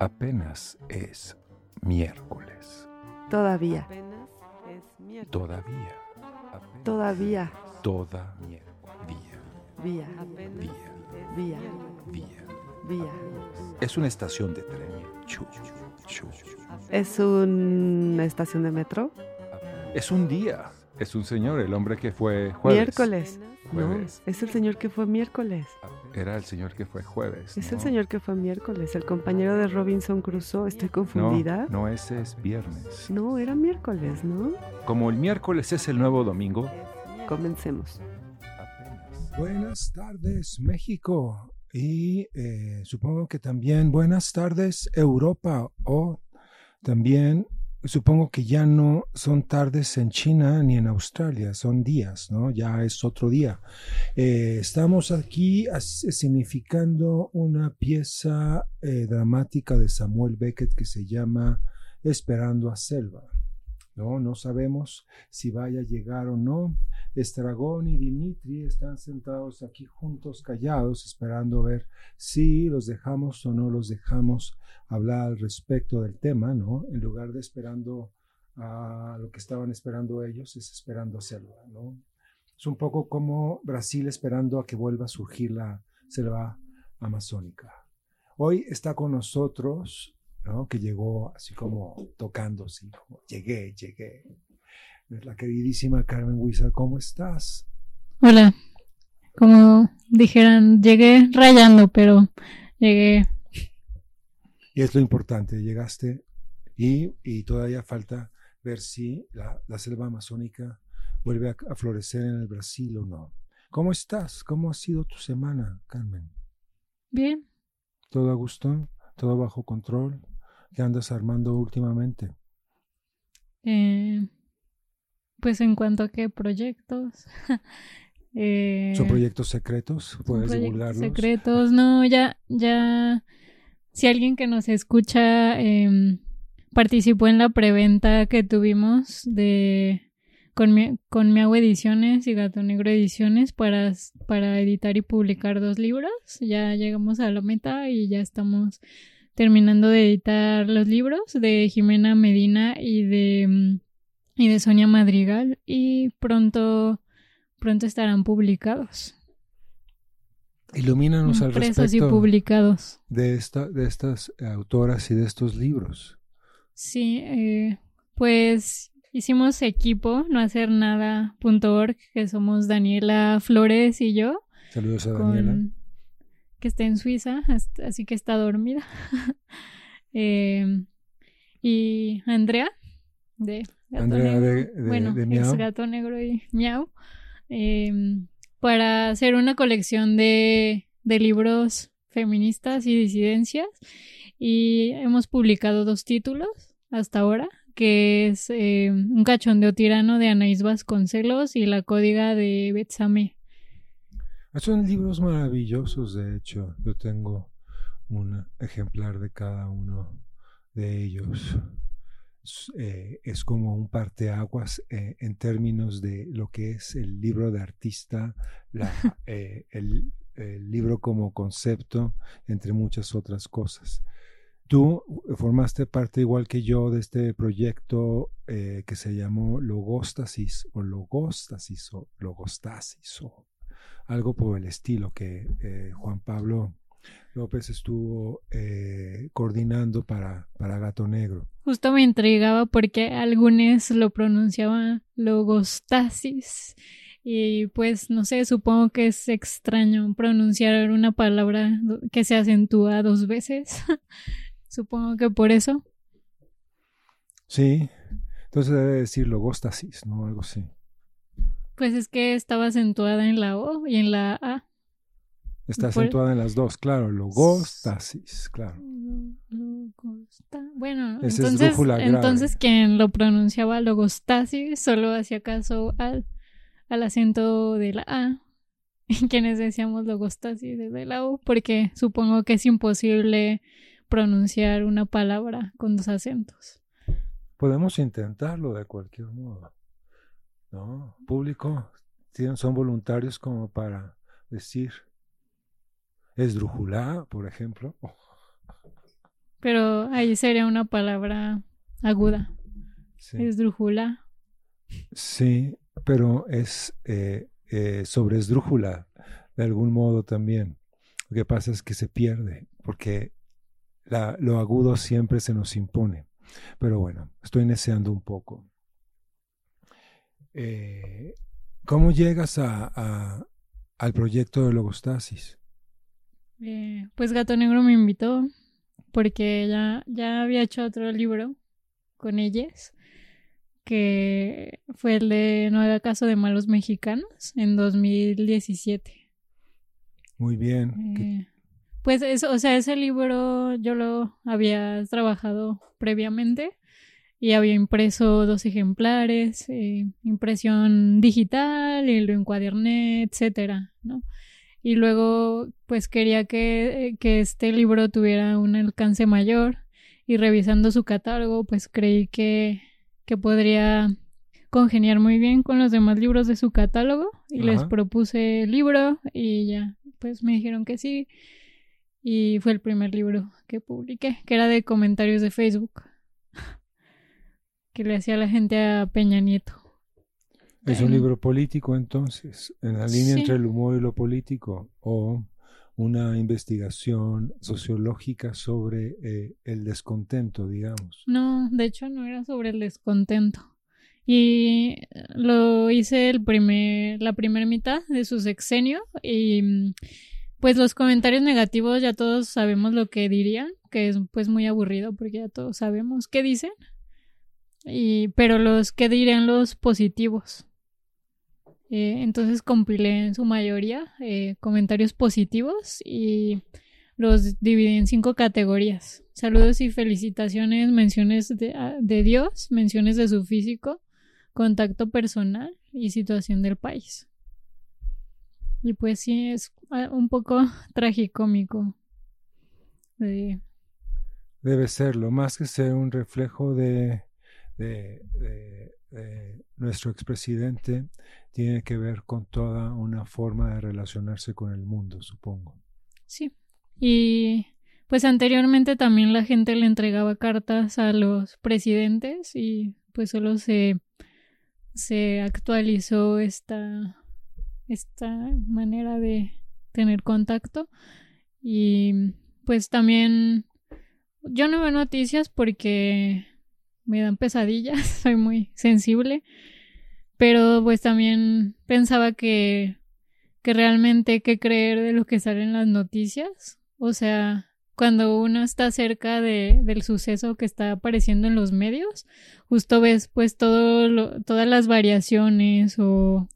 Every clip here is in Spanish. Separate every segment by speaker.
Speaker 1: Apenas es miércoles.
Speaker 2: Todavía.
Speaker 3: Apenas es miércoles.
Speaker 1: Todavía. Apenas-
Speaker 2: Todavía.
Speaker 1: Toda miércoles. Día.
Speaker 2: Vía.
Speaker 3: Apenas
Speaker 1: Día.
Speaker 3: es
Speaker 2: Vía.
Speaker 1: Día.
Speaker 2: Vía.
Speaker 1: Es una estación de tren. Chu, chu.
Speaker 2: ¿Es una estación de metro?
Speaker 1: Es un día. Es un señor, el hombre que fue jueves.
Speaker 2: Miércoles. No, es el señor que fue miércoles.
Speaker 1: Era el señor que fue jueves.
Speaker 2: Es
Speaker 1: ¿no?
Speaker 2: el señor que fue miércoles, el compañero de Robinson Crusoe. ¿Estoy
Speaker 1: No,
Speaker 2: confundida?
Speaker 1: no, ese es viernes.
Speaker 2: No, era miércoles, ¿no?
Speaker 1: Como el miércoles es el nuevo domingo.
Speaker 2: Comencemos.
Speaker 4: Buenas tardes, México. Y eh, supongo que también buenas tardes, Europa. O también supongo que ya no son tardes en China ni en Australia, son días, ¿no? Ya es otro día. Eh, estamos aquí significando una pieza eh, dramática de Samuel Beckett que se llama Esperando a Selva. No, no sabemos si vaya a llegar o no. Estragón y Dimitri están sentados aquí juntos, callados, esperando ver si los dejamos o no los dejamos hablar al respecto del tema, ¿no? En lugar de esperando a lo que estaban esperando ellos, es esperando a selva, ¿no? Es un poco como Brasil esperando a que vuelva a surgir la selva amazónica. Hoy está con nosotros, ¿no? Que llegó así como tocando, así como llegué, llegué. La queridísima Carmen Huiza, ¿cómo estás?
Speaker 5: Hola. Como dijeran, llegué rayando, pero llegué.
Speaker 4: Y es lo importante, llegaste y, y todavía falta ver si la, la selva amazónica vuelve a, a florecer en el Brasil o no. ¿Cómo estás? ¿Cómo ha sido tu semana, Carmen?
Speaker 5: Bien.
Speaker 4: ¿Todo a gusto? ¿Todo bajo control? ¿Qué andas armando últimamente?
Speaker 5: Eh, pues en cuanto a qué proyectos. Eh,
Speaker 4: ¿Son proyectos secretos? ¿Puedes
Speaker 5: proyectos
Speaker 4: divulgarlos?
Speaker 5: secretos. No, ya, ya. Si alguien que nos escucha em, participó en la preventa que tuvimos de con, mi, con Ediciones y Gato Negro Ediciones para, para editar y publicar dos libros. Ya llegamos a la meta y ya estamos terminando de editar los libros de Jimena Medina y de, mm, y de Sonia Madrigal y pronto, pronto estarán publicados.
Speaker 4: Ilumínanos al
Speaker 5: Impresos y
Speaker 4: respecto
Speaker 5: publicados.
Speaker 4: de, esta, de estas autoras y de estos libros.
Speaker 5: Sí, eh, pues hicimos equipo, no hacer nada.org, que somos Daniela Flores y yo,
Speaker 4: Saludos a Daniela.
Speaker 5: con, que está en Suiza, as- así que está dormida. Eh, y Andrea, de Gato
Speaker 4: Andrea
Speaker 5: Negro,
Speaker 4: de- de-
Speaker 5: bueno,
Speaker 4: de
Speaker 5: ex
Speaker 4: Miau.
Speaker 5: Gato Negro y Miau, eh, para hacer una colección de, de libros feministas y disidencias. Y hemos publicado dos títulos hasta ahora, que es eh, Un cachondeo tirano de Anaís Vasconcelos y La códiga de Betsame.
Speaker 4: Son libros maravillosos, de hecho. Yo tengo un ejemplar de cada uno de ellos. Es, eh, es como un parteaguas eh, en términos de lo que es el libro de artista, la, eh, el, el libro como concepto, entre muchas otras cosas. Tú formaste parte, igual que yo, de este proyecto eh, que se llamó Logostasis o Logostasis o Logostasis o algo por el estilo que eh, Juan Pablo López estuvo eh, coordinando para, para Gato Negro.
Speaker 5: Justo me intrigaba porque algunos lo pronunciaban logostasis. Y pues no sé, supongo que es extraño pronunciar una palabra que se acentúa dos veces. supongo que por eso.
Speaker 4: Sí, entonces debe decir logostasis, ¿no? Algo así.
Speaker 5: Pues es que estaba acentuada en la O y en la A.
Speaker 4: Está acentuada en las dos, claro, logostasis, claro.
Speaker 5: Logosta- Bueno,
Speaker 4: Ese
Speaker 5: entonces, entonces quien lo pronunciaba logostasis solo hacía caso al, al acento de la A. Y quienes decíamos logostasis de la O, porque supongo que es imposible pronunciar una palabra con dos acentos.
Speaker 4: Podemos intentarlo de cualquier modo. ¿No? Público, son voluntarios como para decir esdrújula, por ejemplo.
Speaker 5: pero ahí sería una palabra aguda.
Speaker 4: Sí,
Speaker 5: Esdrújula.
Speaker 4: Sí, pero es eh, eh, sobre esdrújula de algún modo también. Lo que pasa es que se pierde, porque la- lo agudo siempre se nos impone. Pero bueno, estoy neceando un poco. Eh, ¿Cómo llegas a, a- al proyecto de Logostasis?
Speaker 5: Eh, pues Gato Negro me invitó porque ya, ya había hecho otro libro con ellas, que fue el de No haga caso de malos mexicanos en 2017.
Speaker 4: Muy bien.
Speaker 5: Eh, pues eso, o sea, ese libro yo lo había trabajado previamente y había impreso dos ejemplares, eh, impresión digital y lo encuaderné, etcétera, ¿no? Y luego, pues quería que, eh, que este libro tuviera un alcance mayor y revisando su catálogo, pues creí que, que podría congeniar muy bien con los demás libros de su catálogo y les propuse el libro y ya, pues me dijeron que sí. Y fue el primer libro que publiqué, que era de comentarios de Facebook que le hacía la gente a Peña Nieto.
Speaker 4: ¿Es un
Speaker 5: Bueno.
Speaker 4: libro político entonces? ¿En la línea
Speaker 5: Sí.
Speaker 4: entre el humor y lo político? ¿O una investigación sociológica sobre eh, el descontento, digamos?
Speaker 5: No, de hecho no era sobre el descontento. Y lo hice el primer, la primera mitad de su sexenio y mm, pues los comentarios negativos ya todos sabemos lo que dirían, que es pues muy aburrido porque ya todos sabemos qué dicen. Y, pero los que dirían los positivos. Eh, entonces compilé en su mayoría eh, comentarios positivos y los dividí en cinco categorías. Saludos y felicitaciones, menciones de, a- de Dios, menciones de su físico, contacto personal y situación del país. Y pues sí, es ah, un poco tragicómico. De-
Speaker 4: Debe serlo, más que ser un reflejo de, de- nuestro expresidente, tiene que ver con toda una forma de relacionarse con el mundo, supongo.
Speaker 5: Sí. Y pues anteriormente también la gente le entregaba cartas a los presidentes y pues solo se, se actualizó esta, esta manera de tener contacto. Y pues también yo no veo noticias porque me dan pesadillas, soy muy sensible, pero pues también pensaba que que realmente qué creer de lo que sale en las noticias. O sea, cuando uno está cerca de, del suceso que está apareciendo en los medios, justo ves pues todas las variaciones o,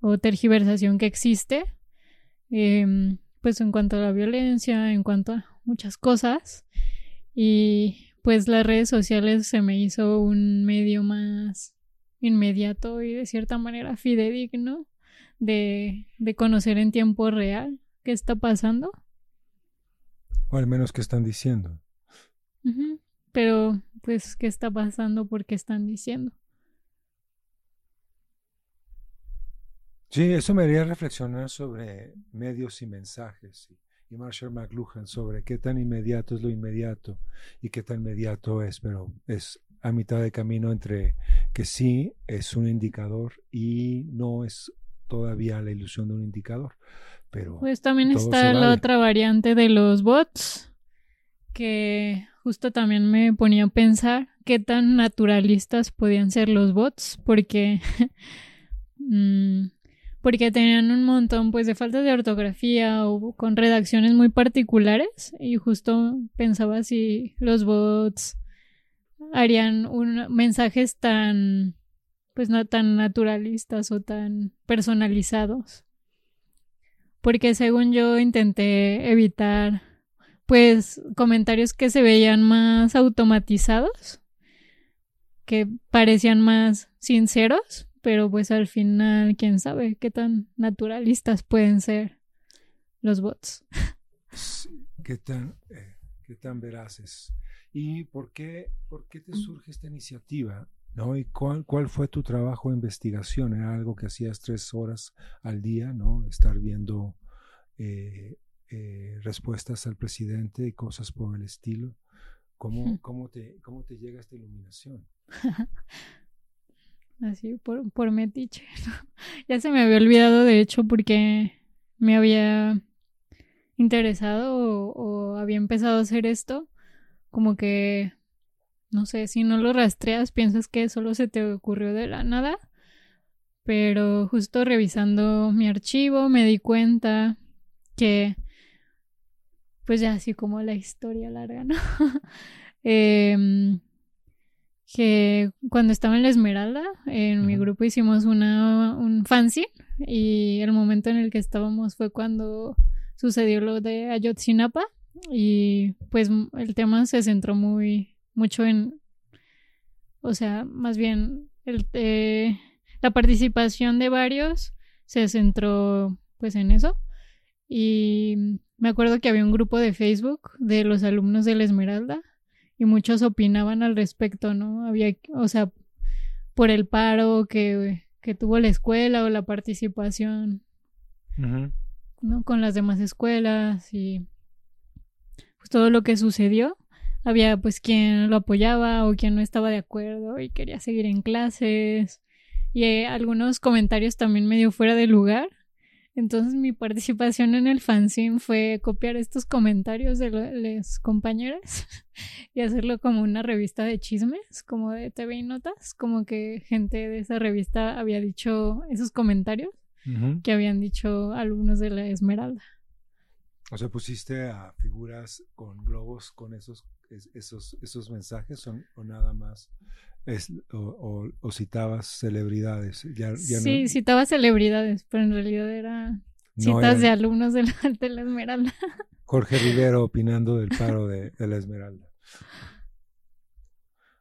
Speaker 5: o tergiversación que existe, em, pues en cuanto a la violencia, en cuanto a muchas cosas. Y pues las redes sociales se me hizo un medio más inmediato y de cierta manera fidedigno de, de conocer en tiempo real qué está pasando.
Speaker 4: O al menos que están diciendo.
Speaker 5: Pero, pues, ¿qué está pasando? ¿Por qué están diciendo?
Speaker 4: Sí, eso me haría reflexionar sobre medios y mensajes y, y Marshall McLuhan sobre qué tan inmediato es lo inmediato y qué tan inmediato es, pero es a mitad de camino entre que sí es un indicador y no es todavía la ilusión de un indicador. Pero
Speaker 5: Pues también está la
Speaker 4: vale.
Speaker 5: otra variante de los bots, que justo también me ponía a pensar qué tan naturalistas podían ser los bots, porque mm, porque tenían un montón pues de faltas de ortografía o con redacciones muy particulares y justo pensaba si los bots harían un, mensajes tan pues no tan naturalistas o tan personalizados. Porque según yo intenté evitar pues comentarios que se veían más automatizados que parecían más sinceros pero pues al final quién sabe qué tan naturalistas pueden ser los bots
Speaker 4: qué tan, eh, qué tan veraces. ¿Y por qué, por qué te surge esta iniciativa? ¿No? ¿Y cuál, cuál fue tu trabajo de investigación? ¿Era algo que hacías tres horas al día, ¿no? Estar viendo eh, eh, respuestas al presidente y cosas por el estilo. ¿Cómo, cómo, te, cómo te llega esta iluminación?
Speaker 5: Así, por, por metiche. ya se me había olvidado, de hecho, porque me había interesado o, o, había empezado a hacer esto. Como que, no sé, si no lo rastreas, piensas que solo se te ocurrió de la nada. Pero justo revisando mi archivo me di cuenta que, pues ya así como la historia larga, ¿no? eh, que cuando estaba en la Esmeralda, en mi grupo hicimos una, un fancy y el momento en el que estábamos fue cuando sucedió lo de Ayotzinapa y pues el tema se centró muy mucho en, o sea, más bien el, eh, la participación de varios se centró pues en eso y me acuerdo que había un grupo de Facebook de los alumnos de la Esmeralda y muchos opinaban al respecto, ¿no? Había, o sea, por el paro que, que tuvo la escuela o la participación, ¿no? Con las demás escuelas y pues todo lo que sucedió. Había pues quien lo apoyaba o quien no estaba de acuerdo y quería seguir en clases. Y eh, algunos comentarios también medio fuera de lugar entonces mi participación en el fanzine fue copiar estos comentarios de los compañeros y hacerlo como una revista de chismes, como de TV y notas, como que gente de esa revista había dicho esos comentarios que habían dicho alumnos de la Esmeralda.
Speaker 4: O sea, pusiste a figuras con globos con esos, esos, esos mensajes o nada más es, o, o, citabas celebridades. Ya,
Speaker 5: sí, no... citaba celebridades, pero en realidad era citas de alumnos de la, de la, Esmeralda.
Speaker 4: Jorge Rivero opinando del paro de, de, la Esmeralda.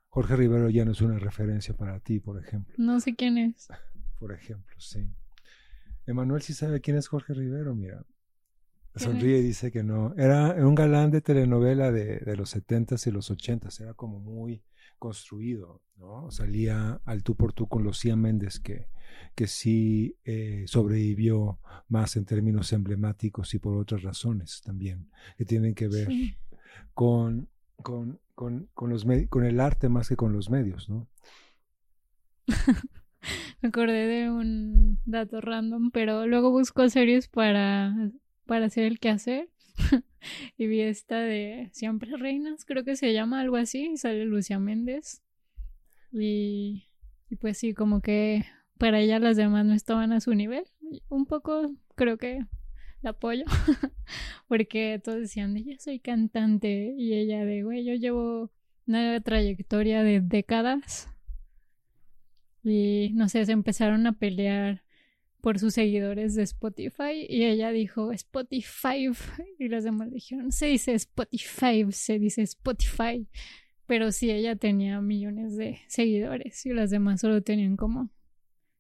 Speaker 4: Jorge Rivero ya no es una referencia para ti, por ejemplo.
Speaker 5: No sé quién es.
Speaker 4: Por ejemplo, sí. Emanuel sí sabe quién es Jorge Rivero, mira. Sonríe y dice que no. Era un galán de telenovela de, de los 70s y los 80s. Era como muy construido, ¿no? Salía al tú por tú con Lucía Méndez, que, que sí eh, sobrevivió más en términos emblemáticos y por otras razones también, que tienen que ver con, con, con, con, los con el arte más que con los medios, ¿no?
Speaker 5: Me acordé de un dato random, pero luego busco series para, para hacer el quehacer y vi esta de Siempre Reinas, creo que se llama algo así, y sale Lucia Méndez. Y, y pues sí, como que para ella las demás no estaban a su nivel. Un poco creo que la apoyo, porque todos decían, yo soy cantante, y ella de, güey, yo llevo una trayectoria de décadas. Y no sé, se empezaron a pelear por sus seguidores de Spotify y ella dijo Spotify y los demás dijeron se dice Spotify, se dice Spotify, pero sí ella tenía millones de seguidores y las demás solo tenían como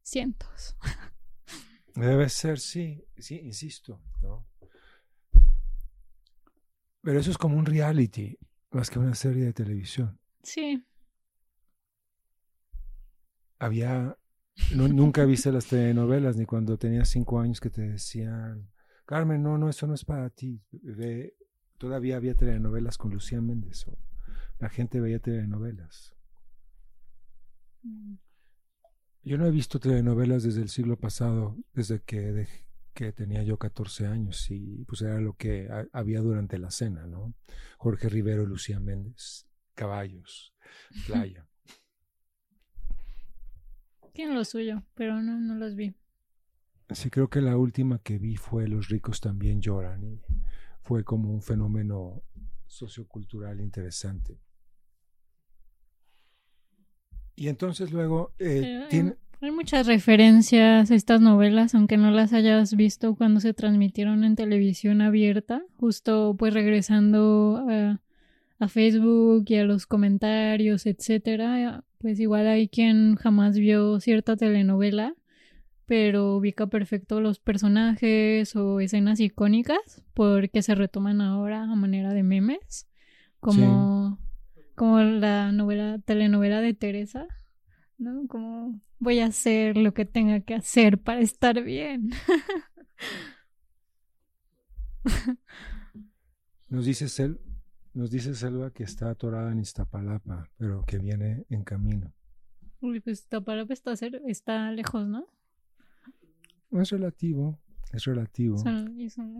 Speaker 5: cientos.
Speaker 4: Debe ser, sí, sí, insisto, ¿no? Pero eso es como un reality, más que una serie de televisión.
Speaker 5: Sí.
Speaker 4: Había nunca viste las telenovelas, ni cuando tenías cinco años que te decían, Carmen, no, no, eso no es para ti. todavía había telenovelas con Lucía Méndez. la gente veía telenovelas. Yo no he visto telenovelas desde el siglo pasado, desde que, que tenía yo 14 años y pues era lo que había durante la cena, ¿no? Jorge Rivero, Lucía Méndez, caballos, playa.
Speaker 5: Tienen lo suyo, pero no, no los vi.
Speaker 4: Sí, creo que la última que vi fue Los ricos también lloran y fue como un fenómeno sociocultural interesante. Y entonces luego eh, tiene...
Speaker 5: Hay muchas referencias a estas novelas, aunque no las hayas visto cuando se transmitieron en televisión abierta, justo pues regresando a, a Facebook y a los comentarios, etcétera pues igual hay quien jamás vio cierta telenovela, pero ubica perfecto los personajes o escenas icónicas porque se retoman ahora a manera de memes, como, como la novela, telenovela de Teresa, ¿no? Como voy a hacer lo que tenga que hacer para estar bien.
Speaker 4: Nos dice, Sel, nos dice Selva que está atorada en Iztapalapa, pero que viene en camino.
Speaker 5: Uy, pues Iztapalapa está, está lejos, ¿no?
Speaker 4: Es relativo, es relativo.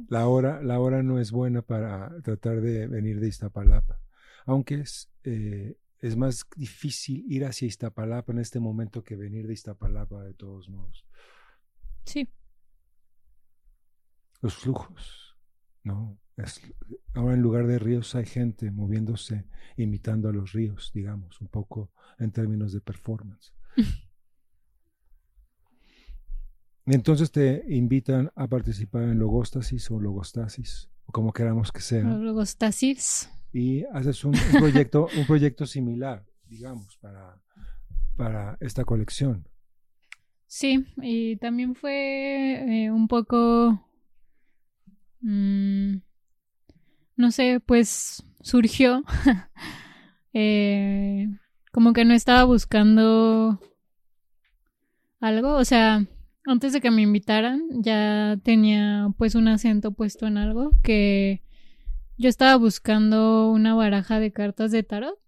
Speaker 4: La hora, la hora no es buena para tratar de venir de Iztapalapa, aunque es, eh, es más difícil ir hacia Iztapalapa en este momento que venir de Iztapalapa de todos modos.
Speaker 5: Sí.
Speaker 4: Los flujos, ¿no? Ahora en lugar de ríos hay gente moviéndose, imitando a los ríos, digamos, un poco en términos de performance. Entonces te invitan a participar en logostasis o logostasis, o como queramos que sea.
Speaker 5: Logostasis.
Speaker 4: Y haces un, proyecto, un proyecto similar, digamos, para, para esta colección.
Speaker 5: Sí, y también fue eh, un poco, mm, no sé, pues surgió eh, como que no estaba buscando algo, o sea, antes de que me invitaran ya tenía pues un acento puesto en algo que yo estaba buscando una baraja de cartas de tarot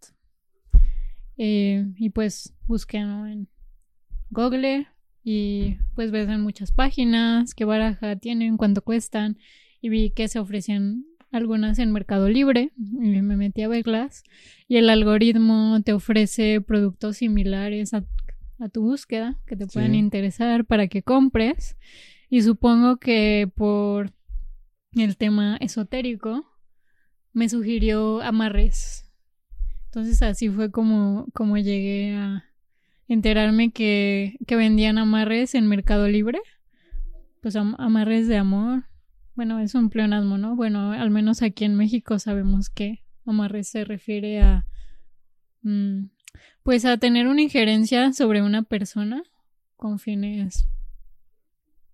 Speaker 5: eh, y pues busqué en Google y pues ves en muchas páginas qué baraja tienen, cuánto cuestan y vi que se ofrecían algunas en Mercado Libre y me metí a verlas y el algoritmo te ofrece productos similares a a tu búsqueda que te pueden interesar para que compres. Y supongo que por el tema esotérico me sugirió amarres. Entonces así fue como, como llegué a enterarme que, que vendían amarres en Mercado Libre. Pues amarres de amor. Bueno, es un pleonasmo, ¿no? Bueno, al menos aquí en México sabemos que amarres se refiere a mm, pues a tener una injerencia sobre una persona con fines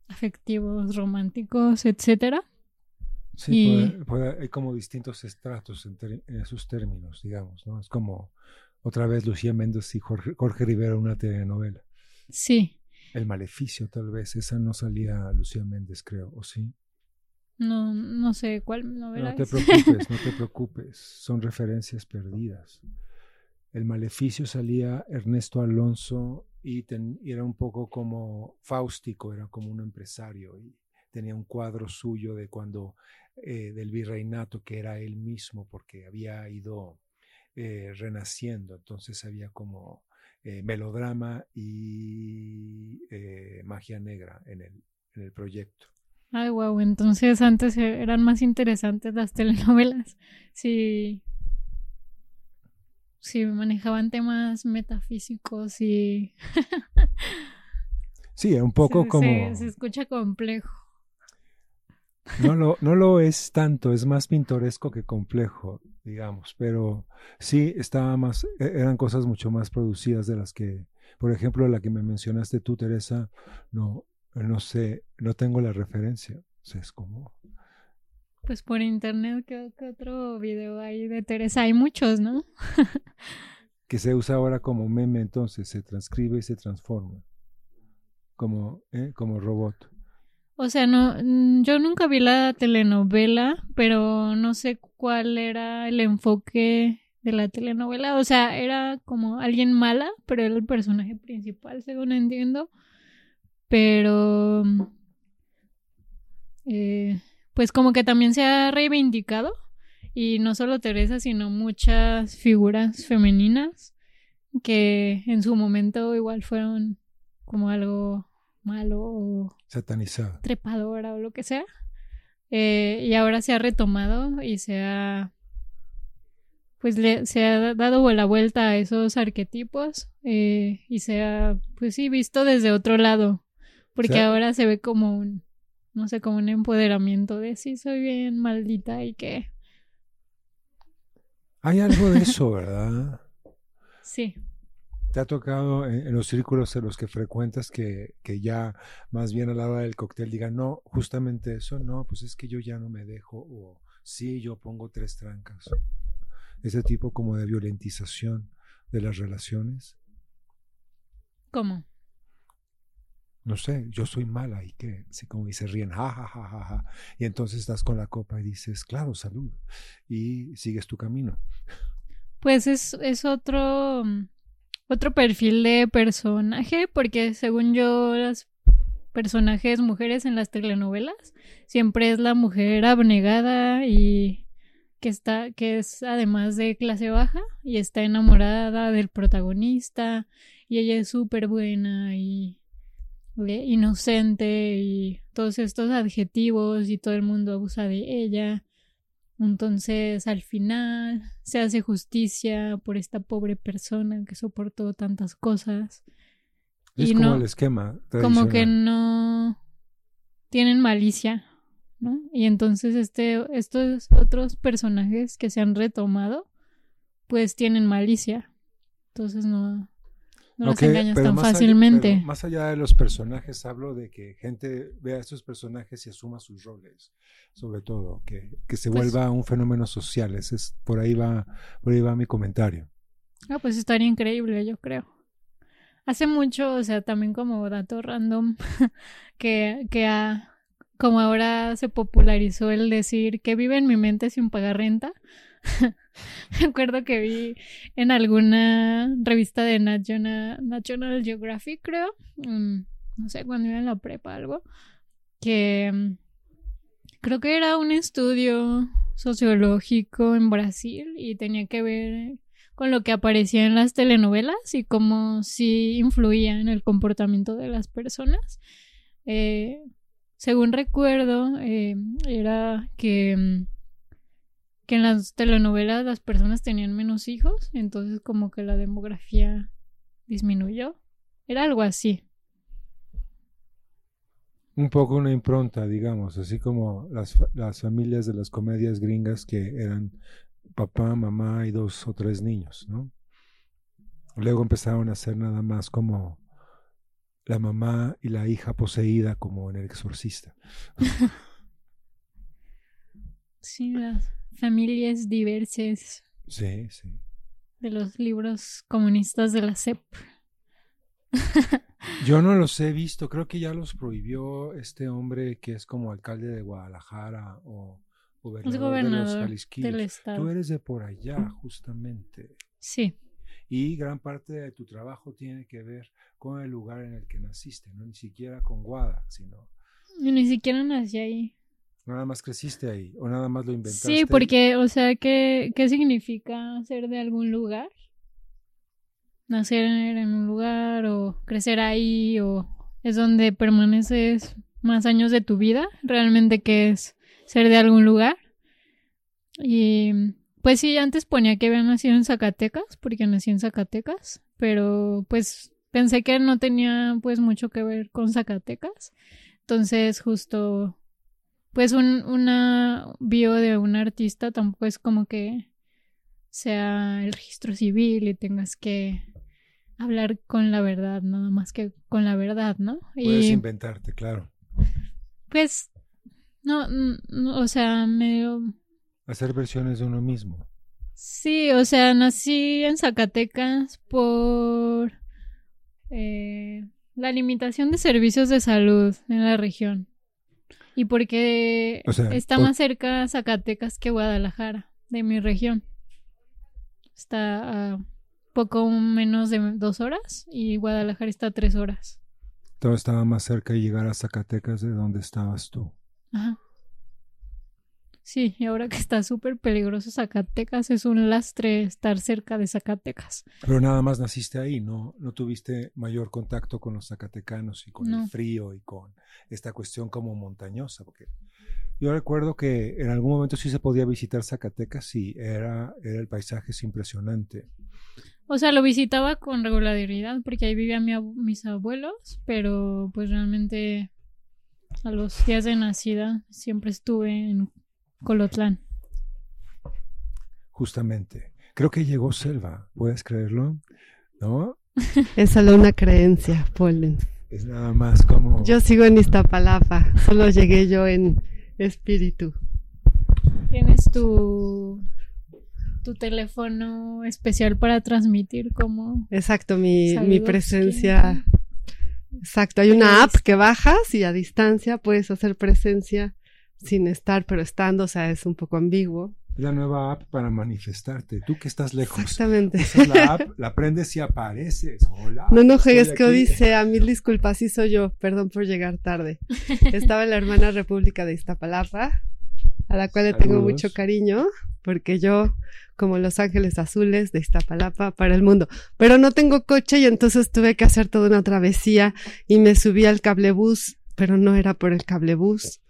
Speaker 5: afectivos, románticos, etcétera.
Speaker 4: Sí, hay como distintos estratos en, esos términos, digamos, ¿no? Es como otra vez Lucía Méndez y Jorge, Jorge Rivera, una telenovela.
Speaker 5: Sí.
Speaker 4: El maleficio, tal vez, esa no salía Lucía Méndez, creo, ¿o sí?
Speaker 5: No, no sé cuál novela.
Speaker 4: No te preocupes, no te preocupes, son referencias perdidas el maleficio salía Ernesto Alonso y, era un poco como fáustico, era como un empresario y tenía un cuadro suyo de cuando eh, del virreinato que era él mismo porque había ido eh, renaciendo, entonces había como eh, melodrama y magia negra en el, en el proyecto.
Speaker 5: Ay, wow, entonces antes eran más interesantes las telenovelas. Sí, sí manejaban temas metafísicos y...
Speaker 4: sí, un poco como...
Speaker 5: Se, escucha complejo.
Speaker 4: No lo, no lo es tanto, es más pintoresco que complejo, digamos, pero sí estaba más, e, eran cosas mucho más producidas de las que, por ejemplo, la que me mencionaste tú, Teresa, no, no sé, no tengo la referencia, o sea, es como...
Speaker 5: Pues por internet, ¿qué, otro video hay de Teresa? Hay muchos, ¿no?
Speaker 4: que se usa ahora como meme, entonces se transcribe y se transforma. Como, ¿eh? como robot.
Speaker 5: O sea, no, mm, yo nunca vi la telenovela, pero no sé cuál era el enfoque de la telenovela. O sea, era como alguien mala, pero era el personaje principal, según entiendo. Pero eh, pues como que también se ha reivindicado y no solo Teresa, sino muchas figuras femeninas que en su momento igual fueron como algo malo o
Speaker 4: satanizado,
Speaker 5: trepadora o lo que sea. Eh, y ahora se ha retomado y se ha pues le, se ha dado la vuelta a esos arquetipos eh, y se ha pues sí visto desde otro lado porque ahora se ve como un no sé, como un empoderamiento de sí, soy bien maldita y que...
Speaker 4: Hay algo de eso, ¿verdad?
Speaker 5: sí.
Speaker 4: ¿Te ha tocado en, los círculos en los que frecuentas que, que, ya más bien a la hora del cóctel digan, no, justamente eso, no, pues es que yo ya no me dejo, o sí, yo pongo tres trancas. Ese tipo como de violentización de las relaciones.
Speaker 5: ¿Cómo?
Speaker 4: No sé, yo soy mala y que, así como dice, ríen, ja, ja, ja, ja, ja. Y entonces estás con la copa y dices, claro, salud. Y sigues tu camino.
Speaker 5: Pues es, es otro, otro perfil de personaje, porque según yo, las personajes mujeres en las telenovelas siempre es la mujer abnegada y que está, que es además de clase baja y está enamorada del protagonista y ella es súper buena y inocente y todos estos adjetivos y todo el mundo abusa de ella. Entonces al final se hace justicia por esta pobre persona que soportó tantas cosas.
Speaker 4: Es como el esquema.
Speaker 5: Como que no tienen malicia, ¿no? Y entonces este, estos otros personajes que se han retomado, pues tienen malicia. Entonces no, no los engañas tan fácilmente.
Speaker 4: más allá de los personajes, hablo de que gente vea a estos personajes y asuma sus roles, sobre todo, que, que se pues vuelva un fenómeno social. Ese es, por ahí va, por ahí va mi comentario.
Speaker 5: Ah, pues estaría increíble, yo creo. Hace mucho, o sea, también como dato random, que, que a, como ahora se popularizó el decir que vive en mi mente sin pagar renta. Me acuerdo que vi en alguna revista de National, Geographic, creo, mm, no sé, cuando iba en la prepa algo, que mm, creo que era un estudio sociológico en Brasil y tenía que ver con lo que aparecía en las telenovelas y cómo sí influía en el comportamiento de las personas. Eh, según recuerdo, eh, era que mm, que en las telenovelas las personas tenían menos hijos, entonces como que la demografía disminuyó. Era algo así.
Speaker 4: Un poco una impronta, digamos, así como las, las familias de las comedias gringas que eran papá, mamá y dos o tres niños, ¿no? Luego empezaron a ser nada más como la mamá y la hija poseída como en el exorcista.
Speaker 5: sí, las familias diversas.
Speaker 4: Sí, sí.
Speaker 5: De los libros comunistas de la CEP.
Speaker 4: Yo no los he visto, creo que ya los prohibió este hombre que es como alcalde de Guadalajara o gobernador, de del estado. Tú eres de por allá, justamente.
Speaker 5: Sí.
Speaker 4: Y gran parte de tu trabajo tiene que ver con el lugar en el que naciste, no ni siquiera con Guada, sino...
Speaker 5: Ni siquiera nací ahí.
Speaker 4: Nada más creciste ahí o nada más lo inventaste.
Speaker 5: Sí, porque, o sea, ¿qué, qué significa ser de algún lugar? Nacer en un lugar o crecer ahí o es donde permaneces más años de tu vida, realmente qué es ser de algún lugar. Y pues sí, antes ponía que había nacido en Zacatecas, porque nací en Zacatecas, pero pues pensé que no tenía pues mucho que ver con Zacatecas. Entonces justo pues un, una bio de un artista tampoco es como que sea el registro civil y tengas que hablar con la verdad, nada más que con la verdad, ¿no?
Speaker 4: Puedes inventarte, claro.
Speaker 5: Pues, no, o sea, medio...
Speaker 4: Hacer versiones de uno mismo.
Speaker 5: Sí, o sea, nací en Zacatecas por eh, la limitación de servicios de salud en la región. Y porque está más cerca Zacatecas que Guadalajara, de mi región. Está a poco menos de dos horas y Guadalajara está a tres horas.
Speaker 4: Todo estaba más cerca de llegar a Zacatecas de donde estabas tú.
Speaker 5: Ajá. Sí, y ahora que está súper peligroso Zacatecas, es un lastre estar cerca de Zacatecas.
Speaker 4: Pero nada más naciste ahí, ¿no? No tuviste mayor contacto con los zacatecanos y con el frío y con esta cuestión como montañosa, porque yo recuerdo que en algún momento sí se podía visitar Zacatecas y era, era el paisaje es impresionante.
Speaker 5: O sea, lo visitaba con regularidad porque ahí vivían mis abuelos, pero pues realmente a los días de nacida siempre estuve en Colotlán.
Speaker 4: Justamente. Creo que llegó Selva, ¿puedes creerlo? ¿No?
Speaker 2: Es solo una creencia, Polen.
Speaker 4: Es nada más como...
Speaker 2: Yo sigo en Iztapalapa, solo llegué yo en espíritu.
Speaker 5: ¿Tienes tu, tu teléfono especial para transmitir como...
Speaker 2: Exacto, mi, mi presencia Exacto, hay una app
Speaker 5: Listo.
Speaker 2: que bajas y a distancia puedes hacer presencia sin estar, pero estando, o sea, es un poco ambiguo.
Speaker 4: Es la nueva app para manifestarte. Tú que estás lejos.
Speaker 2: Exactamente.
Speaker 4: Usas la app, la prendes y apareces. Hola.
Speaker 2: No, no juegues que
Speaker 4: aquí.
Speaker 2: odisea, mil disculpas, sí soy yo, perdón por llegar tarde. Estaba en la hermana República de Iztapalapa, a la cual le tengo mucho cariño, porque yo, como Los Ángeles Azules de Iztapalapa para el mundo, pero no tengo coche y entonces tuve que hacer toda una travesía y me subí al cablebús, pero no era por el cablebús,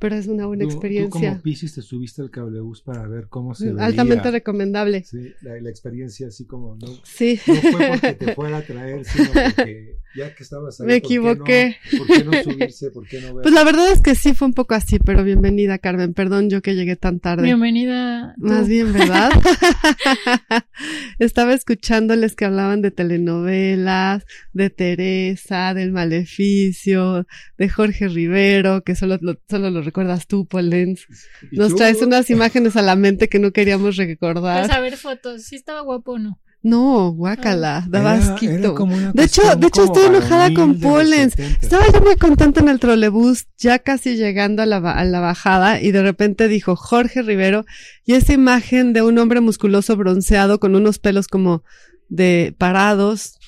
Speaker 2: pero es una buena
Speaker 4: Tú- Tú
Speaker 2: experiencia.
Speaker 4: como Pisces te subiste al cablebús para ver cómo se veía.
Speaker 2: Altamente recomendable.
Speaker 4: Sí, la, la experiencia así como no,
Speaker 2: Sí.
Speaker 4: no fue porque te fuera a traer, sino porque ya que estabas ahí.
Speaker 2: Me
Speaker 4: ¿por qué no-
Speaker 2: equivoqué.
Speaker 4: ¿Por qué no subirse? ¿Por qué no ver?
Speaker 2: Pues la verdad es que sí fue un poco así, pero bienvenida, Carmen. Perdón yo que llegué tan tarde.
Speaker 5: Bienvenida. tú.
Speaker 2: Más bien, ¿verdad? Estaba escuchándoles que hablaban de telenovelas, de Teresa, del Maleficio, de Jorge Rivero, que solo lo, solo lo recuerdas tú, Polens. Nos
Speaker 4: tú,
Speaker 2: traes unas imágenes a la mente que no queríamos recordar.
Speaker 5: Pues a ver fotos. ¿Sí estaba guapo o no?
Speaker 2: No, guácala, daba
Speaker 4: era-
Speaker 2: asquito. De hecho, de hecho estoy enojada con Pollens.
Speaker 4: 70.
Speaker 2: Estaba yo muy contenta en el trolebús, ya casi llegando a la, a la bajada, y de repente dijo Jorge Rivero, y esa imagen de un hombre musculoso bronceado con unos pelos como de parados,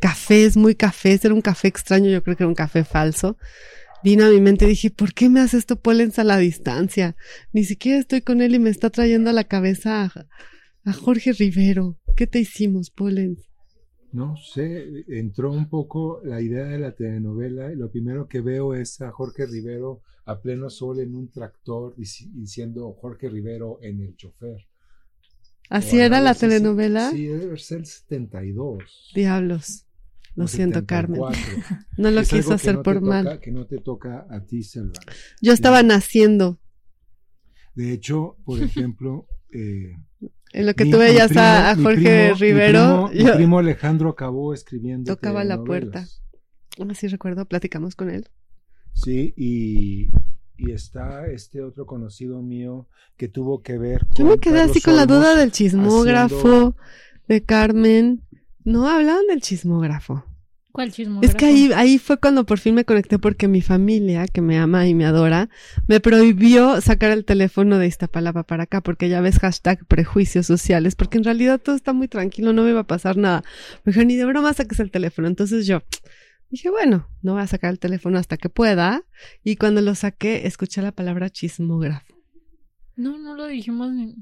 Speaker 2: cafés, muy cafés, era un café extraño, yo creo que era un café falso. Vino a mi mente y dije, ¿por qué me hace esto Pollens a la distancia? Ni siquiera estoy con él y me está trayendo a la cabeza a, a Jorge Rivero. ¿Qué te hicimos, Pollens?
Speaker 4: No sé, entró un poco la idea de la telenovela y lo primero que veo es a Jorge Rivero a pleno sol en un tractor dici- diciendo Jorge Rivero en el chofer.
Speaker 2: ¿Así
Speaker 4: O
Speaker 2: era la telenovela?
Speaker 4: Sí, debe ser el 72.
Speaker 2: Diablos. Lo siento, Carmen.
Speaker 4: 74.
Speaker 2: No lo
Speaker 4: Es
Speaker 2: quiso hacer
Speaker 4: no
Speaker 2: por
Speaker 4: toca-
Speaker 2: mal.
Speaker 4: Que no te toca a ti, Selva.
Speaker 2: Yo estaba naciendo.
Speaker 4: De hecho, por ejemplo, eh,
Speaker 2: En lo que
Speaker 4: mi-
Speaker 2: tú veías
Speaker 4: primo-
Speaker 2: a, Jorge
Speaker 4: primo- mi
Speaker 2: Rivero,
Speaker 4: mi primo Alejandro acabó escribiendo.
Speaker 2: Tocaba la
Speaker 4: telenovelas.
Speaker 2: así recuerdo, platicamos con él.
Speaker 4: Sí, y, y está este otro conocido mío que tuvo que ver.
Speaker 2: Yo me
Speaker 4: con
Speaker 2: quedé
Speaker 4: Carlos
Speaker 2: así con la duda del chismógrafo,
Speaker 4: haciendo-
Speaker 2: de Carmen. No hablaban del chismógrafo.
Speaker 5: ¿Cuál chismo?
Speaker 2: Es que ahí, ahí fue cuando por fin me conecté porque mi familia, que me ama y me adora, me prohibió sacar el teléfono de Iztapalapa para acá, porque ya ves hashtag prejuicios sociales, porque en realidad todo está muy tranquilo, no me iba a pasar nada. Me dijeron, ni de broma saques el teléfono. Entonces yo dije, bueno, no voy a sacar el teléfono hasta que pueda. Y cuando lo saqué, escuché la palabra chismógrafo,
Speaker 5: No, no lo dijimos. ni-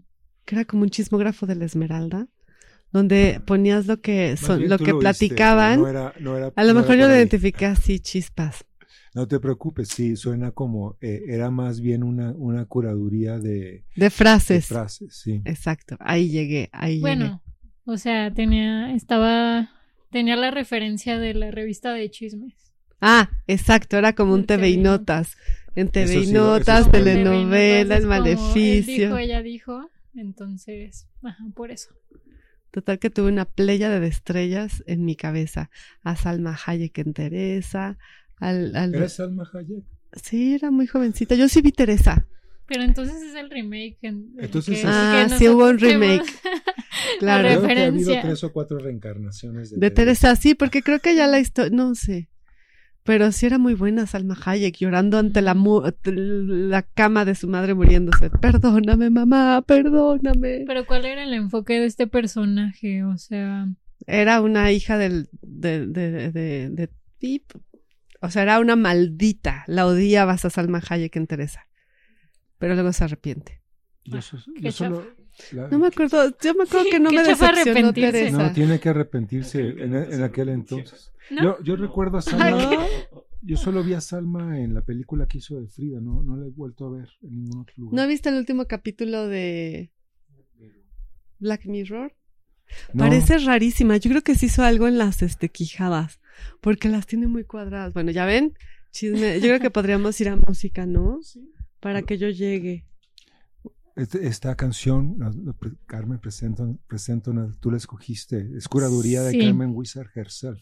Speaker 2: que era como un chismógrafo de la Esmeralda, donde ponías lo que, son, lo que platicaban.
Speaker 4: no era- no era-
Speaker 2: a lo
Speaker 4: no
Speaker 2: mejor
Speaker 4: era
Speaker 2: yo lo identifiqué así, chispas.
Speaker 4: No te preocupes, sí, suena como. eh, era más bien una, una curaduría de,
Speaker 2: De
Speaker 4: de
Speaker 2: frases.
Speaker 4: frases, sí.
Speaker 2: Exacto, ahí llegué, ahí llegué.
Speaker 5: Bueno, o sea, tenía, estaba, tenía la referencia de la revista de chismes.
Speaker 2: Ah, exacto, era como un TV y notas. En TV y
Speaker 4: sí
Speaker 2: notas,
Speaker 4: sí lo-
Speaker 2: telenovela, el
Speaker 5: Entonces, como Él
Speaker 2: maleficio.
Speaker 5: dijo, ella dijo, entonces, ajá, por eso.
Speaker 2: Total que tuve una playa de estrellas en mi cabeza. A Salma Hayek en Teresa, al, al-
Speaker 4: ¿Eres Salma Hayek?
Speaker 2: Sí, era muy jovencita. Yo sí vi Teresa.
Speaker 5: Pero entonces es el remake. en- el
Speaker 4: Entonces
Speaker 5: que-
Speaker 4: es-
Speaker 2: Ah,
Speaker 5: que
Speaker 2: sí hubo un remake. Claro.
Speaker 4: Creo que ha habido tres o cuatro reencarnaciones de,
Speaker 2: De Teresa, sí, porque creo que ya la historia, no sé. Pero sí era muy buena Salma Hayek, llorando ante la, mu- la cama de su madre muriéndose. Perdóname, mamá, perdóname.
Speaker 5: Pero ¿cuál era el enfoque de este personaje? O sea,
Speaker 2: Era una hija del, de, de, de, de Pip. O sea, era una maldita. La odiabas a Salma Hayek en Teresa. Pero luego se arrepiente.
Speaker 4: Yo, so-
Speaker 5: qué
Speaker 4: yo solo. La-
Speaker 2: No me acuerdo, yo me acuerdo que no me decepcionó. Teresa.
Speaker 4: No, tiene que arrepentirse en, en aquel entonces.
Speaker 5: ¿no?
Speaker 4: Yo, yo recuerdo a Salma. Yo solo vi a Salma en la película que hizo de Frida, no, no la he vuelto a ver en ningún otro lugar.
Speaker 2: ¿No viste el último capítulo de Black Mirror?
Speaker 4: No,
Speaker 2: Parece rarísima. Yo creo que se hizo algo en las este, quijadas, porque las tiene muy cuadradas. Bueno, ya ven, chisme. Yo creo que podríamos ir a música, ¿no? Para que yo llegue.
Speaker 4: Este- esta canción, la- la pre- Carmen presenta, presenta una, tú la escogiste, es curaduría de. Carmen Wizard herself.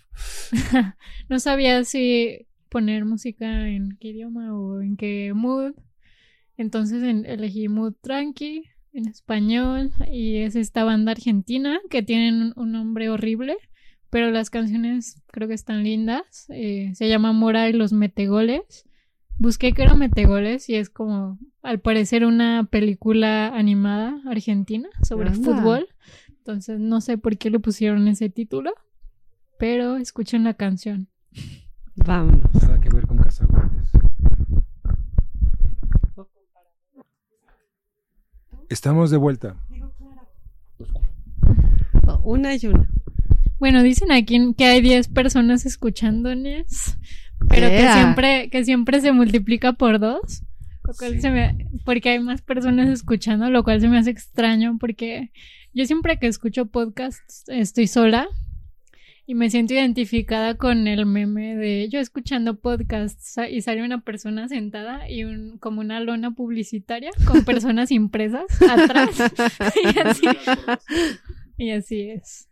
Speaker 5: No sabía si poner música en qué idioma o en qué mood. Entonces en- elegí mood tranqui en español y es esta banda argentina que tienen un, un nombre horrible, pero las canciones creo que están lindas. Eh, se llama Mora y los Metegoles. Busqué que era Metegoles y es como, al parecer, una película animada argentina sobre
Speaker 2: Anda.
Speaker 5: fútbol. Entonces no sé por qué le pusieron ese título, pero escuchen la canción.
Speaker 2: Vámonos.
Speaker 4: Nada que ver con Cazagoles. Estamos de vuelta.
Speaker 2: Una y una.
Speaker 5: Bueno, dicen aquí que hay 10 personas escuchándonos, pero que siempre, que siempre se multiplica por dos. Lo cual
Speaker 4: Sí.
Speaker 5: se me- porque hay más personas escuchando, lo cual se me hace extraño porque yo siempre que escucho podcasts estoy sola y me siento identificada con el meme de yo escuchando podcasts y sale una persona sentada y un, como una lona publicitaria con personas impresas atrás y así, y así es.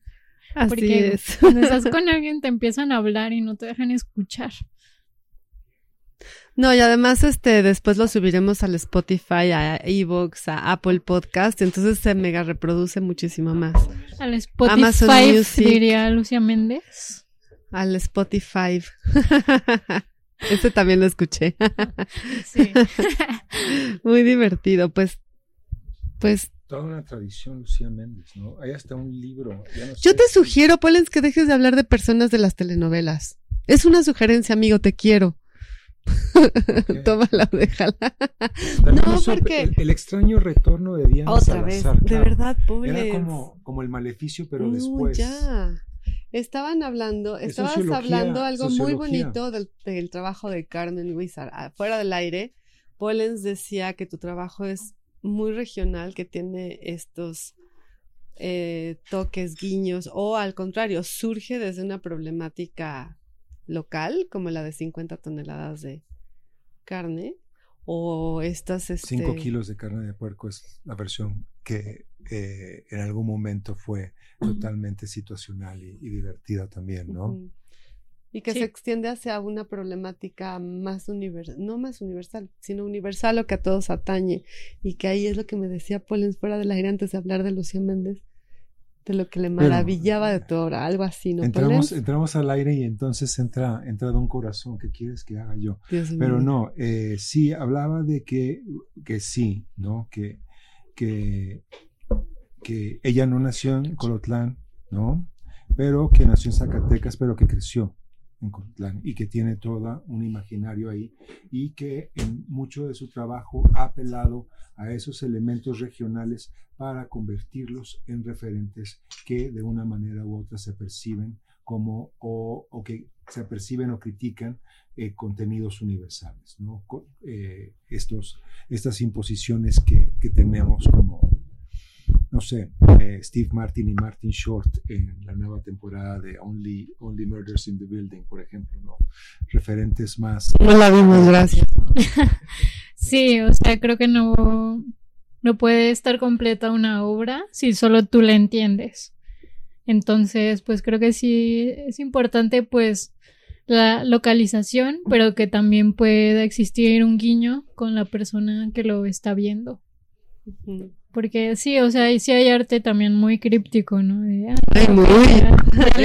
Speaker 2: Así
Speaker 5: Porque
Speaker 2: es.
Speaker 5: cuando estás con alguien te empiezan a hablar y no te dejan escuchar.
Speaker 2: No, y además, este, después lo subiremos al Spotify, a Evox, a Apple Podcast, entonces se mega reproduce muchísimo más.
Speaker 5: Al
Speaker 2: Amazon
Speaker 5: Spotify
Speaker 2: Music.
Speaker 5: diría Lucia Méndez.
Speaker 2: Al Spotify. Ese también lo escuché.
Speaker 5: Sí.
Speaker 2: Muy divertido, pues, pues,
Speaker 4: Toda una tradición, Lucía Méndez, ¿no? Hay hasta un libro. ya no
Speaker 2: yo
Speaker 4: sé
Speaker 2: te
Speaker 4: si-
Speaker 2: sugiero, Polens, que dejes de hablar de personas de las telenovelas. Es una sugerencia, amigo, te quiero.
Speaker 4: Ok.
Speaker 2: Tómala, déjala. No, porque-
Speaker 4: el, el extraño retorno de Diana
Speaker 2: Otra vez, de verdad, Polens.
Speaker 4: Era como, como el maleficio, pero
Speaker 2: No,
Speaker 4: después.
Speaker 2: ya. Estaban hablando,
Speaker 4: Es
Speaker 2: estabas hablando algo muy bonito del, del trabajo de Carmen Wizard. Ah, Fuera del aire, Pollens decía que tu trabajo es muy regional, que tiene estos eh, toques, guiños, o al contrario, surge desde una problemática local, como la de 50 toneladas de carne, o estas... Este,
Speaker 4: 5 kilos de carne de puerco es la versión que eh, en algún momento fue totalmente situacional y, y divertida también, ¿no?
Speaker 2: Y que
Speaker 5: Sí.
Speaker 2: se extiende hacia una problemática más universal, no más universal, sino universal o que a todos atañe. Y que ahí es lo que me decía Pollens fuera del aire antes de hablar de Lucía Méndez, de lo que le maravillaba de tu obra, algo así, ¿no?
Speaker 4: Entramos, entramos al aire y entonces entra, entra Don Corazón, ¿qué quieres que haga yo?
Speaker 2: Dios
Speaker 4: Pero
Speaker 2: mío.
Speaker 4: no, eh, sí, hablaba de que, que sí, ¿no? Que, que, que ella no nació en Colotlán, ¿no? Pero que nació en Zacatecas, pero que creció y que tiene todo un imaginario ahí y que en mucho de su trabajo ha apelado a esos elementos regionales para convertirlos en referentes que de una manera u otra se perciben como o, que se perciben o critican eh, contenidos universales, ¿no? Eh, estos, estas imposiciones que, que tenemos como, no sé, eh, Steve Martin y Martin Short en la nueva temporada de Only, Only Murders in the Building, por ejemplo, ¿no? Referentes más...
Speaker 2: No la vimos, gracias.
Speaker 5: Sí, o sea, creo que no, no puede estar completa una obra si solo tú la entiendes. Entonces, pues creo que sí es importante, pues, la localización, pero que también pueda existir un guiño con la persona que lo está viendo.
Speaker 2: Ujú.
Speaker 5: Porque sí, o sea, y sí hay arte también muy críptico, ¿no? De, ah,
Speaker 2: Ay, muy.
Speaker 5: ya,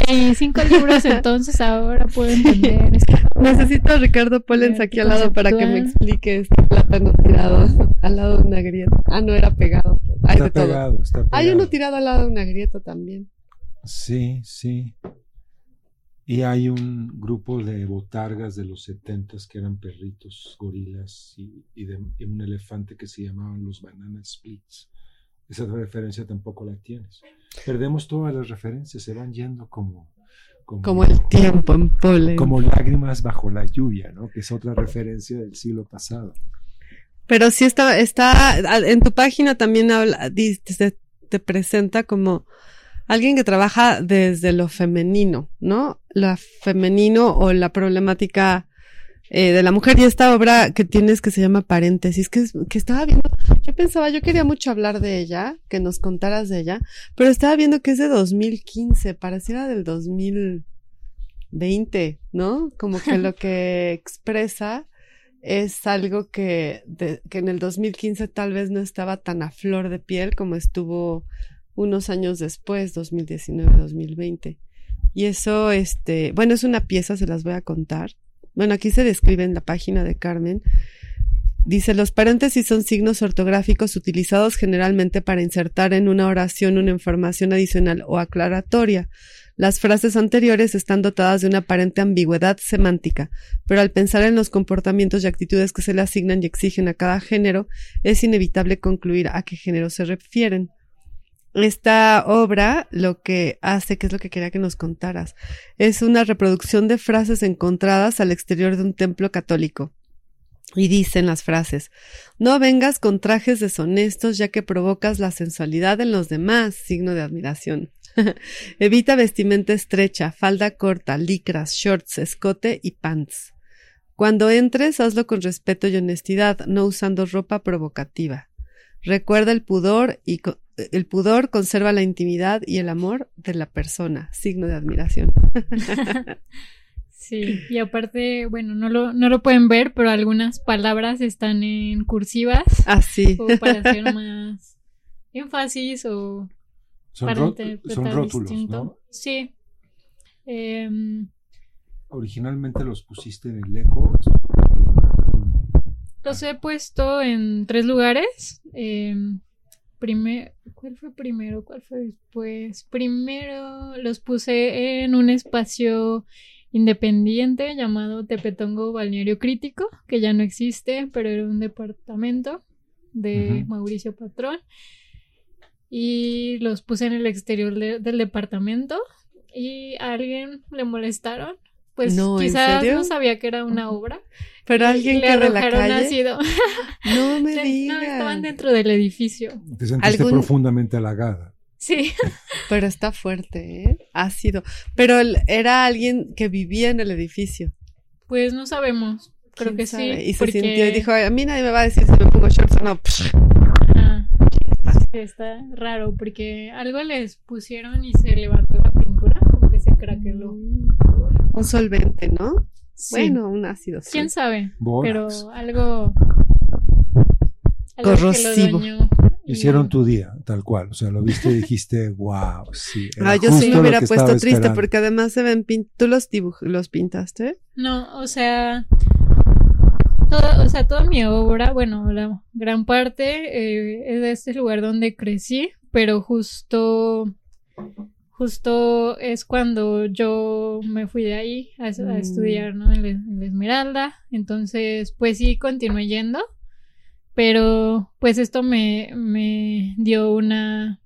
Speaker 5: leí cinco libros, entonces ahora puedo entender. esto.
Speaker 2: Necesito a Ricardo Pollens aquí al lado para que me explique este plátano tirado al lado de una grieta. Ah, no era pegado. Hay
Speaker 4: Está
Speaker 2: de todo.
Speaker 4: pegado, está pegado.
Speaker 2: Hay uno tirado al lado de una grieta también.
Speaker 4: Sí, sí. Y hay un grupo de botargas de los setentas que eran perritos, gorilas y, y de, y un elefante que se llamaban los banana splits. Esa referencia tampoco la tienes. Perdemos todas las referencias, se van yendo como, como,
Speaker 2: Como el tiempo en Pollens.
Speaker 4: como lágrimas bajo la lluvia, ¿no? Que es otra referencia del siglo pasado.
Speaker 2: Pero sí está, está, en tu página también habla, te, te presenta como alguien que trabaja desde lo femenino, ¿no? Lo femenino o la problemática eh, de la mujer y esta obra que tienes que se llama Paréntesis, que, es- que estaba viendo, yo pensaba, yo quería mucho hablar de ella, que nos contaras de ella, pero estaba viendo que es de 2015, pareciera del 2020, ¿no? Como que lo que expresa es algo que, de- que en el 2015 tal vez no estaba tan a flor de piel como estuvo unos años después, 2019, 2020. Y eso, este, bueno, es una pieza, se las voy a contar. Bueno, aquí se describe en la página de Carmen. Dice, los paréntesis son signos ortográficos utilizados generalmente para insertar en una oración una información adicional o aclaratoria. Las frases anteriores están dotadas de una aparente ambigüedad semántica, pero al pensar en los comportamientos y actitudes que se le asignan y exigen a cada género, es inevitable concluir a qué género se refieren. Esta obra lo que hace, que es lo que quería que nos contaras, es una reproducción de frases encontradas al exterior de un templo católico. Y dicen las frases, no vengas con trajes deshonestos ya que provocas la sensualidad en los demás, signo de admiración. Evita vestimenta estrecha, falda corta, licras, shorts, escote y pants. Cuando entres, hazlo con respeto y honestidad, no usando ropa provocativa. Recuerda el pudor y el pudor conserva la intimidad y el amor de la persona, signo de admiración.
Speaker 5: Sí, y aparte, bueno, no lo, no lo pueden ver, pero algunas palabras están en cursivas.
Speaker 2: Así.
Speaker 5: O para hacer más énfasis o
Speaker 4: Son,
Speaker 5: para interpretar
Speaker 4: son rótulos,
Speaker 5: distinto.
Speaker 4: ¿no?
Speaker 5: Sí. Em,
Speaker 4: Originalmente los pusiste en el eco.
Speaker 5: los he puesto en tres lugares. Em, ¿Cuál fue primero? ¿Cuál fue después? Primero los puse en un espacio independiente llamado Tepetongo Balneario Crítico, que ya no existe, pero era un departamento de. Mauricio Patrón. Y los puse en el exterior de- del departamento y a alguien le molestaron. Pues
Speaker 2: No, ¿en
Speaker 5: quizás
Speaker 2: serio?
Speaker 5: no sabía que era una obra.
Speaker 2: Pero alguien
Speaker 5: le
Speaker 2: que de la
Speaker 5: arrojaron
Speaker 2: calle.
Speaker 5: ácido.
Speaker 2: No me
Speaker 5: No,
Speaker 2: digas.
Speaker 5: estaban dentro del edificio.
Speaker 4: Te sentiste
Speaker 2: Algún-
Speaker 4: profundamente halagada.
Speaker 5: Sí.
Speaker 2: Pero está fuerte, ¿eh? Ácido. Pero el- era alguien que vivía en el edificio.
Speaker 5: Pues no sabemos. Creo
Speaker 2: ¿Quién
Speaker 5: que
Speaker 2: sabe?
Speaker 5: sí.
Speaker 2: Y se
Speaker 5: porque-
Speaker 2: sintió y dijo, a mí nadie me va a decir si me pongo shorts o no.
Speaker 5: Está raro porque algo les pusieron y se levantó la pintura, como que se craqueló.
Speaker 2: Un solvente, ¿no?
Speaker 5: Sí.
Speaker 2: Bueno, un ácido. sí.
Speaker 5: quién sabe,
Speaker 4: Borax.
Speaker 5: pero algo, algo que lo
Speaker 2: Corrosivo.
Speaker 5: dañó.
Speaker 4: Hicieron tu día, tal cual. O sea, lo viste y dijiste, wow, sí.
Speaker 2: Ah, yo sí
Speaker 4: lo
Speaker 2: me hubiera puesto triste
Speaker 4: esperando.
Speaker 2: porque además se ven pin ¿Tú los los pintaste?
Speaker 5: No, o sea, todo, o sea, toda mi obra, bueno, la gran parte eh, es de este lugar donde crecí, pero justo, justo es cuando yo me fui de ahí a, a
Speaker 2: Mm.
Speaker 5: estudiar, ¿no? En la, en la Esmeralda. Entonces, pues sí, continué yendo, pero pues esto me, me dio una,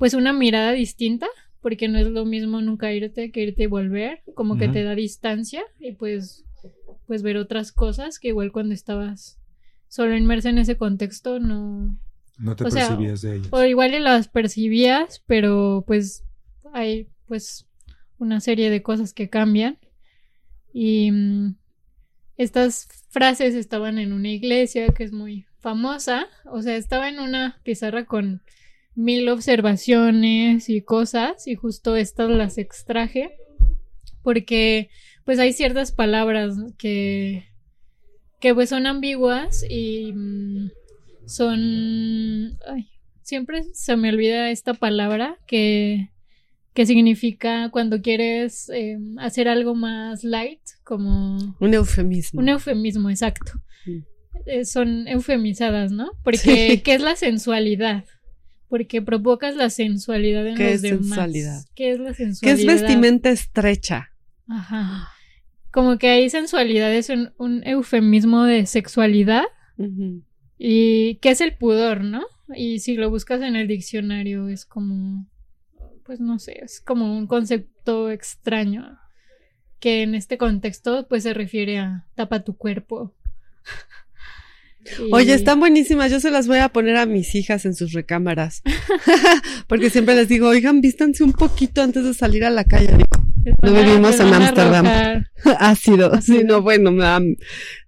Speaker 5: pues una mirada distinta porque no es lo mismo nunca irte que irte y volver, como que te da distancia y pues pues ver otras cosas que igual cuando estabas solo inmersa en ese contexto no
Speaker 4: No te
Speaker 5: o sea,
Speaker 4: percibías de ellas.
Speaker 5: o igual y las percibías, pero pues hay pues una serie de cosas que cambian y mm, estas frases estaban en una iglesia que es muy famosa, o sea, estaba en una pizarra con mil observaciones y cosas y justo estas las extraje porque pues hay ciertas palabras que que pues son ambiguas y mm, son ay, siempre se me olvida esta palabra que que significa cuando quieres eh, hacer algo más light como
Speaker 2: Un eufemismo.
Speaker 5: un eufemismo exacto
Speaker 2: Mm.
Speaker 5: Eh, son eufemizadas no porque
Speaker 2: Sí.
Speaker 5: qué es la sensualidad porque provocas la sensualidad en
Speaker 2: ¿Qué
Speaker 5: los
Speaker 2: es
Speaker 5: demás
Speaker 2: sensualidad?
Speaker 5: qué es la
Speaker 2: ¿Qué
Speaker 5: sensualidad
Speaker 2: es vestimenta estrecha?
Speaker 5: Ajá. Como que hay sensualidad es un, un eufemismo de sexualidad
Speaker 2: Ujú.
Speaker 5: Y que es el pudor, ¿no? Y si lo buscas en el diccionario es como, pues no sé, es como un concepto extraño que en este contexto pues se refiere a tapa tu cuerpo.
Speaker 2: Oye, están buenísimas. Yo se las voy a poner a mis hijas en sus recámaras. Porque siempre les digo, oigan, vístanse un poquito antes de salir a la calle. Digo, no vivimos en Ámsterdam. ácido. Sí,
Speaker 5: Ácido.
Speaker 2: no, bueno,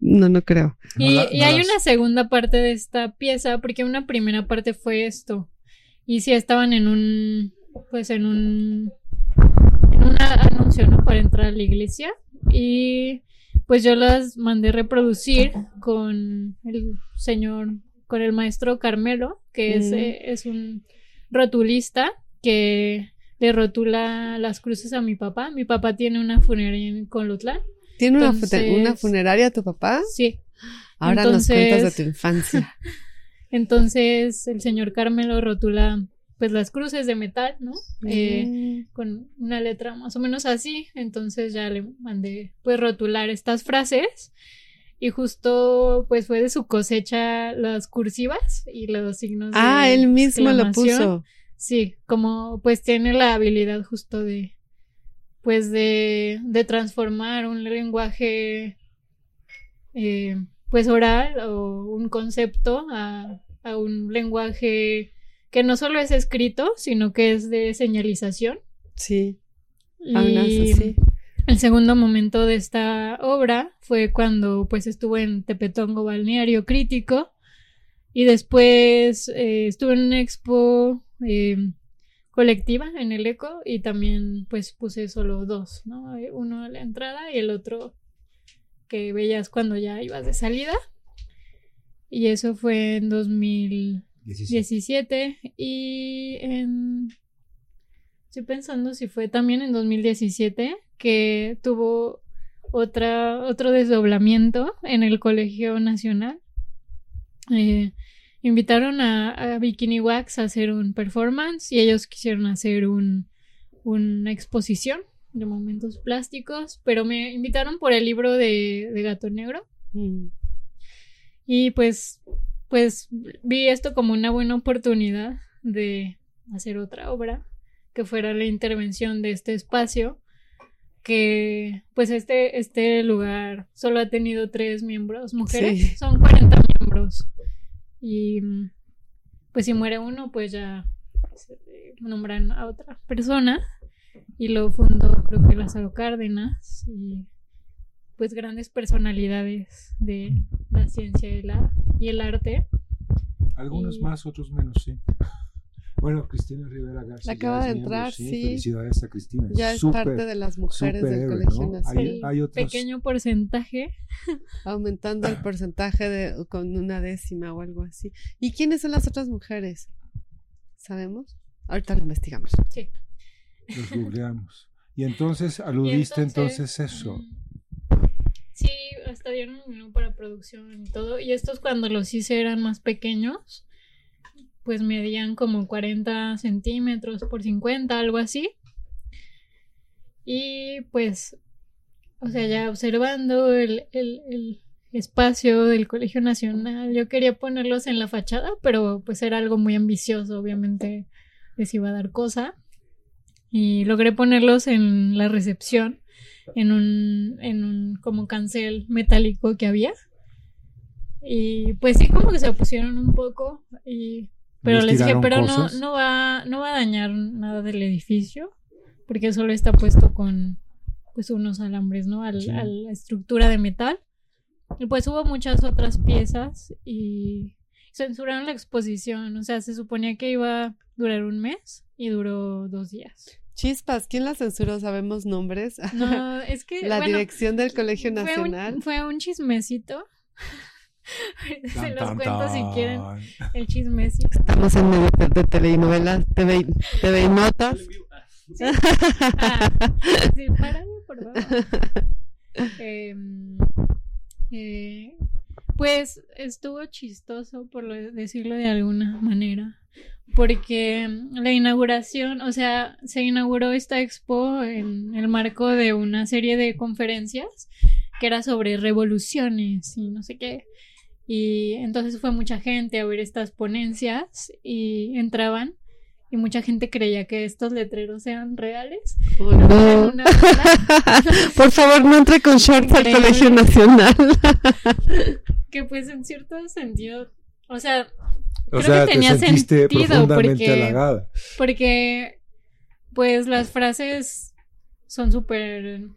Speaker 2: no, no creo.
Speaker 5: Y, hay una segunda parte de esta pieza, porque una primera parte fue esto. Y sí estaban en un, pues en un, en un anuncio, ¿no? Para entrar a la iglesia. Y pues yo las mandé reproducir con el señor, con el maestro Carmelo, que es,
Speaker 2: Mm.
Speaker 5: eh, es un rotulista que le rotula las cruces a mi papá. Mi papá tiene una funeraria en Colotlán.
Speaker 2: ¿Tiene una,
Speaker 5: Entonces-
Speaker 2: una funeraria tu papá?
Speaker 5: Sí.
Speaker 2: Ahora nos
Speaker 5: Entonces-
Speaker 2: cuentas de tu infancia.
Speaker 5: Entonces el señor Carmelo rotula pues las cruces de metal, ¿no? Eh,
Speaker 2: Mm.
Speaker 5: con una letra más o menos así. Entonces ya le mandé pues rotular estas frases. Y justo pues fue de su cosecha las cursivas y los signos de
Speaker 2: Ah, él mismo lo puso.
Speaker 5: Sí, como pues tiene la habilidad justo de pues de, de transformar un lenguaje eh, pues oral o un concepto a, a un lenguaje que no solo es escrito, sino que es de señalización.
Speaker 2: Sí, hablas
Speaker 5: Y
Speaker 2: así.
Speaker 5: el segundo momento de esta obra fue cuando pues estuve en Tepetongo Balneario Crítico y después eh, estuve en una expo eh, colectiva en el ECO y también pues puse solo dos, ¿no? Eh, Uno a la entrada y el otro que veías cuando ya ibas de salida. Y eso fue en 2017 y en... Estoy pensando si fue también en 2017 que tuvo otra, otro desdoblamiento en el Colegio Nacional. Eh, invitaron a, a Bikini Wax a hacer un performance y ellos quisieron hacer un, una exposición de momentos plásticos, pero me invitaron por el libro de, de Gato Negro
Speaker 2: Mm.
Speaker 5: y pues, pues vi esto como una buena oportunidad de hacer otra obra que fuera la intervención de este espacio que pues este, este lugar solo ha tenido tres miembros mujeres,
Speaker 2: Sí.
Speaker 5: son 40 miembros y mm, pues si muere uno pues ya se nombran a otra persona y lo fundó creo que Lázaro Cárdenas y pues grandes personalidades de la ciencia y, la, y el arte.
Speaker 4: Algunos
Speaker 5: Y-
Speaker 4: más, otros menos, sí. Bueno, Cristina Rivera García.
Speaker 2: Acaba
Speaker 4: ya
Speaker 2: de
Speaker 4: miembro,
Speaker 2: entrar, sí.
Speaker 4: Felicidades a Cristina.
Speaker 2: Ya es parte de las mujeres del Colegio
Speaker 4: ¿no?
Speaker 2: Nacional.
Speaker 4: Hay- hay otros-
Speaker 5: pequeño porcentaje.
Speaker 2: Aumentando el porcentaje de con una décima o algo así. ¿Y quiénes son las otras mujeres? ¿Sabemos? Ahorita lo investigamos.
Speaker 5: Sí.
Speaker 4: Los googleamos. Y entonces
Speaker 5: Y
Speaker 4: aludiste entonces, eso.
Speaker 5: mm, Sí, hasta dieron un menú para producción y todo. Y estos cuando los hice eran más pequeños, pues medían como 40 centímetros por 50, algo así. Y pues, o sea, ya observando el, el, el espacio del Colegio Nacional, yo quería ponerlos en la fachada, pero pues era algo muy ambicioso, obviamente les iba a dar cosa. Y logré ponerlos en la recepción en un, en un como cancel metálico que había. Y pues sí, como que se opusieron un poco. Y, pero
Speaker 4: ¿Les
Speaker 5: les dije, pero no, no, va, no va a dañar nada del edificio, porque solo está puesto con pues unos alambres, ¿no? Al-
Speaker 4: Sí.
Speaker 5: A la estructura de metal. Y pues hubo muchas otras piezas y censuraron la exposición. O sea, se suponía que iba a durar un mes y duró dos días.
Speaker 2: Chispas, ¿quién la censuró? ¿Sabemos nombres?
Speaker 5: No, es que
Speaker 2: la
Speaker 5: bueno,
Speaker 2: dirección del Colegio
Speaker 5: fue
Speaker 2: Nacional.
Speaker 5: un, fue un chismecito. Se
Speaker 4: Tan,
Speaker 5: los
Speaker 4: tan,
Speaker 5: cuento si quieren el chismecito.
Speaker 2: Estamos en medio de, telenovelas, TV, TV y notas.
Speaker 5: Ah, sí, párale, por favor. Em, eh, pues estuvo chistoso, por lo- decirlo de alguna manera, porque la inauguración, o sea, se inauguró esta expo en el marco de una serie de conferencias que era sobre revoluciones y no sé qué. Y entonces fue mucha gente a ver estas ponencias y entraban y mucha gente creía que estos letreros eran reales.
Speaker 2: Oh, no.
Speaker 5: una
Speaker 2: Por favor, no entre con shorts al. Colegio Nacional.
Speaker 5: que pues en cierto sentido, o sea,
Speaker 4: O
Speaker 5: Creo
Speaker 4: sea,
Speaker 5: que
Speaker 4: te
Speaker 5: tenía
Speaker 4: sentiste
Speaker 5: sentido,
Speaker 4: profundamente
Speaker 5: porque-
Speaker 4: halagada.
Speaker 5: porque pues las frases son súper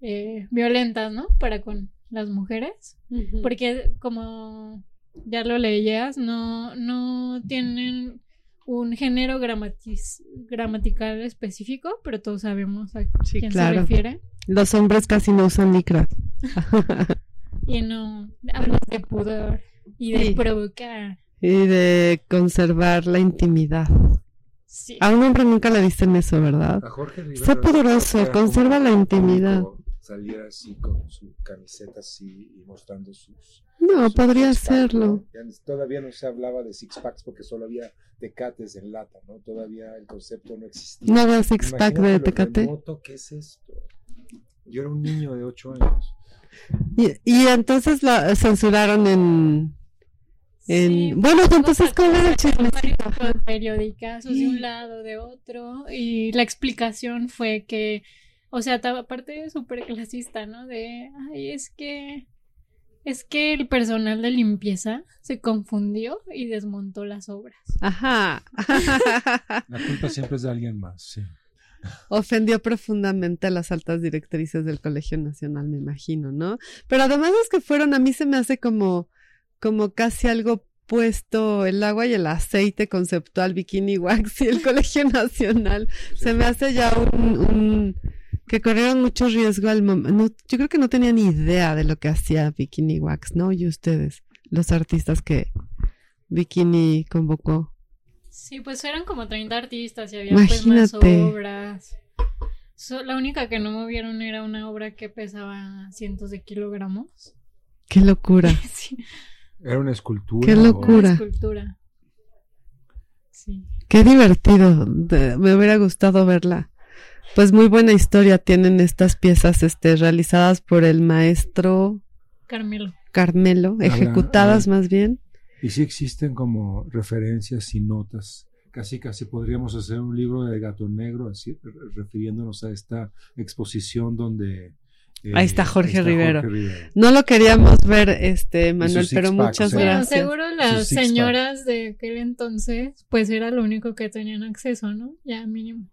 Speaker 5: eh, violentas, ¿no? Para con las mujeres, porque como ya lo leías, no, no tienen un género gramatis- gramatical específico, pero todos sabemos a
Speaker 2: Sí,
Speaker 5: quién se refiere.
Speaker 2: Los hombres casi no usan licras.
Speaker 5: Y no hablas de pudor y de
Speaker 2: Sí.
Speaker 5: provocar.
Speaker 2: y de conservar la intimidad.
Speaker 5: Sí.
Speaker 2: A un hombre nunca le dicen eso, ¿verdad?
Speaker 4: A Jorge Rivera.
Speaker 2: Poderoso,
Speaker 4: era
Speaker 2: conserva la intimidad.
Speaker 4: Salir así con su camiseta así y mostrando sus.
Speaker 2: No,
Speaker 4: sus
Speaker 2: podría
Speaker 4: six-pack,
Speaker 2: serlo.
Speaker 4: ¿no? Todavía no se hablaba de six packs porque solo había tecates en lata, ¿no? Todavía el concepto no existía.
Speaker 2: No veo six pack
Speaker 4: Imagínate
Speaker 2: de Tecate.
Speaker 4: remoto que es esto? Yo era un niño de 8 años.
Speaker 2: Y, y entonces la censuraron en... en...
Speaker 5: Sí,
Speaker 2: bueno, entonces, ¿cómo era el
Speaker 5: periodicazos de un lado, de otro, y la explicación fue que, o sea, aparte súper clasista, ¿no? De, ay, es que, es que el personal de limpieza se confundió y desmontó las obras.
Speaker 2: Ajá.
Speaker 4: La culpa siempre es de alguien más, sí.
Speaker 2: Ofendió profundamente a las altas directrices del Colegio Nacional, me imagino, ¿no? Pero además es que fueron, a mí se me hace como, como casi algo puesto el agua y el aceite conceptual Bikini Wax y el Colegio Nacional. Se me hace ya un, un que corrieron mucho riesgo al momento. No, yo creo que no tenían ni idea de lo que hacía Bikini Wax, ¿no? Y ustedes, los artistas que Bikini convocó.
Speaker 5: Sí, pues eran como 30 artistas y había pues más
Speaker 2: Imagínate.
Speaker 5: obras. So- la única que no movieron era una obra que pesaba cientos de kilogramos.
Speaker 2: Qué locura.
Speaker 5: Sí,
Speaker 4: Era una escultura.
Speaker 2: Qué locura.
Speaker 5: una escultura. Sí.
Speaker 2: Qué divertido. de- me hubiera gustado verla. Pues muy buena historia tienen estas piezas este, realizadas por el maestro
Speaker 5: Carmelo.
Speaker 2: Carmelo, ejecutadas más bien.
Speaker 4: Y sí existen como referencias y notas. Casi, casi podríamos hacer un libro de Gato Negro, así, re- refiriéndonos a esta exposición donde... eh,
Speaker 2: Ahí está Jorge Rivero.
Speaker 4: Rivero.
Speaker 2: No lo queríamos ver, este Manuel, pero muchas
Speaker 5: Bueno,
Speaker 2: gracias.
Speaker 5: seguro las señoras de aquel entonces, pues era lo único que tenían acceso, ¿no? Ya mínimo.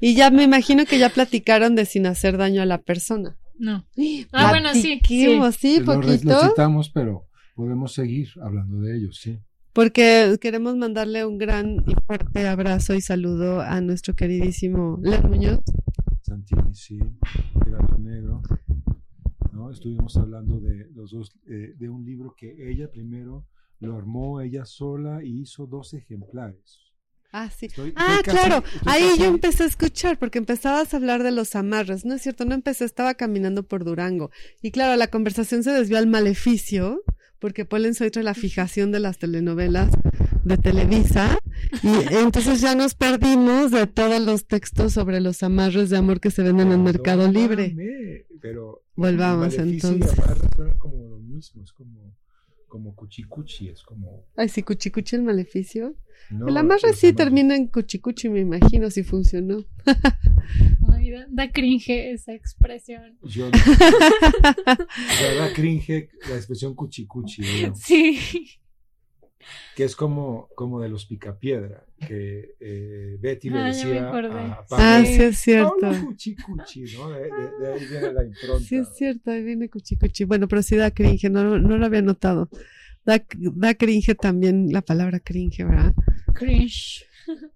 Speaker 2: Y ya me imagino que ya platicaron de sin hacer daño a la persona.
Speaker 5: No. Ah, bueno, sí,
Speaker 2: sí,
Speaker 4: re-
Speaker 2: poquito.
Speaker 4: lo citamos, pero podemos seguir hablando de ellos, sí.
Speaker 2: Porque queremos mandarle un gran y fuerte abrazo y saludo a nuestro queridísimo Len Muñoz.
Speaker 4: Santini, sí, de Gato Negro. ¿no? Estuvimos hablando de los dos, eh, de un libro que ella primero lo armó ella sola y hizo dos ejemplares.
Speaker 2: Ah, sí.
Speaker 4: Estoy-
Speaker 2: Ah,
Speaker 4: estoy
Speaker 2: claro. Ahí
Speaker 4: casi-
Speaker 2: yo empecé a escuchar porque empezabas a hablar de los amarres. No es cierto, no empecé, estaba caminando por Durango. Y claro, la conversación se desvió al maleficio porque Polen soy la fijación de las telenovelas de Televisa. Y entonces ya nos perdimos de todos los textos sobre los amarres de amor que se venden en Mercado Libre.
Speaker 4: Pero
Speaker 2: Volvamos,
Speaker 4: y
Speaker 2: entonces.
Speaker 4: como lo mismo, es como, como cuchicuchi, es como...
Speaker 2: Ay, sí, cuchicuchi el maleficio.
Speaker 4: no,
Speaker 2: el amarre sí termina en cuchicuchi, me imagino, si funcionó.
Speaker 5: Ay, da, da cringe esa expresión.
Speaker 4: Yo, o sea, da cringe la expresión cuchicuchi, ¿no?
Speaker 5: Sí.
Speaker 4: Que es como, como de los picapiedra, que eh, Betty le
Speaker 5: Ah, ya me
Speaker 4: decía
Speaker 5: acordé.
Speaker 4: a
Speaker 2: Ah,
Speaker 4: Pablo,
Speaker 2: sí es cierto.
Speaker 4: Pablo cuchicuchi, ¿no? De, de- de ahí viene la impronta.
Speaker 2: Sí, es cierto, ahí viene cuchicuchi. Bueno, pero sí da cringe, no, no lo había notado. Da, da cringe también la palabra cringe, ¿verdad?
Speaker 5: Cringe.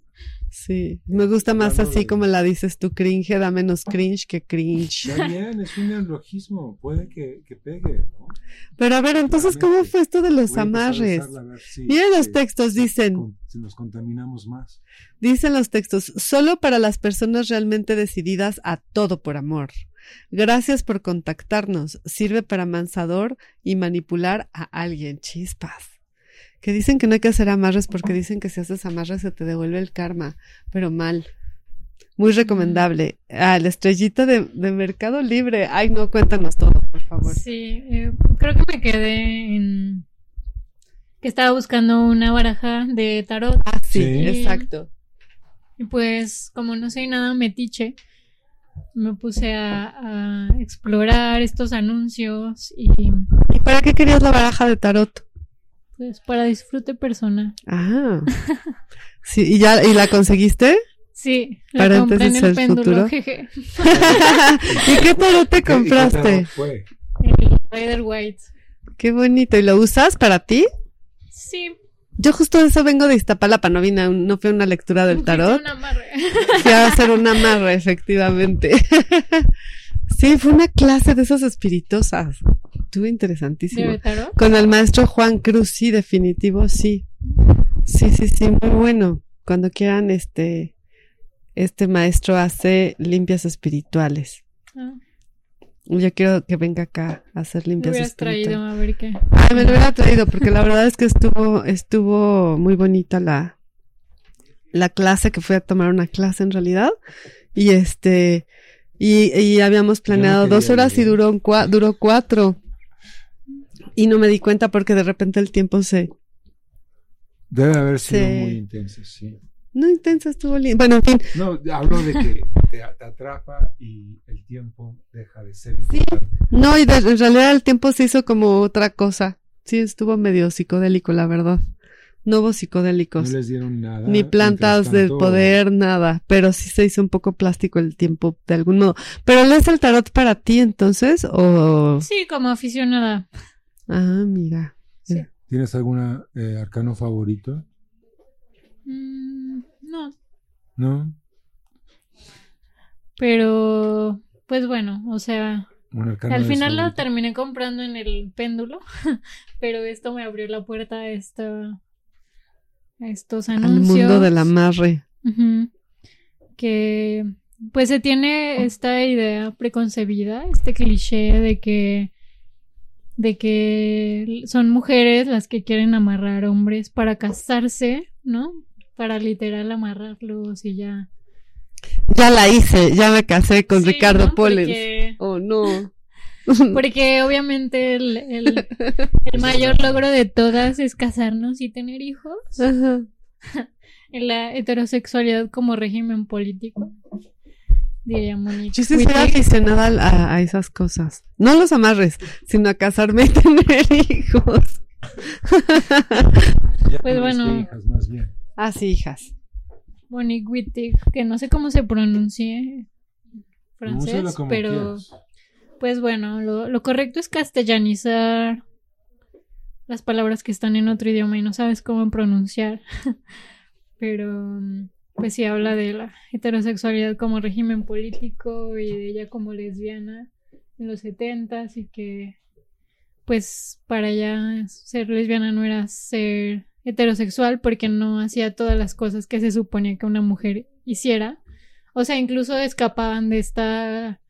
Speaker 2: Sí, me gusta más
Speaker 4: Hablando
Speaker 2: así
Speaker 4: de-
Speaker 2: como la dices tú, cringe, da menos cringe que cringe.
Speaker 4: Está bien, es un neologismo, puede que, que pegue, ¿no?
Speaker 2: Pero a ver, entonces, ¿cómo fue esto de los amarres?
Speaker 4: si-
Speaker 2: Miren los textos, dicen.
Speaker 4: con- Si nos contaminamos más.
Speaker 2: Dicen los textos, solo para las personas realmente decididas a todo por amor. Gracias por contactarnos. Sirve para mansador y manipular a alguien. Chispas. Que dicen que no hay que hacer amarres porque dicen que si haces amarres se te devuelve el karma, pero mal. Muy recomendable. Ah, la estrellita de, de Mercado Libre. Ay, no, cuéntanos todo, por favor.
Speaker 5: Sí, eh, creo que me quedé en que estaba buscando una baraja de tarot
Speaker 2: Ah, sí,
Speaker 4: Sí.
Speaker 2: exacto.
Speaker 5: y pues como no soy nada metiche, me puse a, a explorar estos anuncios y
Speaker 2: ¿Y para qué querías la baraja de tarot?
Speaker 5: Pues para disfrute personal.
Speaker 2: Ah. Sí, ¿y ya y la conseguiste?
Speaker 5: Sí, la compré en
Speaker 2: Paréntesis,
Speaker 5: el
Speaker 2: el
Speaker 5: péndulo,
Speaker 2: futuro.
Speaker 5: jeje.
Speaker 2: ¿Y qué tarot te
Speaker 4: ¿Qué- y qué
Speaker 2: compraste?
Speaker 4: fue?
Speaker 5: El Rider White.
Speaker 2: Qué bonito. ¿Y lo usas para ti?
Speaker 5: Sí,
Speaker 2: Yo justo de eso vengo de Iztapalapa, no vine, a un- no fue una lectura del tarot.
Speaker 5: un amarre.
Speaker 2: Fui a hacer una amarre, efectivamente. Sí, fue una clase de esas espiritosas. Estuvo interesantísimo.
Speaker 5: ¿De?
Speaker 2: Con el maestro Juan Cruz, sí, definitivo, sí. Sí, sí, sí, muy bueno. cuando quieran, este, este maestro hace limpias espirituales.
Speaker 5: Ah,
Speaker 2: Yo quiero que venga acá a hacer
Speaker 5: me
Speaker 2: limpias
Speaker 5: hubieras
Speaker 2: espirituales.
Speaker 5: traído a ver qué.
Speaker 2: Ay, me lo hubiera traído porque la verdad es que estuvo, estuvo muy bonita la, la clase que fui a tomar una clase en realidad. Y este, y, y habíamos planeado dos horas y duró, un cua- duró cuatro. Y no me di cuenta porque de repente el tiempo se,
Speaker 4: Debe haber sido muy intenso, sí.
Speaker 2: no intenso, estuvo lindo. Bueno, en fin,
Speaker 4: No, hablo de que te, te atrapa y el tiempo deja de ser importante.
Speaker 2: no, y de- en realidad el tiempo se hizo como otra cosa. Sí, estuvo medio psicodélico, la verdad. No hubo
Speaker 4: No
Speaker 2: psicodélicos.
Speaker 4: les dieron nada.
Speaker 2: ni plantas del poder, nada, pero sí se hizo un poco plástico el tiempo de algún modo. ¿Pero lees el tarot para ti entonces o...?
Speaker 5: Sí, como aficionada.
Speaker 2: Ah, mira.
Speaker 5: Sí.
Speaker 4: ¿Tienes algún arcano favorito?
Speaker 5: Mm, no,
Speaker 4: ¿No?
Speaker 5: pero pues bueno, o sea,
Speaker 4: Un arcano
Speaker 5: al final la
Speaker 4: favorito.
Speaker 5: terminé comprando en el péndulo, pero esto me abrió la puerta a esta a estos
Speaker 2: Al
Speaker 5: anuncios.
Speaker 2: mundo del amarre.
Speaker 5: Que pues se tiene esta idea preconcebida, este cliché de que de que son mujeres las que quieren amarrar hombres para casarse, ¿no? Para literal amarrarlos y ya.
Speaker 2: Ya la hice, ya me casé con
Speaker 5: Sí,
Speaker 2: Ricardo
Speaker 5: ¿no?
Speaker 2: Pollens.
Speaker 5: Porque,
Speaker 2: Oh, no.
Speaker 5: porque obviamente el, el- el mayor logro de todas es casarnos y tener hijos.
Speaker 2: Ajá.
Speaker 5: En la heterosexualidad como régimen político. Diría Monique.
Speaker 2: Yo sí soy aficionada a, a esas cosas. No a los amarres, sino a casarme y tener hijos.
Speaker 4: Ya
Speaker 5: Pues bueno.
Speaker 4: hijas, más bien.
Speaker 2: Ah, sí, hijas.
Speaker 5: Monique Wittig, que no sé cómo se pronuncie francés,
Speaker 4: como
Speaker 5: pero
Speaker 4: quieras.
Speaker 5: pues bueno, lo, lo correcto es castellanizar las palabras que están en otro idioma y no sabes cómo pronunciar. pero mm, pues sí habla de la heterosexualidad como régimen político y de ella como lesbiana en los setentas y que pues para ella ser lesbiana no era ser heterosexual porque no hacía todas las cosas que se suponía que una mujer hiciera. O sea, incluso escapaban de esta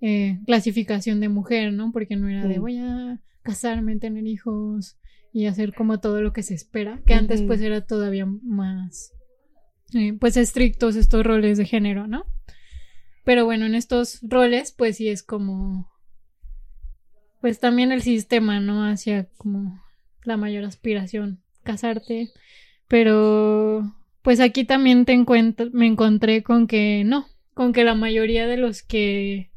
Speaker 5: eh, clasificación de mujer, ¿no? Porque no era de voy a casarme, tener hijos y hacer como todo lo que se espera, que antes pues era todavía más eh, pues estrictos estos roles de género, ¿no? Pero bueno, en estos roles pues sí es como pues también el sistema, ¿no? Hacia como la mayor aspiración, casarte. Pero pues aquí también te encuentro, me encontré con que no, con que la mayoría de los que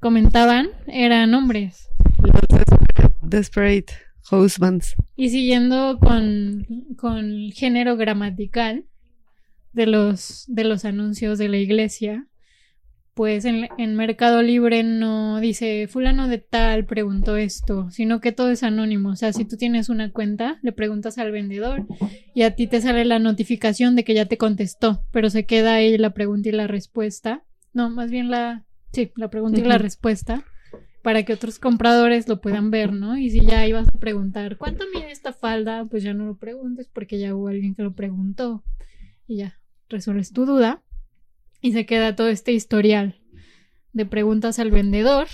Speaker 5: comentaban eran hombres.
Speaker 2: Los desperate, desperate husbands.
Speaker 5: Y siguiendo con, con el género gramatical de los, de los anuncios de la iglesia, pues en, en Mercado Libre no dice fulano de tal preguntó esto, sino que todo es anónimo. O sea, si tú tienes una cuenta, le preguntas al vendedor y a ti te sale la notificación de que ya te contestó, pero se queda ahí la pregunta y la respuesta. No, más bien la, sí, la pregunta y la respuesta para que otros compradores lo puedan ver, ¿no? Y si ya ibas a preguntar, ¿cuánto mide esta falda? Pues ya no lo preguntes porque ya hubo alguien que lo preguntó y ya resuelves tu duda y se queda todo este historial de preguntas al vendedor.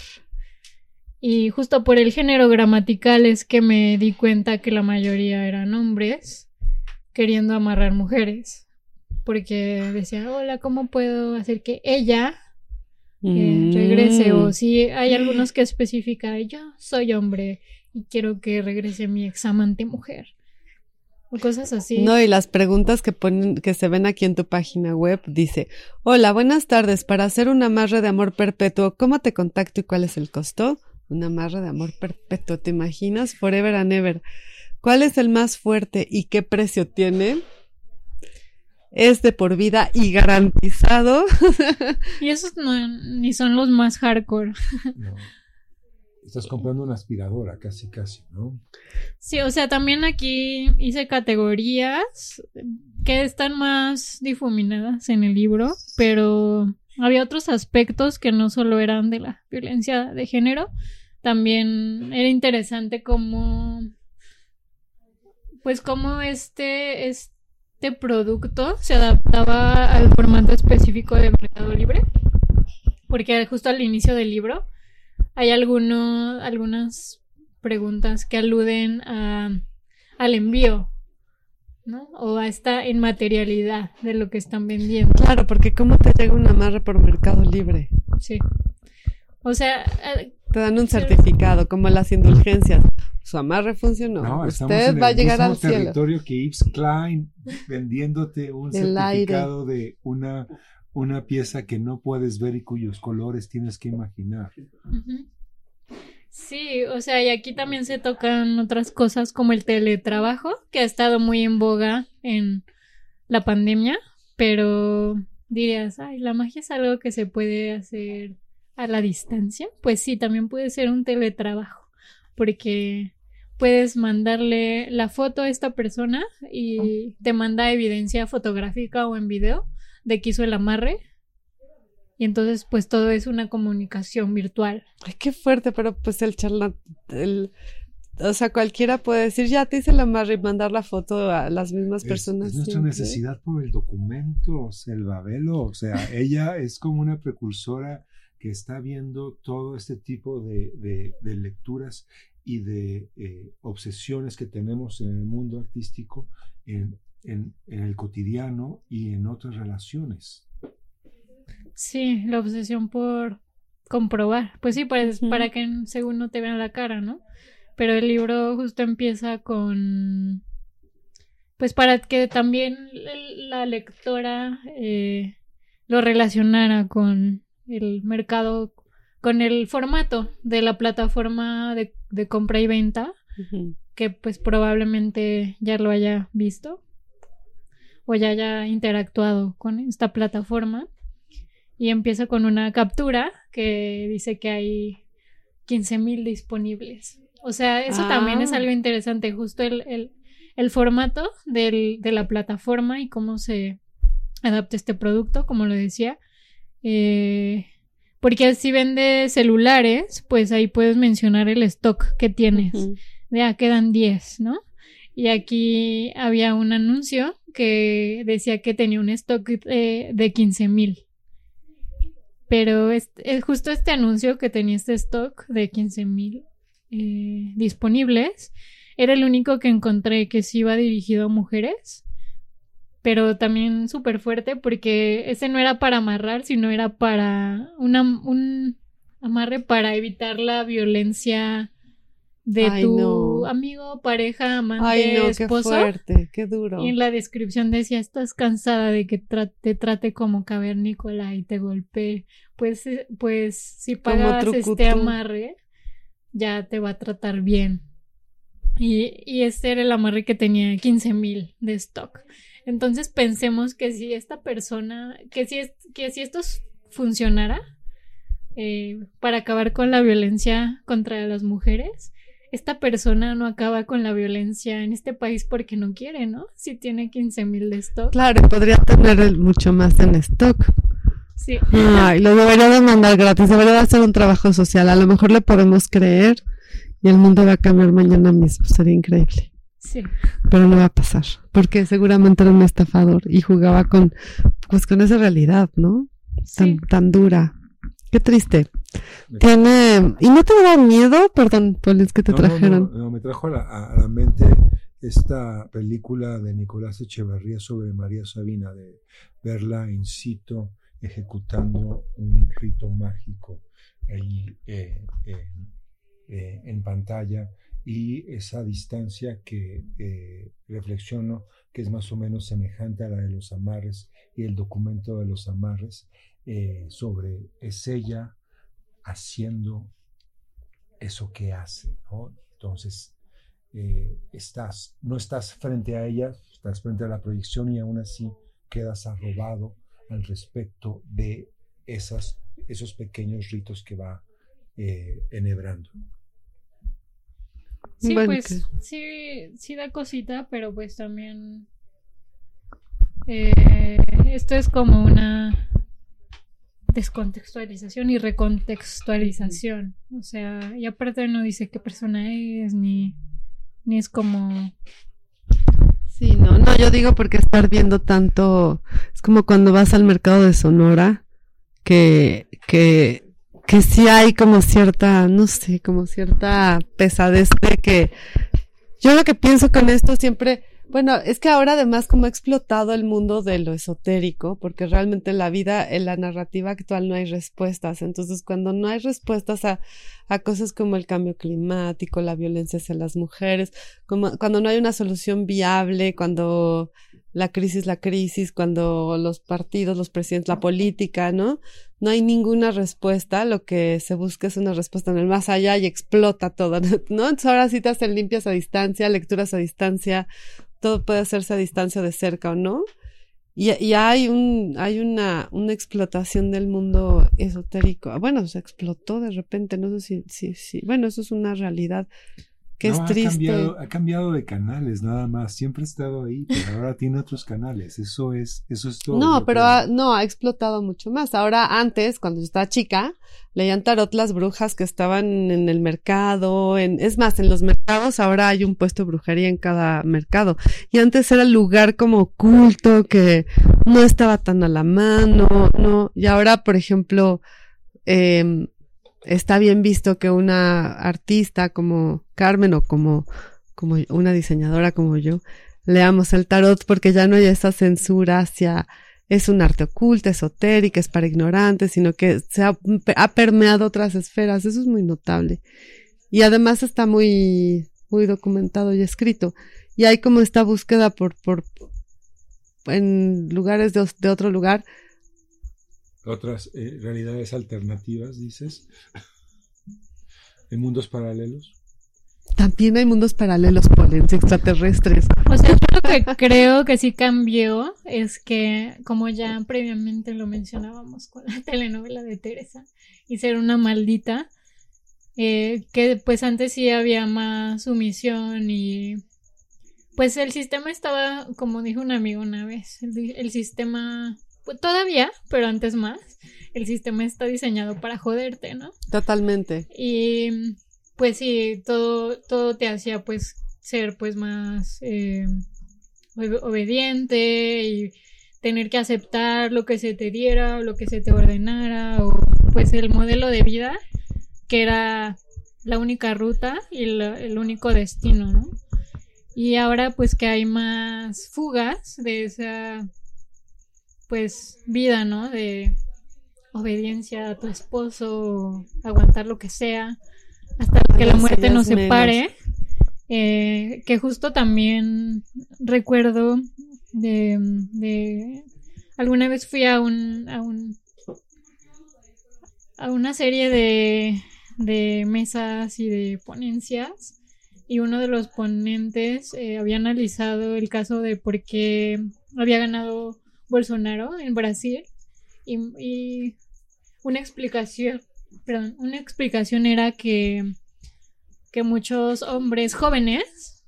Speaker 5: Y justo por el género gramatical es que me di cuenta que la mayoría eran hombres queriendo amarrar mujeres. Porque decía, hola, ¿cómo puedo hacer que ella eh, regrese?
Speaker 2: Mm.
Speaker 5: O si hay algunos que especifican, yo soy hombre y quiero que regrese mi examante mujer. O cosas así.
Speaker 2: No, y las preguntas que ponen, que se ven aquí en tu página web, dice, hola, buenas tardes, para hacer un amarre de amor perpetuo, ¿cómo te contacto y cuál es el costo? Un amarre de amor perpetuo, ¿te imaginas? Forever and ever. ¿Cuál es el más fuerte y qué precio tiene? Es de por vida y garantizado.
Speaker 5: Y esos no, ni son los más hardcore.
Speaker 4: No. Estás comprando una aspiradora, casi, casi, ¿no?
Speaker 5: Sí, o sea, también aquí hice categorías que están más difuminadas en el libro, pero había otros aspectos que no solo eran de la violencia de género, también era interesante cómo, pues cómo este, es, este producto se adaptaba al formato específico de Mercado Libre, porque justo al inicio del libro hay alguno, algunas preguntas que aluden a, al envío, ¿no? O a esta inmaterialidad de lo que están vendiendo.
Speaker 2: Claro, porque ¿cómo te llega una amarre por Mercado Libre?
Speaker 5: Sí. O sea, eh,
Speaker 2: Te dan un certificado, como las indulgencias. Su amarre funcionó.
Speaker 4: No, estamos
Speaker 2: Usted
Speaker 4: en
Speaker 2: va a
Speaker 4: el
Speaker 2: llegar
Speaker 4: mismo
Speaker 2: al cielo.
Speaker 4: territorio que Yves Klein vendiéndote un
Speaker 2: El aire.
Speaker 4: certificado de una, una pieza que no puedes ver y cuyos colores tienes que imaginar.
Speaker 5: Sí, o sea, y aquí también se tocan otras cosas como el teletrabajo, que ha estado muy en boga en la pandemia, pero dirías, ay, la magia es algo que se puede hacer a la distancia. Pues sí, también puede ser un teletrabajo, porque puedes mandarle la foto a esta persona y te manda evidencia fotográfica o en video de que hizo el amarre. Y entonces, pues todo es una comunicación virtual.
Speaker 2: Ay, qué fuerte, pero pues el charlatán, el, o sea, cualquiera puede decir, ya te hice la amarre y mandar la foto a las mismas
Speaker 4: Es,
Speaker 2: personas.
Speaker 4: es nuestra
Speaker 2: siempre.
Speaker 4: necesidad por el documento, Selvavelo. O sea, ella es como una precursora que está viendo todo este tipo de, de- de lecturas y de eh, obsesiones que tenemos en el mundo artístico, en, en- en el cotidiano y en otras relaciones.
Speaker 5: Sí, la obsesión por comprobar. Pues sí, para,
Speaker 2: Ujú.
Speaker 5: para que según no te vean la cara, ¿no? Pero el libro justo empieza con... Pues para que también el- la lectora eh, lo relacionara con el mercado, con el formato de la plataforma de, de compra y venta, que pues probablemente ya lo haya visto o ya haya interactuado con esta plataforma y empieza con una captura que dice que hay 15.000 disponibles. O sea, eso
Speaker 2: Ah.
Speaker 5: también es algo interesante, justo el, el, el formato del- de la plataforma y cómo se adapta este producto, como lo decía. Eh, porque si vende celulares, pues ahí puedes mencionar el stock que tienes
Speaker 2: Ujú.
Speaker 5: ya quedan 10, ¿no? Y aquí había un anuncio que decía que tenía un stock de, de 15 mil. Pero eh, justo este anuncio que tenía este stock de 15 mil eh, disponibles era el único que encontré que sí iba dirigido a mujeres. Pero también súper fuerte porque ese no era para amarrar, sino era para un amarre para evitar la violencia de
Speaker 2: Ay,
Speaker 5: tu
Speaker 2: no.
Speaker 5: amigo, pareja, amante,
Speaker 2: Ay, no, qué
Speaker 5: esposo.
Speaker 2: fuerte, qué duro.
Speaker 5: Y en la descripción decía, estás cansada de que tra- te trate como cavernícola y te golpee. Pues, eh, pues si pagas este amarre, ya te va a tratar bien. Y, y este era el amarre que tenía 15 mil de stock. Entonces pensemos que si esta persona, que si, es, que si esto funcionara eh, para acabar con la violencia contra las mujeres, esta persona no acaba con la violencia en este país porque no quiere, ¿no? Si tiene 15 mil de stock.
Speaker 2: Claro, podría tener el mucho más en stock.
Speaker 5: Sí.
Speaker 2: Ay, lo debería de mandar gratis, debería de hacer un trabajo social. A lo mejor le podemos creer y el mundo va a cambiar mañana mismo. Sería increíble.
Speaker 5: Sí.
Speaker 2: Pero no va a pasar, porque seguramente era un estafador y jugaba con, pues con esa realidad, ¿no? Tan,
Speaker 5: Sí.
Speaker 2: tan dura. Qué triste. Tiene, ¿y no te da miedo? Perdón, Polis, que te
Speaker 4: No,
Speaker 2: trajeron.
Speaker 4: No, no, me trajo a la, a- a la mente esta película de Nicolás Echeverría sobre María Sabina, de verla in situ ejecutando un rito mágico ahí eh, en- eh, en pantalla y esa distancia que eh, reflexiono que es más o menos semejante a la de los amarres y el documento de los amarres eh, sobre es ella haciendo eso que hace, ¿no? Entonces, eh, estás, no estás frente a ella, estás frente a la proyección y aún así quedas arrobado al respecto de esas, esos pequeños ritos que va eh, enhebrando.
Speaker 5: Sí,
Speaker 2: Bueno,
Speaker 5: pues
Speaker 2: que-
Speaker 5: sí, sí da cosita, pero pues también eh, esto es como una descontextualización y recontextualización. O sea, y aparte no dice qué persona es, ni, ni es como...
Speaker 2: Sí, no, no, yo digo porque estar viendo tanto, es como cuando vas al mercado de Sonora, que, que, que sí hay como cierta, no sé, como cierta pesadez de que, yo lo que pienso con esto siempre, bueno, es que ahora además como ha explotado el mundo de lo esotérico, porque realmente en la vida, en la narrativa actual no hay respuestas. Entonces, cuando no hay respuestas a, a cosas como el cambio climático, la violencia hacia las mujeres, como, cuando no hay una solución viable, cuando la crisis, la crisis, cuando los partidos, los presidentes, la política, ¿no? No hay ninguna respuesta, lo que se busca es una respuesta en el más allá y explota todo, ¿no? Entonces ahora sí te hacen limpias a distancia, lecturas a distancia, todo puede hacerse a distancia de cerca o no. Y, hay un, hay una, una explotación del mundo esotérico. Bueno, se explotó de repente, no sé si, si, si, bueno, eso es una realidad que es
Speaker 4: No, ha
Speaker 2: triste.
Speaker 4: cambiado, ha cambiado de canales, nada más. Siempre ha estado ahí, pero ahora tiene otros canales. Eso es, eso es todo.
Speaker 2: No, pero ha- no, ha explotado mucho más. Ahora, antes, cuando yo estaba chica, leían tarot las brujas que estaban en el mercado, en, es más, en los mercados ahora hay un puesto de brujería en cada mercado. Y antes era el lugar como oculto, que no estaba tan a la mano, no. Y ahora, por ejemplo, em, está bien visto que una artista como Carmen o como, como una diseñadora como yo, leamos el tarot porque ya no hay esa censura hacia es un arte oculta, esotérica, es para ignorantes, sino que se ha, ha permeado otras esferas. Eso es muy notable. Y además está muy, muy documentado y escrito. Y hay como esta búsqueda por, por, en lugares de, de otro lugar.
Speaker 4: Otras eh, realidades alternativas, dices. En mundos paralelos.
Speaker 2: También hay mundos paralelos, polens extraterrestres.
Speaker 5: O sea, yo lo que creo que sí cambió es que, como ya previamente lo mencionábamos con la telenovela de Teresa, y ser una maldita, eh, que pues antes sí había más sumisión y pues el sistema estaba, como dijo un amigo una vez, el, sistema, pues todavía, pero antes más, el sistema está diseñado para joderte, ¿no?
Speaker 2: Totalmente.
Speaker 5: Y pues sí, todo, todo te hacía pues ser pues más eh, obe- obediente y tener que aceptar lo que se te diera o lo que se te ordenara o pues el modelo de vida que era la única ruta y la- el único destino, ¿no? Y ahora pues que hay más fugas de esa pues vida, ¿no? De obediencia a tu esposo, aguantar lo que sea, hasta que la muerte nos separe. Eh, que justo también recuerdo de, de alguna vez fui a un a un a una serie de, de mesas y de ponencias y uno de los ponentes eh, había analizado el caso de por qué había ganado Bolsonaro en Brasil y, y una explicación, perdón, una explicación era que, que muchos hombres jóvenes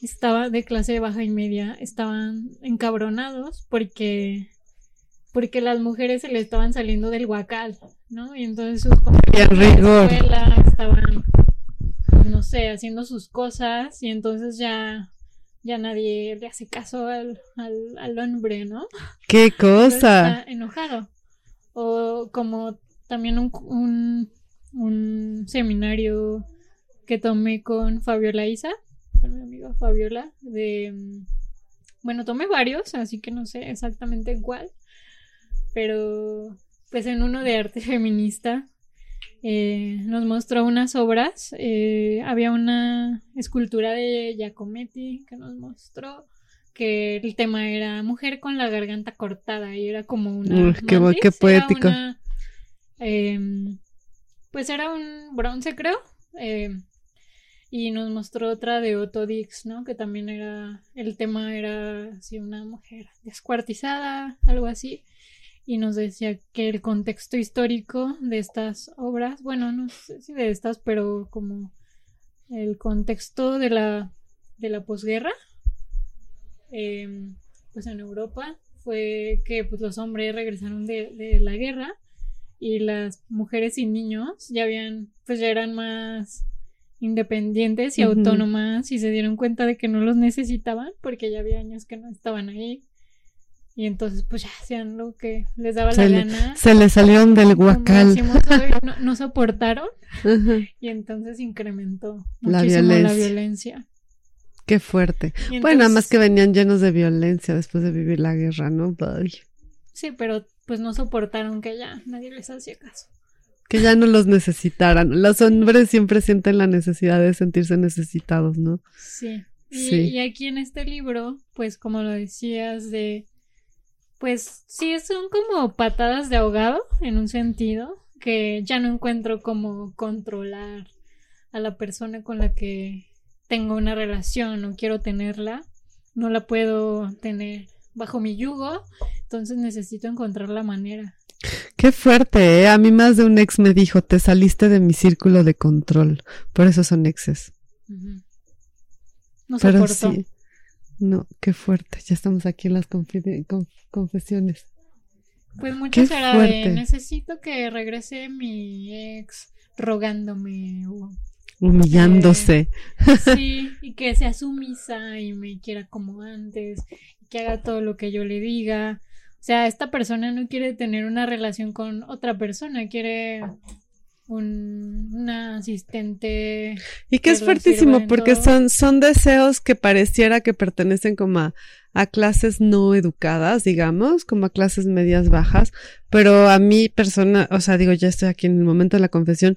Speaker 5: estaban de clase baja y media estaban encabronados porque porque las mujeres se le estaban saliendo del huacal, ¿no? Y entonces sus compañeros de la escuela estaban no sé, haciendo sus cosas y entonces ya ya nadie le hace caso al, al, al hombre, ¿no?
Speaker 2: ¡Qué cosa!
Speaker 5: está enojado. O como también un, un, un seminario que tomé con Fabiola Isa, con mi amiga Fabiola, de... Bueno, tomé varios, así que no sé exactamente cuál, pero pues en uno de arte feminista eh, nos mostró unas obras. eh, había una escultura de Giacometti que nos mostró que el tema era mujer con la garganta cortada y era como una
Speaker 2: Uf, qué bo-
Speaker 5: mantis,
Speaker 2: qué
Speaker 5: era
Speaker 2: poético.
Speaker 5: una, em, pues era un bronce creo em, y nos mostró otra de Otto Dix, ¿no? Que también era, el tema era así una mujer descuartizada, algo así y nos decía que el contexto histórico de estas obras, bueno, no sé si de estas, pero como el contexto de la, de la posguerra, eh, pues en Europa, fue que pues, los hombres regresaron de, de la guerra y las mujeres y niños ya habían, pues ya eran más independientes y autónomas y se dieron cuenta de que no los necesitaban porque ya había años que no estaban ahí. Y entonces pues ya hacían lo que les daba
Speaker 2: Se
Speaker 5: la
Speaker 2: le-
Speaker 5: gana.
Speaker 2: Se le salieron del guacal.
Speaker 5: decimos no, no soportaron y entonces incrementó muchísimo la
Speaker 2: violencia.
Speaker 5: violencia.
Speaker 2: Qué fuerte.
Speaker 5: Y
Speaker 2: Bueno, nada más
Speaker 5: entonces-
Speaker 2: que venían llenos de violencia después de vivir la guerra, ¿no?
Speaker 5: Sí, pero pues no soportaron que ya nadie les hacía caso.
Speaker 2: que ya no los necesitaran. Los hombres siempre sienten la necesidad de sentirse necesitados, ¿no?
Speaker 5: Sí. Y,
Speaker 2: Sí.
Speaker 5: y aquí en este libro, pues como lo decías, de pues sí, son como patadas de ahogado en un sentido, que ya no encuentro cómo controlar a la persona con la que tengo una relación o quiero tenerla, no la puedo tener bajo mi yugo, entonces necesito encontrar la manera.
Speaker 2: Qué fuerte, ¿eh? A mí más de un ex me dijo, te saliste de mi círculo de control. Por eso son exes.
Speaker 5: No
Speaker 2: Pero
Speaker 5: soportó.
Speaker 2: sí. No, qué fuerte. Ya estamos aquí en las conf- confesiones.
Speaker 5: Pues mucho
Speaker 2: Qué
Speaker 5: será
Speaker 2: fuerte.
Speaker 5: de necesito que regrese mi ex rogándome o
Speaker 2: Humillándose.
Speaker 5: sí, y que sea sumisa y me quiera como antes, y que haga todo lo que yo le diga. O sea, esta persona no quiere tener una relación con otra persona, quiere un, una asistente.
Speaker 2: Y que es
Speaker 5: que
Speaker 2: fuertísimo porque
Speaker 5: todo.
Speaker 2: son, son deseos que pareciera que pertenecen como a, a clases no educadas, digamos, como a clases medias bajas, pero a mí persona, o sea, digo, ya estoy aquí en el momento de la confesión,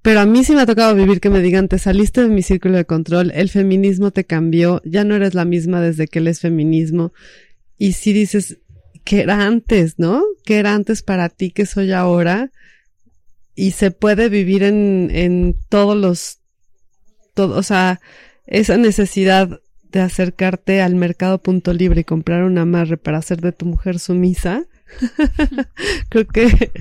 Speaker 2: pero a mí sí me ha tocado vivir que me digan, te saliste de mi círculo de control, el feminismo te cambió, ya no eres la misma desde que él es feminismo, y si dices, que era antes, ¿no? Que era antes para ti, que soy ahora, y se puede vivir en, en todos los todo, o sea, esa necesidad de acercarte al mercado punto libre y comprar un amarre para hacer de tu mujer sumisa, creo que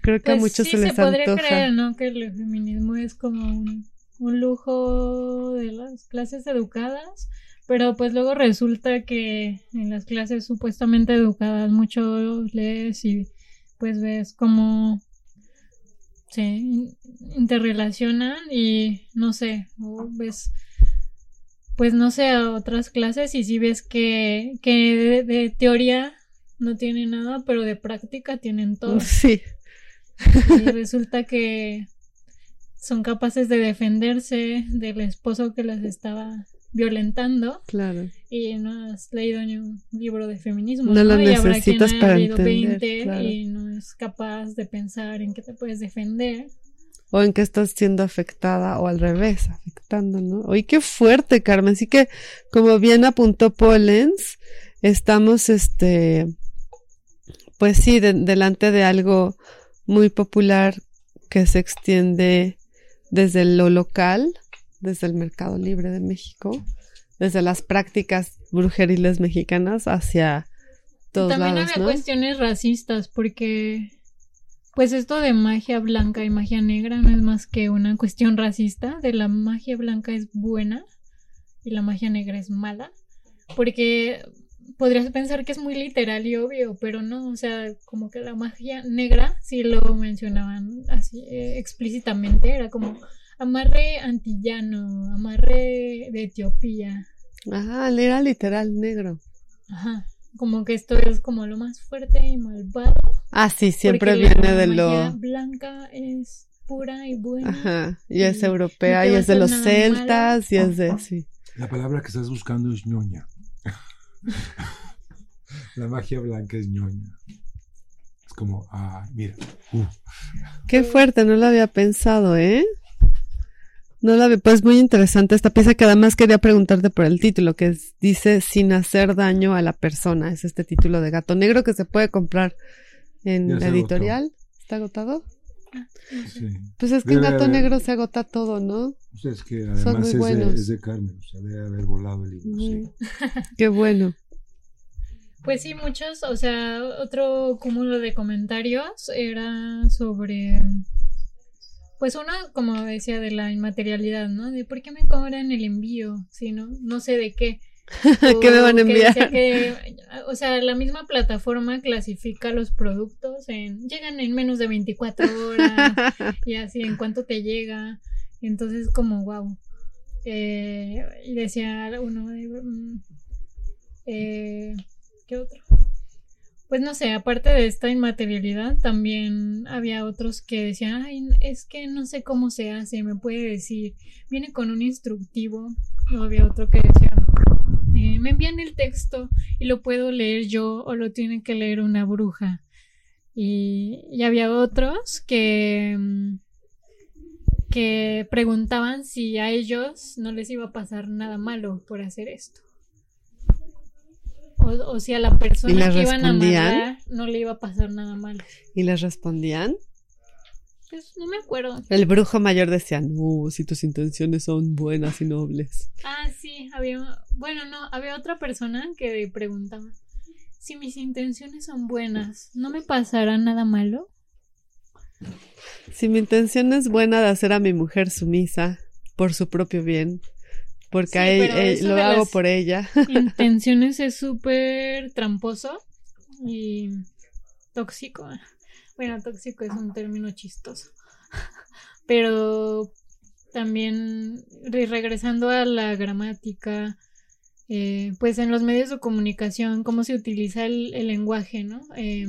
Speaker 2: creo que a
Speaker 5: Pues
Speaker 2: muchos
Speaker 5: sí,
Speaker 2: se les
Speaker 5: podría
Speaker 2: antoja.
Speaker 5: creer, ¿no? Que el feminismo es como un, un lujo de las clases educadas, pero pues luego resulta que en las clases supuestamente educadas mucho lees y pues ves cómo se in- interrelacionan y no sé, o ves pues no sé a otras clases y si ves que, que de, de teoría no tienen nada, pero de práctica tienen todo.
Speaker 2: Sí,
Speaker 5: Y resulta que son capaces de defenderse del esposo que las estaba violentando
Speaker 2: claro.
Speaker 5: y no has leído ni un libro de feminismo.
Speaker 2: No lo
Speaker 5: Y habrá quien
Speaker 2: necesitas para entender,
Speaker 5: 20
Speaker 2: claro.
Speaker 5: y no es capaz de pensar en que te puedes defender.
Speaker 2: O en que estás siendo afectada o al revés, afectando, ¿no? Oye, qué fuerte, Carmen. Así que, como bien apuntó Pollens, estamos, este, pues sí, de- delante de algo muy popular que se extiende desde lo local, desde el mercado libre de México, desde las prácticas brujeriles mexicanas hacia todos
Speaker 5: También
Speaker 2: lados,
Speaker 5: había
Speaker 2: ¿no?
Speaker 5: cuestiones racistas porque pues esto de magia blanca y magia negra no es más que una cuestión racista, de la magia blanca es buena y la magia negra es mala, porque podrías pensar que es muy literal y obvio, pero no, o sea, como que la magia negra sí lo mencionaban así eh, explícitamente, era como amarre antillano, amarre de Etiopía,
Speaker 2: Ajá, era literal negro.
Speaker 5: ajá, como que esto es como lo más fuerte y malvado.
Speaker 2: Ah, sí, siempre viene
Speaker 5: la
Speaker 2: de
Speaker 5: magia
Speaker 2: lo...
Speaker 5: blanca es pura y buena.
Speaker 2: Ajá, y es
Speaker 5: y
Speaker 2: europea, y es de los celtas, y es de, sí.
Speaker 4: La palabra que estás buscando es ñoña. La magia blanca es ñoña. Es como, ah, mira. uh,
Speaker 2: Qué fuerte, no lo había pensado, ¿eh? No la había, pues muy interesante esta pieza que además quería preguntarte por el título, que es- dice sin hacer daño a la persona. Es este título de Gato Negro que se puede comprar en la
Speaker 4: agotó.
Speaker 2: editorial. ¿Está agotado?
Speaker 4: sí.
Speaker 2: Pues es que en
Speaker 4: Debe
Speaker 2: Gato
Speaker 4: haber-
Speaker 2: Negro se agota todo, ¿no?
Speaker 4: Sea, es que
Speaker 2: Son
Speaker 4: además
Speaker 2: muy
Speaker 4: es de,
Speaker 2: buenos.
Speaker 4: es de Carmen, o sea, debe haber volado el libro. sí.
Speaker 2: Qué bueno.
Speaker 5: Pues sí, muchos, o sea, otro cúmulo de comentarios era sobre, pues uno, como decía, de la inmaterialidad, ¿no? De por qué me cobran el envío, si no, no sé de qué.
Speaker 2: ¿Qué me van a
Speaker 5: que
Speaker 2: enviar?
Speaker 5: que, o sea, la misma plataforma clasifica los productos en, llegan en menos de 24 horas y así en cuánto te llega. Entonces, como, wow. Eh, y decía uno, mm, eh, ¿qué otro? Pues no sé, aparte de esta inmaterialidad, también había otros que decían, ay, es que no sé cómo se hace, me puede decir, viene con un instructivo. No había otro que decía, eh, me envían el texto y lo puedo leer yo o lo tiene que leer una bruja. Y, y había otros que, mm, que preguntaban si a ellos no les iba a pasar nada malo por hacer esto. O, o si a la
Speaker 2: ¿Y
Speaker 5: persona que iban a mandar no le iba a pasar nada malo.
Speaker 2: ¿Y les respondían?
Speaker 5: Pues no me acuerdo.
Speaker 2: El brujo mayor decía, no, si tus intenciones son buenas y nobles.
Speaker 5: Ah, sí, había. Bueno, no, había otra persona que preguntaba: Si mis intenciones son buenas, ¿no me pasará nada malo?
Speaker 2: Si mi intención es buena de hacer a mi mujer sumisa por su propio bien, porque
Speaker 5: Sí,
Speaker 2: a e-
Speaker 5: pero
Speaker 2: e-
Speaker 5: eso
Speaker 2: lo hago por ella.
Speaker 5: Intenciones es súper tramposo y tóxico. Bueno, tóxico es un término chistoso. Pero también re- regresando a la gramática, eh, pues en los medios de comunicación, cómo se utiliza el, el lenguaje, ¿no? Eh,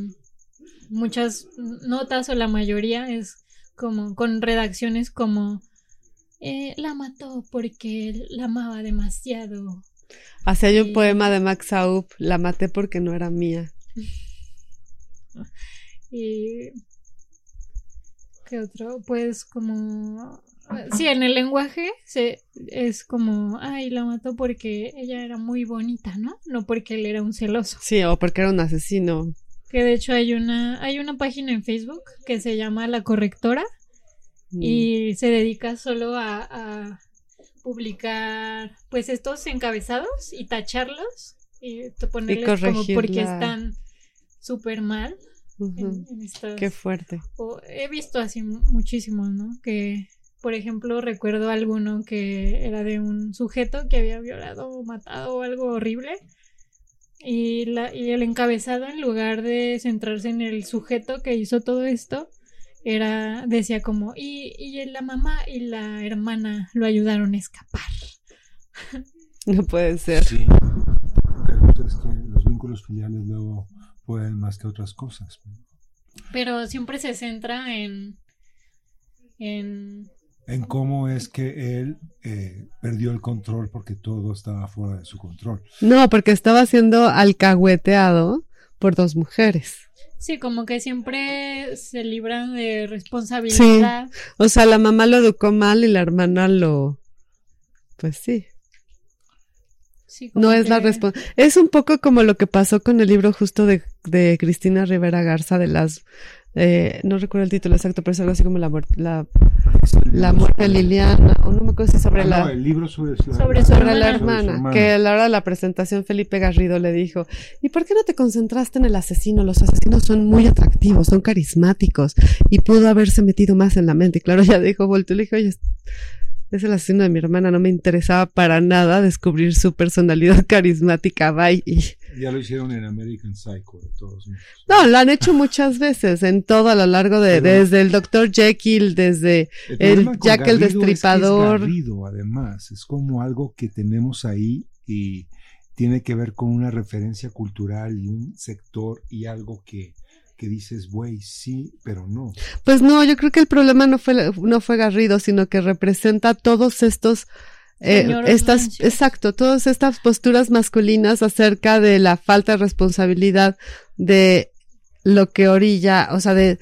Speaker 5: muchas notas o la mayoría es como con redacciones como eh, la mató porque la amaba demasiado.
Speaker 2: Así hay un poema de Max Aub, la maté porque no era mía.
Speaker 5: Y qué otro, pues como sí, en el lenguaje se es como, ay, la mató porque ella era muy bonita, ¿no? No porque él era un celoso.
Speaker 2: Sí, o porque era un asesino.
Speaker 5: Que de hecho hay una hay una página en Facebook que se llama La Correctora
Speaker 2: Mm.
Speaker 5: y se dedica solo a, a publicar pues estos encabezados y tacharlos y ponerles como
Speaker 2: corregir
Speaker 5: porque están súper mal en,
Speaker 2: Qué fuerte.
Speaker 5: o he visto así mu- muchísimos, ¿no? Que, por ejemplo, recuerdo alguno que era de un sujeto que había violado o matado o algo horrible. Y, la, y el encabezado, en lugar de centrarse en el sujeto que hizo todo esto, era, decía como, y, y la mamá y la hermana lo ayudaron a escapar.
Speaker 2: No puede ser.
Speaker 4: Sí, pero es que los vínculos filiales luego pueden más que otras cosas.
Speaker 5: Pero siempre se centra en, en
Speaker 4: En cómo es que él eh, perdió el control porque todo estaba fuera de su control.
Speaker 2: No, porque estaba siendo alcahueteado por dos mujeres.
Speaker 5: Sí, como que siempre se libran de responsabilidad.
Speaker 2: O sea, la mamá lo educó mal y la hermana lo... Pues sí.
Speaker 5: Sí,
Speaker 2: No es la responsabilidad. Es un poco como lo que pasó con el libro justo de, de Cristina Rivera Garza de las... eh, no recuerdo el título exacto, pero es algo así como la, muerte- la, la muerte de Liliana, o no me acuerdo si sobre
Speaker 4: Ah,
Speaker 2: la...
Speaker 4: no, el libro sobre,
Speaker 5: Sobre su
Speaker 2: sobre
Speaker 5: hermana.
Speaker 2: la
Speaker 4: Sobre su
Speaker 2: hermana,
Speaker 4: hermana.
Speaker 2: que a la hora de la presentación Felipe Garrido le dijo, ¿y por qué no te concentraste en el asesino? Los asesinos son muy atractivos, son carismáticos, y pudo haberse metido más en la mente. Y claro, ya dijo, volteó y le dijo, oye, es el asesino de mi hermana, no me interesaba para nada descubrir su personalidad carismática, bye.
Speaker 4: Ya lo hicieron en American Psycho, de todos modos.
Speaker 2: no, lo han hecho muchas veces, en todo a lo largo de,
Speaker 4: Pero-
Speaker 2: desde el Dr. Jekyll, desde
Speaker 4: El,
Speaker 2: El Jack el
Speaker 4: Garrido es que es
Speaker 2: Destripador.
Speaker 4: Garrido, además, es como algo que tenemos ahí y tiene que ver con una referencia cultural y un sector y algo que, que dices, güey, sí, pero no.
Speaker 2: Pues no, yo creo que el problema no fue, no fue Garrido, sino que representa todos estos, eh, estas, exacto, todas estas posturas masculinas acerca de la falta de responsabilidad de lo que orilla, o sea, de,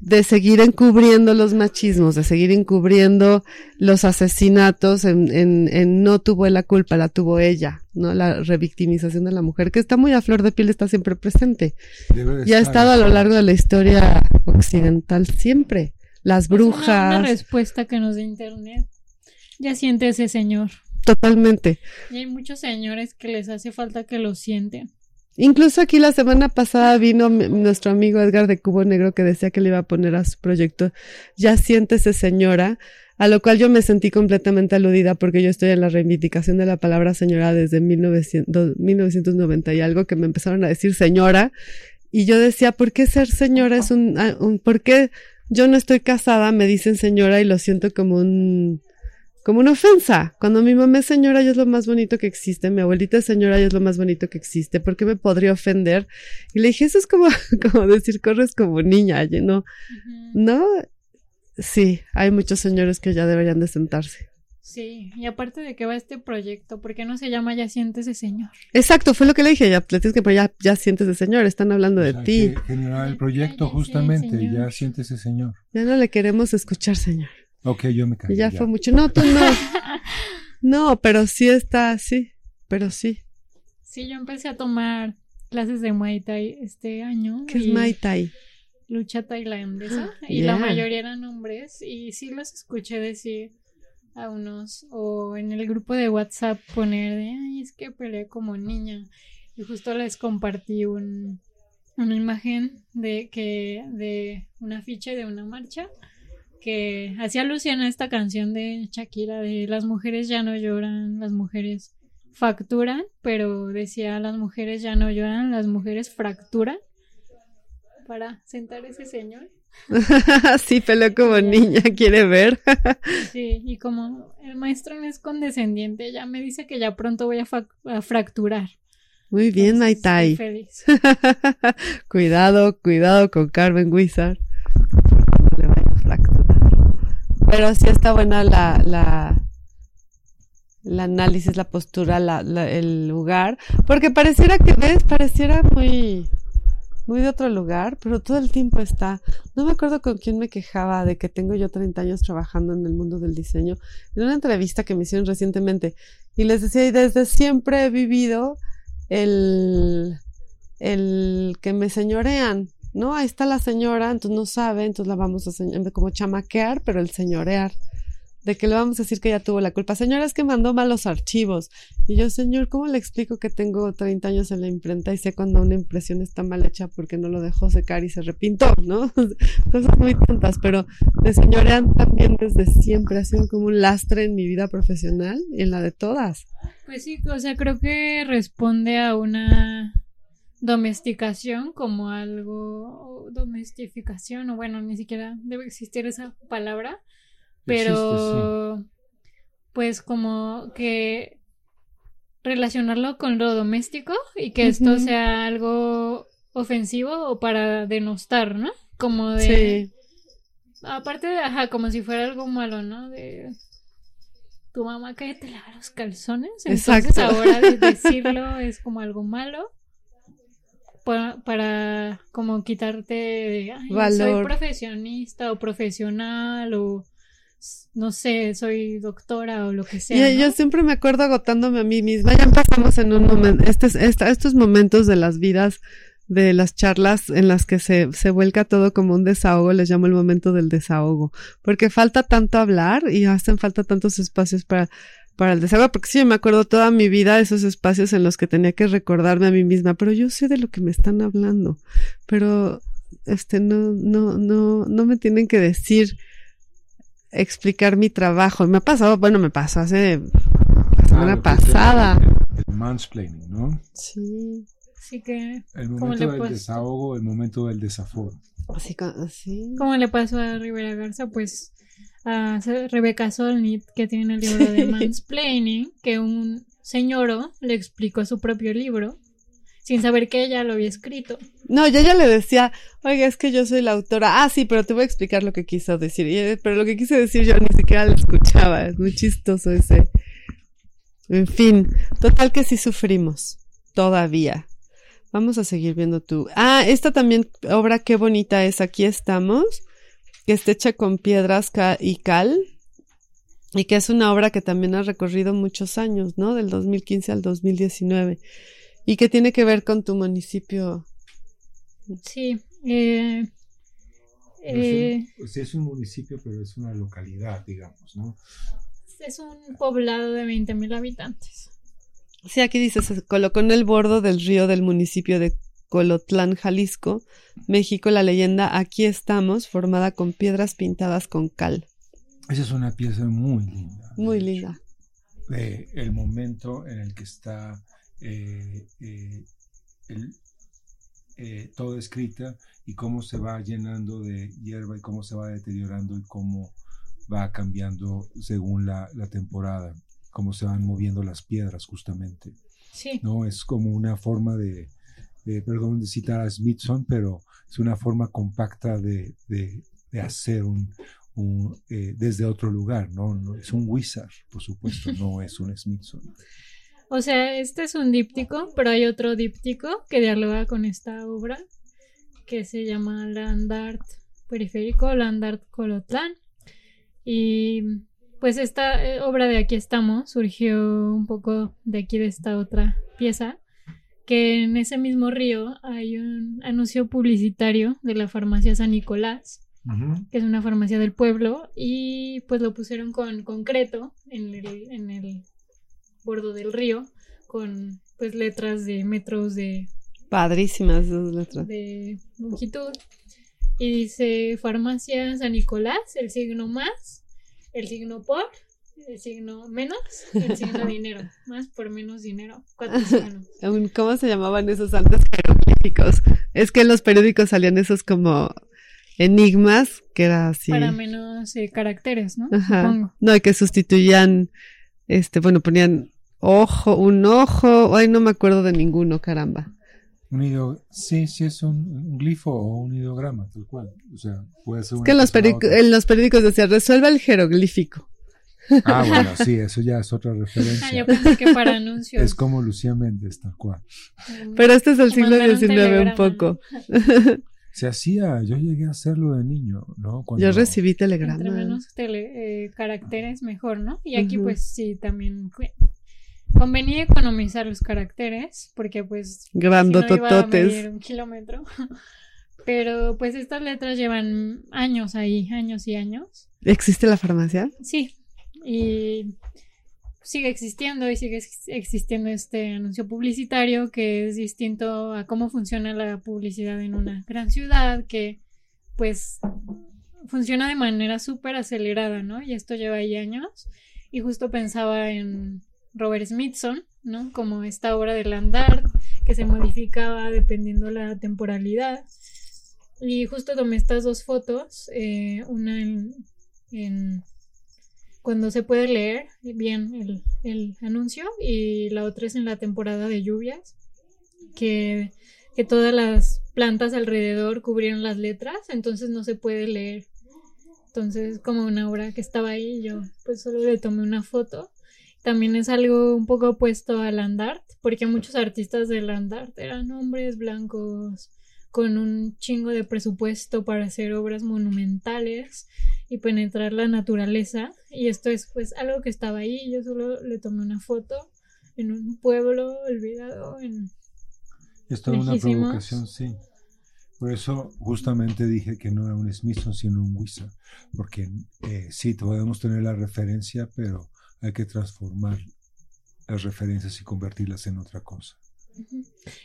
Speaker 2: de seguir encubriendo los machismos, de seguir encubriendo los asesinatos en, en, en no tuvo la culpa, la tuvo ella, ¿no? La revictimización de la mujer, que está muy a flor de piel, está siempre presente.
Speaker 4: Debe
Speaker 2: Y ha estado a lo largo de la historia occidental siempre. Las
Speaker 5: Es una- Una,
Speaker 2: brujas,
Speaker 5: respuesta que nos da internet. Ya siente ese señor.
Speaker 2: totalmente.
Speaker 5: Y hay muchos señores que les hace falta que lo sienten.
Speaker 2: Incluso aquí la semana pasada vino nuestro amigo Edgar de Cubo Negro que decía que le iba a poner a su proyecto Ya siéntese señora, a lo cual yo me sentí completamente aludida porque yo estoy en la reivindicación de la palabra señora desde 1900 1990 y algo que me empezaron a decir señora. Y yo decía, ¿por qué ser señora es un, un por qué yo no estoy casada, me dicen señora y lo siento como un como una ofensa. Cuando mi mamá es señora y es lo más bonito que existe, mi abuelita es señora y es lo más bonito que existe, ¿por qué me podría ofender? Y le dije, eso es como, como decir, corres como niña, y no, no, sí, hay muchos señores que ya deberían de sentarse.
Speaker 5: Sí, y aparte de que va este proyecto, ¿por qué no se llama Ya siéntese señor?
Speaker 2: Exacto, fue lo que le dije, ya, le tienes que, ya, ya siéntese señor, están hablando de
Speaker 4: O sea,
Speaker 2: ti.
Speaker 4: generar el proyecto
Speaker 5: ya, sí,
Speaker 4: justamente,
Speaker 5: señor.
Speaker 4: ya siéntese señor.
Speaker 2: Ya no le queremos escuchar, señor.
Speaker 4: Ok, yo me
Speaker 2: Y
Speaker 4: callo.
Speaker 2: ya
Speaker 4: ya.
Speaker 2: fue mucho. No, tú no. No, pero sí está, sí, pero sí.
Speaker 5: Sí, yo empecé a tomar clases de Muay Thai este año.
Speaker 2: ¿Qué es
Speaker 5: y
Speaker 2: Mai Tai?
Speaker 5: Lucha tailandesa. Y la mayoría eran hombres. Y sí los escuché decir a unos, o en el grupo de WhatsApp poner de, ay, es que peleé como niña. Y justo les compartí un, una imagen de que, de un afiche de una marcha que hacía alusión a esta canción de Shakira de las mujeres ya no lloran, las mujeres facturan, pero decía las mujeres ya no lloran, las mujeres fracturan para sentar ese señor.
Speaker 2: sí, peleó como niña, quiere ver.
Speaker 5: Sí, y como el maestro no es condescendiente, ya me dice que ya pronto voy a, fracturar.
Speaker 2: Muy bien,
Speaker 5: Entonces, feliz.
Speaker 2: cuidado, cuidado con Carmen Wizard. No le vaya a fracturar. Pero sí está buena la, la, análisis, la postura, la, la- el lugar. Porque pareciera que ves, pareciera muy, muy de otro lugar, pero todo el tiempo está. No me acuerdo con quién me quejaba de que tengo yo 30 años trabajando en el mundo del diseño. En una entrevista que me hicieron recientemente. Y les decía, y desde siempre he vivido el, el que me señorean, ¿no? Ahí está la señora, entonces no sabe, entonces la vamos a como chamaquear, pero el señorear. De que le vamos a decir que ella tuvo la culpa. Señora, es que mandó mal los archivos. Y yo, señor, ¿cómo le explico que tengo 30 años en la imprenta y sé cuando una impresión está mal hecha porque no lo dejó secar y se repintó, ¿no? Cosas muy tontas, pero me señorean también desde siempre. Ha sido como un lastre en mi vida profesional y en la de todas.
Speaker 5: Pues sí, o sea, creo que responde a una domesticación como algo, domestificación, o bueno, ni siquiera debe existir esa palabra, pero pues como que relacionarlo con lo doméstico y que esto sea algo ofensivo o para denostar, ¿no? Como de...
Speaker 2: Sí.
Speaker 5: Aparte de, ajá, como si fuera algo malo, ¿no? De tu mamá que te lava los calzones. Entonces
Speaker 2: Exacto.
Speaker 5: ahora de- decirlo es como algo malo. Para, para como quitarte de, "Ay, soy
Speaker 2: Valor.
Speaker 5: profesionista o profesional o no sé, soy doctora o lo que sea. ¿no?
Speaker 2: yo siempre me acuerdo agotándome a mí misma. Ya empezamos en un momento, estos, estos momentos de las vidas, de las charlas en las que se, se vuelca todo como un desahogo, les llamo el momento del desahogo. Porque falta tanto hablar y hacen falta tantos espacios para, para el desahogo. Porque sí, me acuerdo toda mi vida esos espacios en los que tenía que recordarme a mí misma, pero yo sé de lo que me están hablando. Pero, este, no, no, no, no me tienen que decir explicar mi trabajo. Me ha pasado, bueno, me pasó hace la semana
Speaker 4: Ah, el-
Speaker 2: pasada.
Speaker 4: El, el mansplaining, ¿no?
Speaker 2: Sí,
Speaker 5: Así que,
Speaker 4: El
Speaker 5: ¿Cómo
Speaker 4: momento
Speaker 5: le
Speaker 4: del desahogo, el momento del desaforo.
Speaker 2: así, así.
Speaker 5: como le pasó a Rivera Garza, pues a Rebeca Solnit, que tiene el libro de Mansplaining, que un señoro le explicó su propio libro sin saber que ella lo había escrito.
Speaker 2: No, yo ya le decía, oiga, es que yo soy la autora. Ah, sí, pero te voy a explicar lo que quiso decir. Y, eh, pero lo que quise decir yo ni siquiera lo escuchaba. Es muy chistoso ese. En fin, total que sí sufrimos. Todavía. Vamos a seguir viendo tú. Ah, esta también obra qué bonita es. Aquí estamos. Que está hecha con piedras ca- y cal. Y que es una obra que también ha recorrido muchos años, ¿no? Del 2015 al 2019. Y que tiene que ver con tu municipio.
Speaker 5: Sí. Eh, eh,
Speaker 4: sí, es un municipio, pero es una localidad, digamos, ¿no?
Speaker 5: es un poblado de 20.000 habitantes.
Speaker 2: Sí, aquí dice, se colocó en el bordo del río del municipio de Colotlán, Jalisco, México, la leyenda Aquí estamos, formada con piedras pintadas con cal.
Speaker 4: Esa es una pieza muy linda.
Speaker 2: Muy
Speaker 4: hecho,
Speaker 2: linda.
Speaker 4: De el momento en el que está eh, eh, el- eh, todo escrita y cómo se va llenando de hierba y cómo se va deteriorando y cómo va cambiando según la, la temporada, cómo se van moviendo las piedras justamente.
Speaker 5: Sí.
Speaker 4: ¿no? Es como una forma de, de- perdón de citar a Smithson, pero es una forma compacta de, de- hacer un, eh, desde otro lugar, ¿no? No Es un wizard, por supuesto, no es un Smithson.
Speaker 5: O sea, este es un díptico, pero hay otro díptico que dialoga con esta obra que se llama Land Art Periférico, Land Art Colotlán. Y pues esta eh, obra de Aquí estamos surgió un poco de aquí de esta otra pieza, que en ese mismo río hay un anuncio publicitario de la farmacia San Nicolás, que es una farmacia del pueblo, y pues lo pusieron con concreto en el, en el bordo del río, con pues letras de metros de,
Speaker 2: Padrísimas esas letras.
Speaker 5: de longitud. Y dice farmacia San Nicolás, el signo más, el signo por, el signo menos, y el signo dinero. Más por menos dinero. Cuatro signos.
Speaker 2: ¿Cómo se llamaban esos antes jeroglíficos? Es que en los periódicos salían esos como enigmas, que era así.
Speaker 5: Para menos eh, caracteres, ¿no?
Speaker 2: Ajá.
Speaker 5: Supongo.
Speaker 2: No, y que sustituían, este, bueno, ponían ojo, un ojo, ay, no me acuerdo de ninguno, caramba.
Speaker 4: Un sí, sí es un, un glifo o un ideograma, tal cual. O sea, puede ser
Speaker 2: Es que en los, en los periódicos decía, resuelva el jeroglífico.
Speaker 4: Ah, bueno, sí, eso ya es otra
Speaker 5: Ah, yo
Speaker 4: referencia.
Speaker 5: pensé que para anuncios.
Speaker 4: Es como Lucía Méndez, tal cual.
Speaker 5: um,
Speaker 2: Pero este es del siglo XIX un poco.
Speaker 4: Se hacía, yo llegué a hacerlo de niño, ¿no? Cuando-
Speaker 2: Yo recibí
Speaker 5: Entre
Speaker 2: telegramas.
Speaker 5: menos tele- eh, caracteres, mejor, ¿no? Y aquí, pues sí, también convenía economizar los caracteres, porque pues si no iba a
Speaker 2: Grandotototes.
Speaker 5: medir un kilómetro. Pero pues estas letras llevan años ahí, años y años.
Speaker 2: ¿Existe la farmacia?
Speaker 5: Sí, y sigue existiendo y sigue ex- existiendo este anuncio publicitario que es distinto a cómo funciona la publicidad en una gran ciudad que pues funciona de manera súper acelerada, ¿no? Y esto lleva ahí años y justo pensaba en Robert Smithson, ¿no? Como esta obra de Landart que se modificaba dependiendo la temporalidad. Y justo tomé estas dos fotos, eh, una en cuando se puede leer bien el, el anuncio y la otra es en la temporada de lluvias, que, que todas las plantas alrededor cubrieron las letras, entonces no se puede leer. Entonces, como una obra que estaba ahí, yo pues solo le tomé una foto. También es algo un poco opuesto al Landart, porque muchos artistas del Landart eran hombres blancos con un chingo de presupuesto para hacer obras monumentales y penetrar la naturaleza. Y esto es pues algo que estaba ahí. Yo solo le tomé una foto en un pueblo olvidado. En...
Speaker 4: Es toda una provocación, sí. Por eso justamente dije que no era un Smithson, sino un Wizard. Porque eh, sí, podemos tener la referencia, pero hay que transformar las referencias y convertirlas en otra cosa.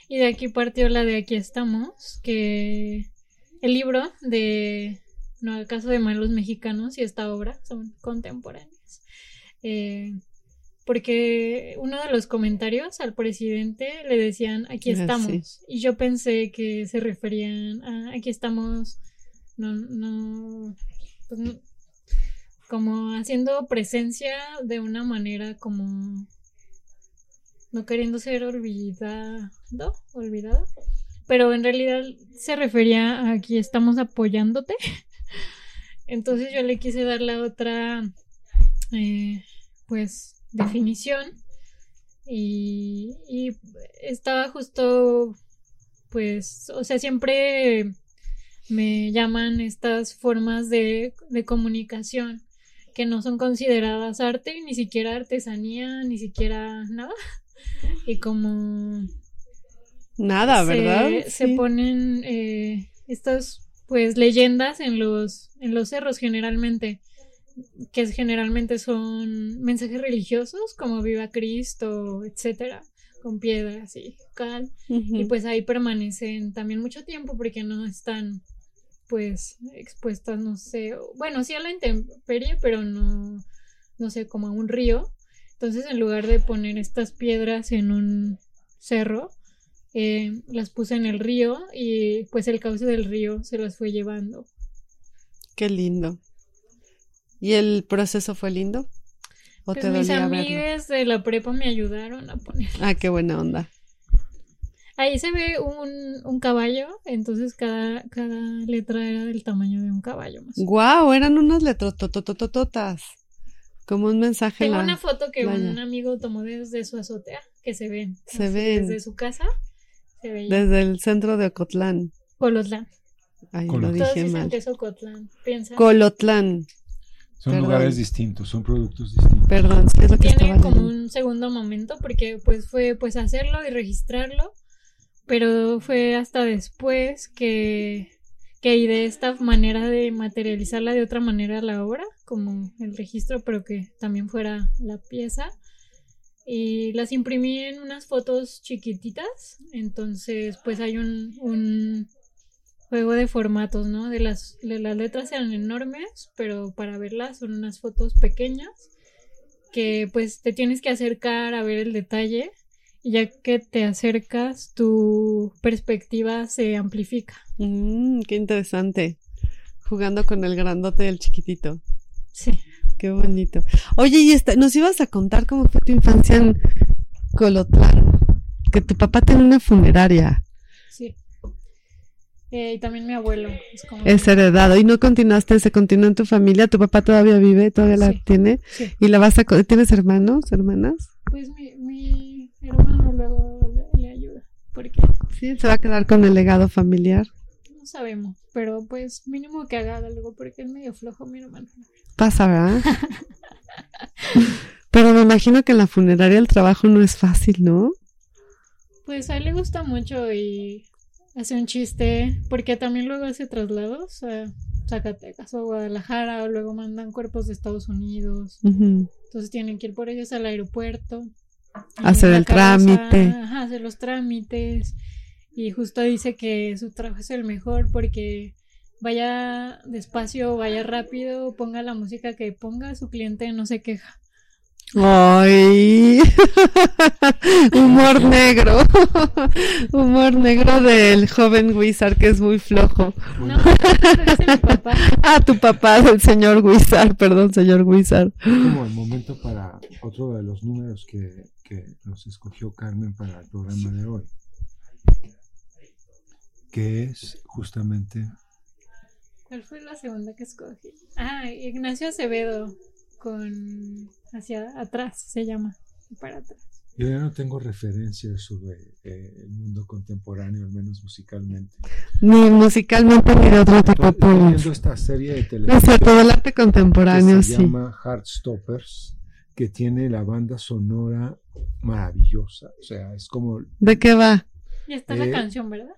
Speaker 5: Y de aquí partió la de Aquí estamos, que el libro de No al caso de malos mexicanos y esta obra son contemporáneas. Eh, porque uno de los comentarios al presidente le decían aquí
Speaker 2: Ah,
Speaker 5: estamos.
Speaker 2: sí.
Speaker 5: Y yo pensé que se referían a aquí estamos, no, no, pues no- como haciendo presencia de una manera como no queriendo ser olvidado, olvidado, pero en realidad se refería a aquí estamos apoyándote. Entonces yo le quise dar la otra, eh, pues, definición y, estaba justo, pues, o sea, siempre me llaman estas formas de, de comunicación que no son consideradas arte, ni siquiera artesanía, ni siquiera nada. Y como
Speaker 2: Nada, ¿verdad?
Speaker 5: Se,
Speaker 2: Sí.
Speaker 5: ponen eh, estas pues leyendas en los en los cerros generalmente que generalmente son mensajes religiosos como viva Cristo, etcétera, con piedras y cal y pues ahí permanecen también mucho tiempo porque no están pues expuestas, no sé, bueno, sí a la intemperie, pero no no sé, como a un río. Entonces, en lugar de poner estas piedras en un cerro, eh, las puse en el río y pues el cauce del río se las fue llevando.
Speaker 2: Qué lindo. ¿Y el proceso fue lindo? ¿O
Speaker 5: Pues
Speaker 2: te
Speaker 5: mis amigas de la prepa me ayudaron a poner.
Speaker 2: Ah, qué buena onda.
Speaker 5: Ahí se ve un, un caballo, entonces cada, cada letra era del tamaño de un caballo más.
Speaker 2: Guau, eran unas letrotototototas. Como un mensaje. en
Speaker 5: Tengo
Speaker 2: la-
Speaker 5: una foto que
Speaker 2: playa.
Speaker 5: un amigo tomó desde su azotea, que se ven.
Speaker 2: Se
Speaker 5: así,
Speaker 2: ven.
Speaker 5: Desde su casa se.
Speaker 2: Desde el centro de Ocotlán.
Speaker 5: Colotlán.
Speaker 2: Ay,
Speaker 4: Colo-
Speaker 2: lo
Speaker 5: Todos
Speaker 2: dije
Speaker 5: dicen
Speaker 2: mal.
Speaker 5: que es Ocotlán. Piensa.
Speaker 2: Colotlán.
Speaker 4: Son
Speaker 2: Perdón.
Speaker 4: lugares distintos, son productos distintos.
Speaker 2: Perdón, sí es lo que
Speaker 5: Tiene
Speaker 2: estaba
Speaker 5: como un segundo momento porque pues fue pues hacerlo y registrarlo, pero fue hasta después que que y de esta manera de materializarla de otra manera la obra, como el registro, pero que también fuera la pieza. Y las imprimí en unas fotos chiquititas, entonces pues hay un, un juego de formatos, ¿no? De las, de las letras eran enormes, pero para verlas son unas fotos pequeñas que pues te tienes que acercar a ver el detalle ya que te acercas tu perspectiva se amplifica.
Speaker 2: Mm, qué interesante. Jugando con el grandote y el chiquitito.
Speaker 5: Sí.
Speaker 2: Qué bonito. Oye, y esta, nos ibas a contar cómo fue tu infancia en Colotlán. Que tu papá tiene una funeraria.
Speaker 5: Sí. Eh, y también mi abuelo. Es como...
Speaker 2: Es heredado. Y no continuaste, se continuó en tu familia. Tu papá todavía vive, todavía la tiene.
Speaker 5: Sí.
Speaker 2: Y la vas a. ¿Tienes hermanos, hermanas?
Speaker 5: Pues mi, mi hermano luego le, le ayuda. Porque
Speaker 2: Sí, se va a quedar con el legado familiar.
Speaker 5: no sabemos. Pero pues mínimo que haga algo porque es medio flojo mi hermano.
Speaker 2: Pasa, ¿verdad? Pero me imagino que en la funeraria el trabajo no es fácil, ¿no?
Speaker 5: Pues a él le gusta mucho y hace un chiste, porque también luego hace traslados a Zacatecas o a Guadalajara, o luego mandan cuerpos de Estados Unidos, entonces tienen que ir por ellos al aeropuerto.
Speaker 2: Hacer el trámite.
Speaker 5: Ajá, hacer los trámites. Y justo dice que su trabajo es el mejor porque vaya despacio, vaya rápido, ponga la música que ponga, su cliente no se queja.
Speaker 2: Ay, humor negro, humor negro del joven Wizard que es muy flojo.
Speaker 5: No, dice mi papá.
Speaker 2: Ah, tu papá, del señor Wizard, perdón, señor Wizard.
Speaker 4: Es como el momento para otro de los números que, que nos escogió Carmen para el programa de hoy, que es justamente
Speaker 5: ¿Cuál fue la segunda que escogí? Ah, Ignacio Acevedo con hacia atrás se llama, para atrás.
Speaker 4: Yo ya no tengo referencias sobre eh, el mundo contemporáneo, al menos musicalmente.
Speaker 2: Ni musicalmente ni de otro tipo.
Speaker 4: Estoy estoy viendo esta serie de
Speaker 2: No es
Speaker 4: televisión
Speaker 2: cierto, del arte
Speaker 4: que
Speaker 2: contemporáneo,
Speaker 4: se
Speaker 2: sí.
Speaker 4: llama Heartstoppers, que tiene la banda sonora maravillosa. O sea, es como
Speaker 2: ¿De qué va?
Speaker 5: Y está
Speaker 4: Eh,
Speaker 5: la canción, ¿verdad?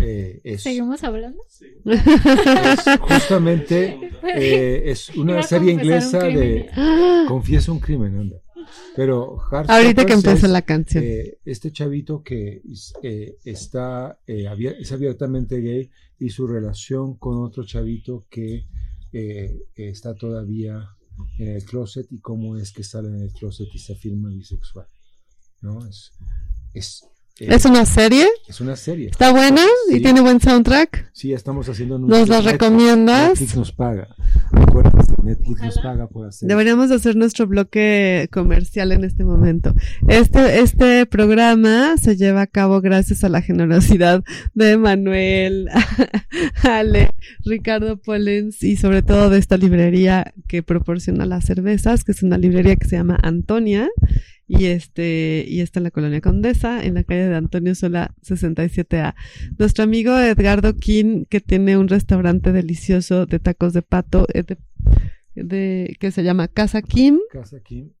Speaker 4: eh, es,
Speaker 5: ¿Seguimos hablando?
Speaker 4: es justamente eh, es una serie
Speaker 5: un
Speaker 4: inglesa de
Speaker 5: crimen.
Speaker 4: Confieso un crimen, anda. Pero
Speaker 2: Ahorita que
Speaker 4: es,
Speaker 2: la canción.
Speaker 4: eh, este chavito que es, eh, está eh, abier- es abiertamente gay y su relación con otro chavito que eh, está todavía en el closet y cómo es que sale en el closet y se afirma bisexual. ¿no? Es, es, eh,
Speaker 2: ¿Es una serie?
Speaker 4: es una serie.
Speaker 2: ¿Está buena? ¿Y
Speaker 4: Sí.
Speaker 2: tiene buen soundtrack?
Speaker 4: Sí, estamos haciendo
Speaker 2: ¿Nos la
Speaker 4: Netflix-
Speaker 2: recomiendas?
Speaker 4: Netflix nos paga. Acuérdate, Netflix nos paga por hacer.
Speaker 2: Deberíamos hacer nuestro bloque comercial en este momento. Este, este programa se lleva a cabo gracias a la generosidad de Manuel, Ale, Ricardo Pollens y sobre todo de esta librería que proporciona las cervezas, que es una librería que se llama Antonia y este y está en la colonia Condesa, en la calle de Antonio Sola 67A. Nuestro amigo Edgardo King, que tiene un restaurante delicioso de tacos de pato, eh, de que se llama Casa Kim.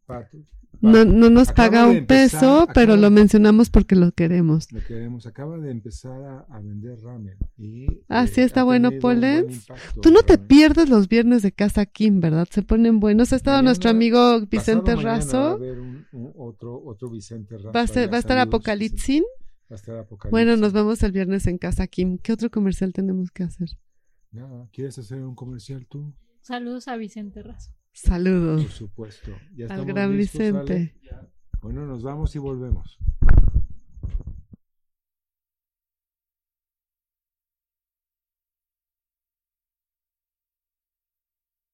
Speaker 4: Casa.
Speaker 2: No, no nos
Speaker 4: Acaba
Speaker 2: paga un
Speaker 4: empezar,
Speaker 2: peso, pero lo mencionamos porque lo queremos.
Speaker 4: Lo queremos. Acaba de empezar a, a vender ramen. Y,
Speaker 2: Ah, sí, está bueno,
Speaker 4: impacto
Speaker 2: Tú no te pierdes los viernes de Casa Kim, ¿verdad? Se ponen buenos. Ha estado
Speaker 4: Mañana-
Speaker 2: nuestro amigo Vicente
Speaker 4: mañana Va a
Speaker 2: Razo.
Speaker 4: haber un- un otro, otro Vicente Razo.
Speaker 2: Va a, ser-
Speaker 4: allá.
Speaker 2: va a estar Apocalipsin.
Speaker 4: Va a estar Apocalipsis.
Speaker 2: Bueno, nos vemos el viernes en Casa Kim. ¿Qué otro comercial tenemos que hacer?
Speaker 4: Nada, ¿Quieres hacer un comercial tú?
Speaker 5: Saludos a Vicente Razo.
Speaker 2: Saludos
Speaker 4: Por supuesto. Ya
Speaker 2: al
Speaker 4: estamos
Speaker 2: gran
Speaker 4: listos,
Speaker 2: Vicente.
Speaker 4: Bueno, nos vamos y volvemos.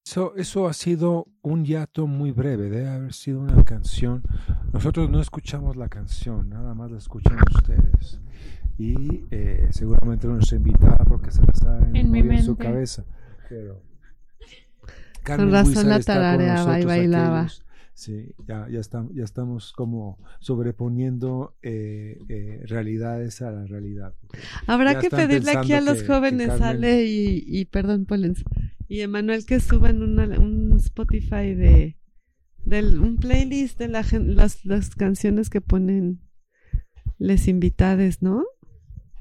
Speaker 4: Eso, eso ha sido un hiato muy breve, debe haber sido una canción. Nosotros no escuchamos la canción, nada más la escuchan ustedes. Y eh, seguramente nuestra invitada porque se la sabe
Speaker 5: En mi
Speaker 4: muy en su cabeza. Pero
Speaker 2: Con razón la
Speaker 4: está
Speaker 2: tarareaba y bailaba.
Speaker 4: aquellos- Sí, ya, ya, estamos, ya estamos como sobreponiendo eh, eh, realidades a la realidad.
Speaker 2: Habrá
Speaker 4: Ya
Speaker 2: que pedirle aquí a los
Speaker 4: que-
Speaker 2: jóvenes,
Speaker 4: que Carmen-
Speaker 2: Ale y, y perdón, Polens, y Emanuel que suban una, un Spotify de del, un playlist de la, las, las canciones que ponen les invitades, ¿no?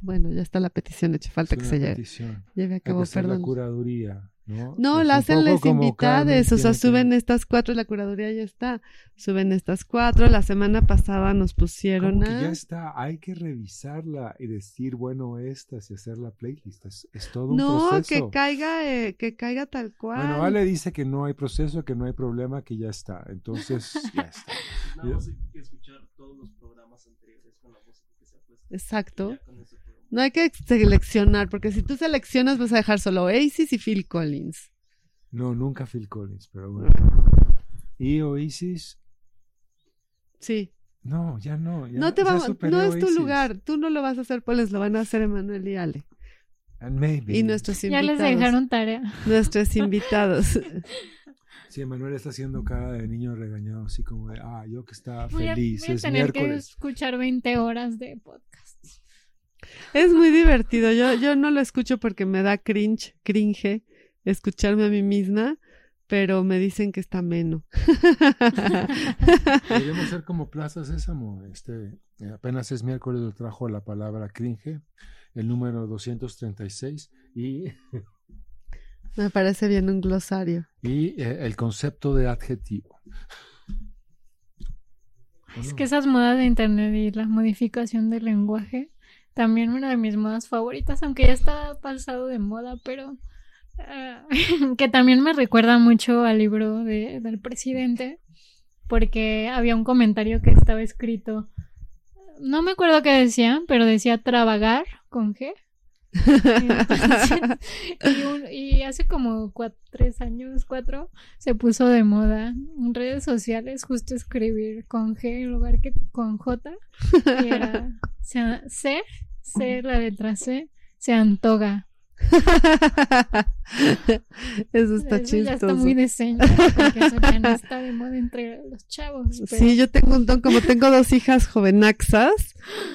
Speaker 2: Bueno, ya está la petición hecha, falta
Speaker 4: Es
Speaker 2: que se lleve,
Speaker 4: petición.
Speaker 2: lleve a cabo,
Speaker 4: hacer la
Speaker 2: perdón.
Speaker 4: curaduría, ¿no?
Speaker 2: No, la hacen les invitades, o sea, suben estas cuatro, la curaduría ya está, suben estas cuatro, la semana pasada nos pusieron
Speaker 4: Como que
Speaker 2: a...
Speaker 4: ya está, hay que revisarla y decir, bueno, estas y hacer la playlist. Es, es todo un
Speaker 2: No,
Speaker 4: proceso.
Speaker 2: que caiga, eh, que caiga tal cual.
Speaker 4: Bueno, Ale dice que no hay proceso, que no hay problema, que ya está. Entonces, ya está.
Speaker 6: Nada más hay que escuchar todos los programas anteriores con la música que se ha puesto.
Speaker 2: Exacto.
Speaker 6: Ya con eso podemos-
Speaker 2: No hay que seleccionar, porque si tú seleccionas vas a dejar solo Oasis y Phil Collins.
Speaker 4: No, nunca Phil Collins, pero bueno. Y Oasis,
Speaker 2: Sí.
Speaker 4: no, ya no. ya-
Speaker 2: no te
Speaker 4: ya
Speaker 2: vamos,
Speaker 4: superé
Speaker 2: no es tu
Speaker 4: Oasis.
Speaker 2: lugar. Tú no lo vas a hacer, pues lo van a hacer Emanuel y Ale.
Speaker 4: And maybe.
Speaker 2: Y nuestros
Speaker 5: Ya
Speaker 2: invitados.
Speaker 5: les dejaron tarea.
Speaker 2: Nuestros invitados.
Speaker 4: Sí, Manuel está haciendo cara de niño regañado, así como de, ah, yo que estaba
Speaker 5: Voy a,
Speaker 4: feliz,
Speaker 5: voy a
Speaker 4: es
Speaker 5: tener que escuchar 20 horas de podcast.
Speaker 2: Es muy divertido. Yo, yo no lo escucho porque me da cringe, cringe escucharme a mí misma, pero me dicen que está ameno.
Speaker 4: Deberíamos ser como Plaza Sésamo. Este, apenas es miércoles, lo trajo la palabra cringe, el número 236, y,
Speaker 2: me parece bien un glosario.
Speaker 4: y eh, el concepto de adjetivo.
Speaker 5: Es que esas modas de internet y la modificación del lenguaje, también una de mis modas favoritas, aunque ya está pasado de moda, pero ah, que también me recuerda mucho al libro de- del presidente, porque había un comentario que estaba escrito, no me acuerdo qué decía, pero decía trabagar con G. Y, hace como tres años, cuatro, se puso de moda en redes sociales justo escribir con G en lugar que con J. Y era C, C, la letra C, se antoga.
Speaker 2: Eso está
Speaker 5: Eso ya está
Speaker 2: chistoso.
Speaker 5: muy de seña, porque eso ya no está de moda entre los chavos. pero-
Speaker 2: Sí, yo tengo un don, como tengo dos hijas jovenaxas,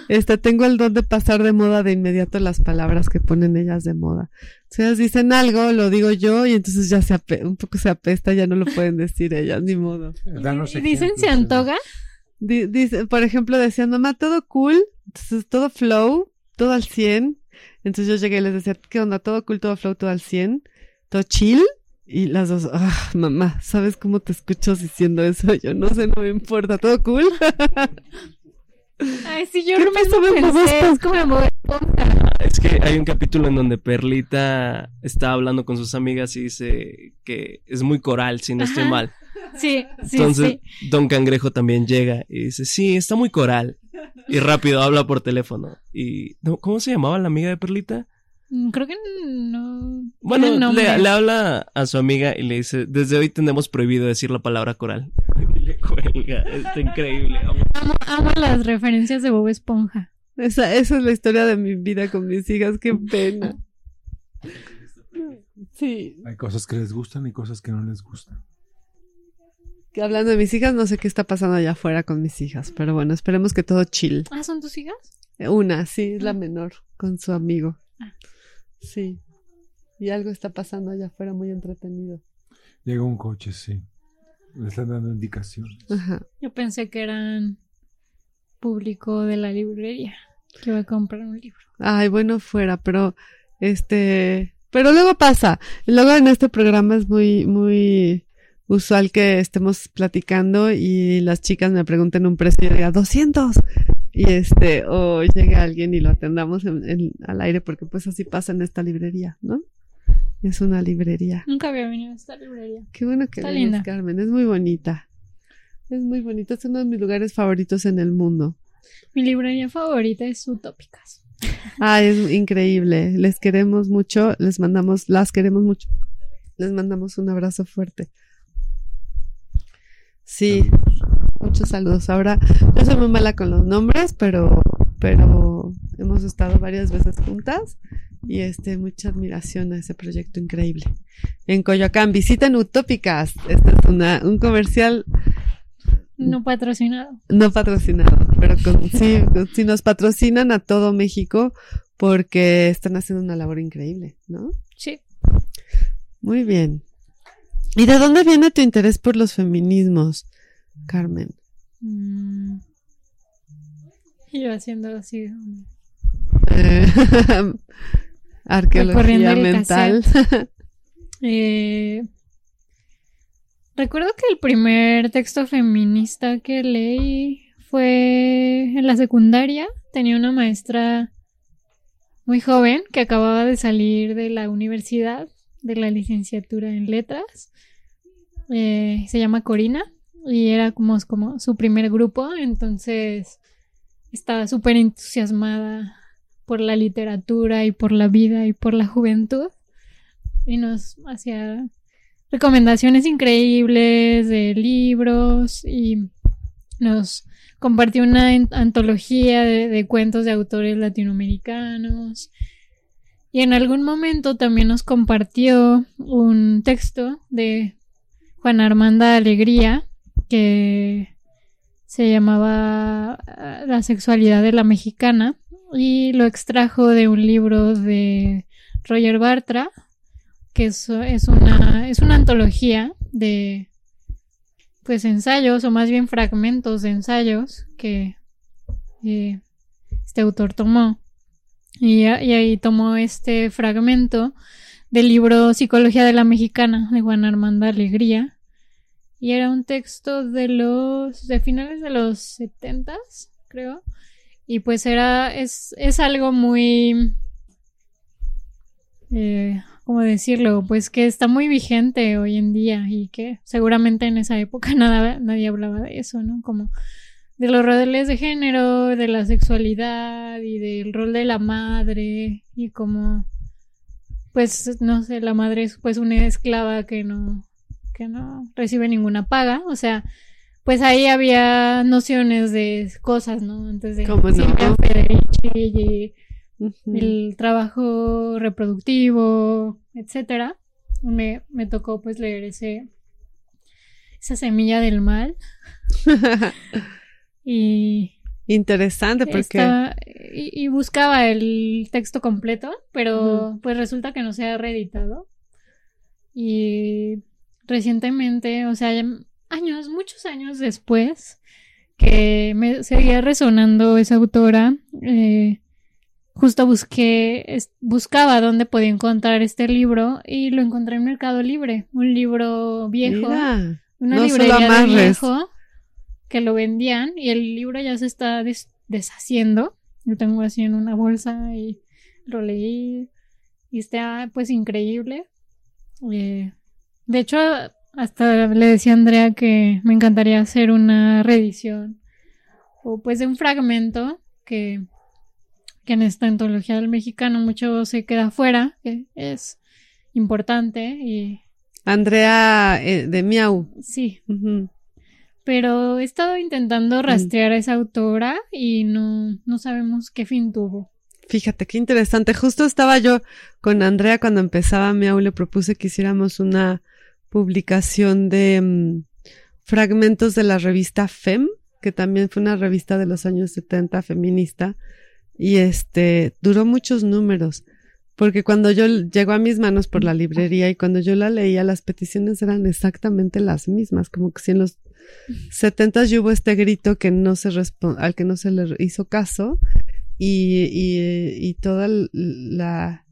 Speaker 2: este, tengo el don de pasar de moda de inmediato las palabras que ponen ellas de moda. Si ellas dicen algo, lo digo yo y entonces ya se ape- un poco se apesta, ya no lo pueden decir ellas, ni modo.
Speaker 4: Danos
Speaker 5: ¿Y dicen se antoga?
Speaker 2: Di- dice, por ejemplo, decían, mamá, todo cool, entonces todo flow, todo al 100. Entonces yo llegué y les decía, ¿qué onda? Todo cool, todo flow, todo al 100, todo chill. Y las dos, ah, mamá, ¿sabes cómo te escucho diciendo eso? Yo no sé, no me importa, todo cool.
Speaker 5: Ay, sí, yo
Speaker 2: ¿Qué
Speaker 5: lo
Speaker 2: pasó
Speaker 5: mismo
Speaker 2: de Bob
Speaker 5: pensé, es como Esponja.
Speaker 6: Es que hay un capítulo en donde Perlita está hablando con sus amigas y dice que es muy coral, si no estoy
Speaker 5: Ajá.
Speaker 6: mal.
Speaker 5: Sí, sí,
Speaker 6: Entonces,
Speaker 5: sí.
Speaker 6: Don Cangrejo también llega y dice, sí, está muy coral. Y rápido habla por teléfono. Y ¿Cómo se llamaba la amiga de Perlita?
Speaker 5: Mm, Creo que no.
Speaker 6: Bueno, le, le habla a su amiga y le dice, desde hoy tenemos prohibido decir la palabra coral. Y le cuelga, está increíble.
Speaker 5: Amo, amo las referencias de Bob Esponja.
Speaker 2: Esa, esa es la historia de mi vida con mis hijas, qué pena. Sí,
Speaker 4: Hay cosas que les gustan y cosas que no les gustan.
Speaker 2: Que hablando de mis hijas, no sé qué está pasando allá afuera con mis hijas, pero bueno, esperemos que todo chill.
Speaker 5: Ah, ¿son tus hijas?
Speaker 2: Una, sí, es la
Speaker 5: Ah.
Speaker 2: menor, con su amigo.
Speaker 5: Ah.
Speaker 2: Sí. Y algo está pasando allá afuera muy entretenido.
Speaker 4: Llega un coche, sí. Le están dando indicaciones.
Speaker 2: Ajá.
Speaker 5: Yo pensé que eran público de la librería. Que iba a comprar un libro.
Speaker 2: Ay, bueno, fuera, pero este, pero luego pasa. Luego en este programa es muy, muy usual que estemos platicando y las chicas me pregunten un precio y yo diga 200 y este, o llegue alguien y lo atendamos en- en- al aire porque pues así pasa en esta librería, ¿no? Es una librería.
Speaker 5: Nunca había venido a esta librería.
Speaker 2: Qué bueno que
Speaker 5: Está
Speaker 2: vienes,
Speaker 5: linda.
Speaker 2: Carmen. Es muy bonita. Es muy bonita. Es uno de mis lugares favoritos en el mundo.
Speaker 5: Mi librería favorita es Utópicas.
Speaker 2: Ay, es increíble. Les queremos mucho. Les mandamos, las queremos mucho. Les mandamos un abrazo fuerte. Sí, muchos saludos. Ahora, yo soy muy mala con los nombres, pero, pero hemos estado varias veces juntas y este, mucha admiración a ese proyecto increíble. En Coyoacán, visiten Utópicas. Este es una, un comercial
Speaker 5: No patrocinado.
Speaker 2: no patrocinado, pero con, sí, sí nos patrocinan a todo México porque están haciendo una labor increíble, ¿no?
Speaker 5: Sí.
Speaker 2: Muy bien. ¿Y de dónde viene tu interés por los feminismos, Carmen?
Speaker 5: Mm. Yo haciendo así.
Speaker 2: Eh, arqueología mental.
Speaker 5: Eh, recuerdo que el primer texto feminista que leí fue en la secundaria. Tenía una maestra muy joven que acababa de salir de la universidad, de la licenciatura en letras. Eh, se llama Corina y era como, como su primer grupo, entonces estaba súper entusiasmada por la literatura y por la vida y por la juventud y nos hacía recomendaciones increíbles de libros y nos compartió una antología de cuentos de autores latinoamericanos y en algún momento también nos compartió un texto de Juan Armanda Alegría que se llamaba ah, La sexualidad de la mexicana y lo extrajo de un libro de Roger Bartra que es, una es una antología de pues ensayos o más bien fragmentos de ensayos que eh, este autor tomó y, ahí tomó este fragmento del libro Psicología de la Mexicana de Juan Armando Alegría y era un texto de los de finales de los setentas creo y pues era es, es algo muy eh, ¿cómo decirlo? Pues que está muy vigente hoy en día y que seguramente en esa época nada, nadie hablaba de eso, ¿no? Como de los roles de género, de la sexualidad y del rol de la madre y como, pues, no sé, la madre es pues una esclava que no, que no recibe ninguna paga, o sea, pues ahí había nociones de cosas, ¿no? Antes de
Speaker 2: ¿Cómo no?
Speaker 5: Federici y el trabajo reproductivo, etcétera. Me, me tocó pues leer ese esa semilla del mal y
Speaker 2: Interesante porque
Speaker 5: estaba- y, y buscaba el texto completo, pero pues resulta que no se ha reeditado. Y recientemente, o sea, años, muchos años después, que me seguía resonando esa autora, eh, justo busqué, es- buscaba dónde podía encontrar este libro y lo encontré en Mercado Libre, un libro viejo,
Speaker 2: Mira,
Speaker 5: una
Speaker 2: no
Speaker 5: librería de viejo que lo vendían y el libro ya se está des- deshaciendo. Lo tengo así en una bolsa y lo leí y está pues increíble. Eh, de hecho, hasta le decía a Andrea que me encantaría hacer una reedición o pues de un fragmento que, que en esta antología del mexicano mucho se queda fuera, que es importante y
Speaker 2: Andrea eh, de Miau.
Speaker 5: sí. Pero he estado intentando rastrear a esa autora y no, no sabemos qué fin tuvo.
Speaker 2: Fíjate qué interesante. Justo estaba yo con Andrea cuando empezaba Miau, le propuse que hiciéramos una publicación de mm, fragmentos de la revista FEM, que también fue una revista de los años 70 feminista, y este duró muchos números, porque cuando yo llegó a mis manos por la librería y cuando yo la leía, las peticiones eran exactamente las mismas, como que si en los 70 ya hubo este grito que no se al que no se le hizo caso y, y, y toda la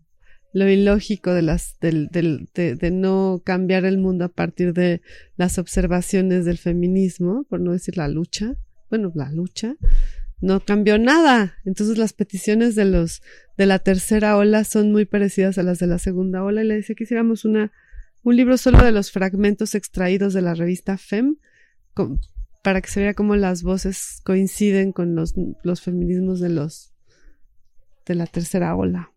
Speaker 2: lo ilógico de las del, del, de, de no cambiar el mundo a partir de las observaciones del feminismo, por no decir la lucha, bueno, la lucha, no cambió nada. Entonces las peticiones de los de la tercera ola son muy parecidas a las de la segunda ola y le decía que hiciéramos una un libro solo de los fragmentos extraídos de la revista FEM para que se vea cómo las voces coinciden con los, los feminismos de los de la tercera ola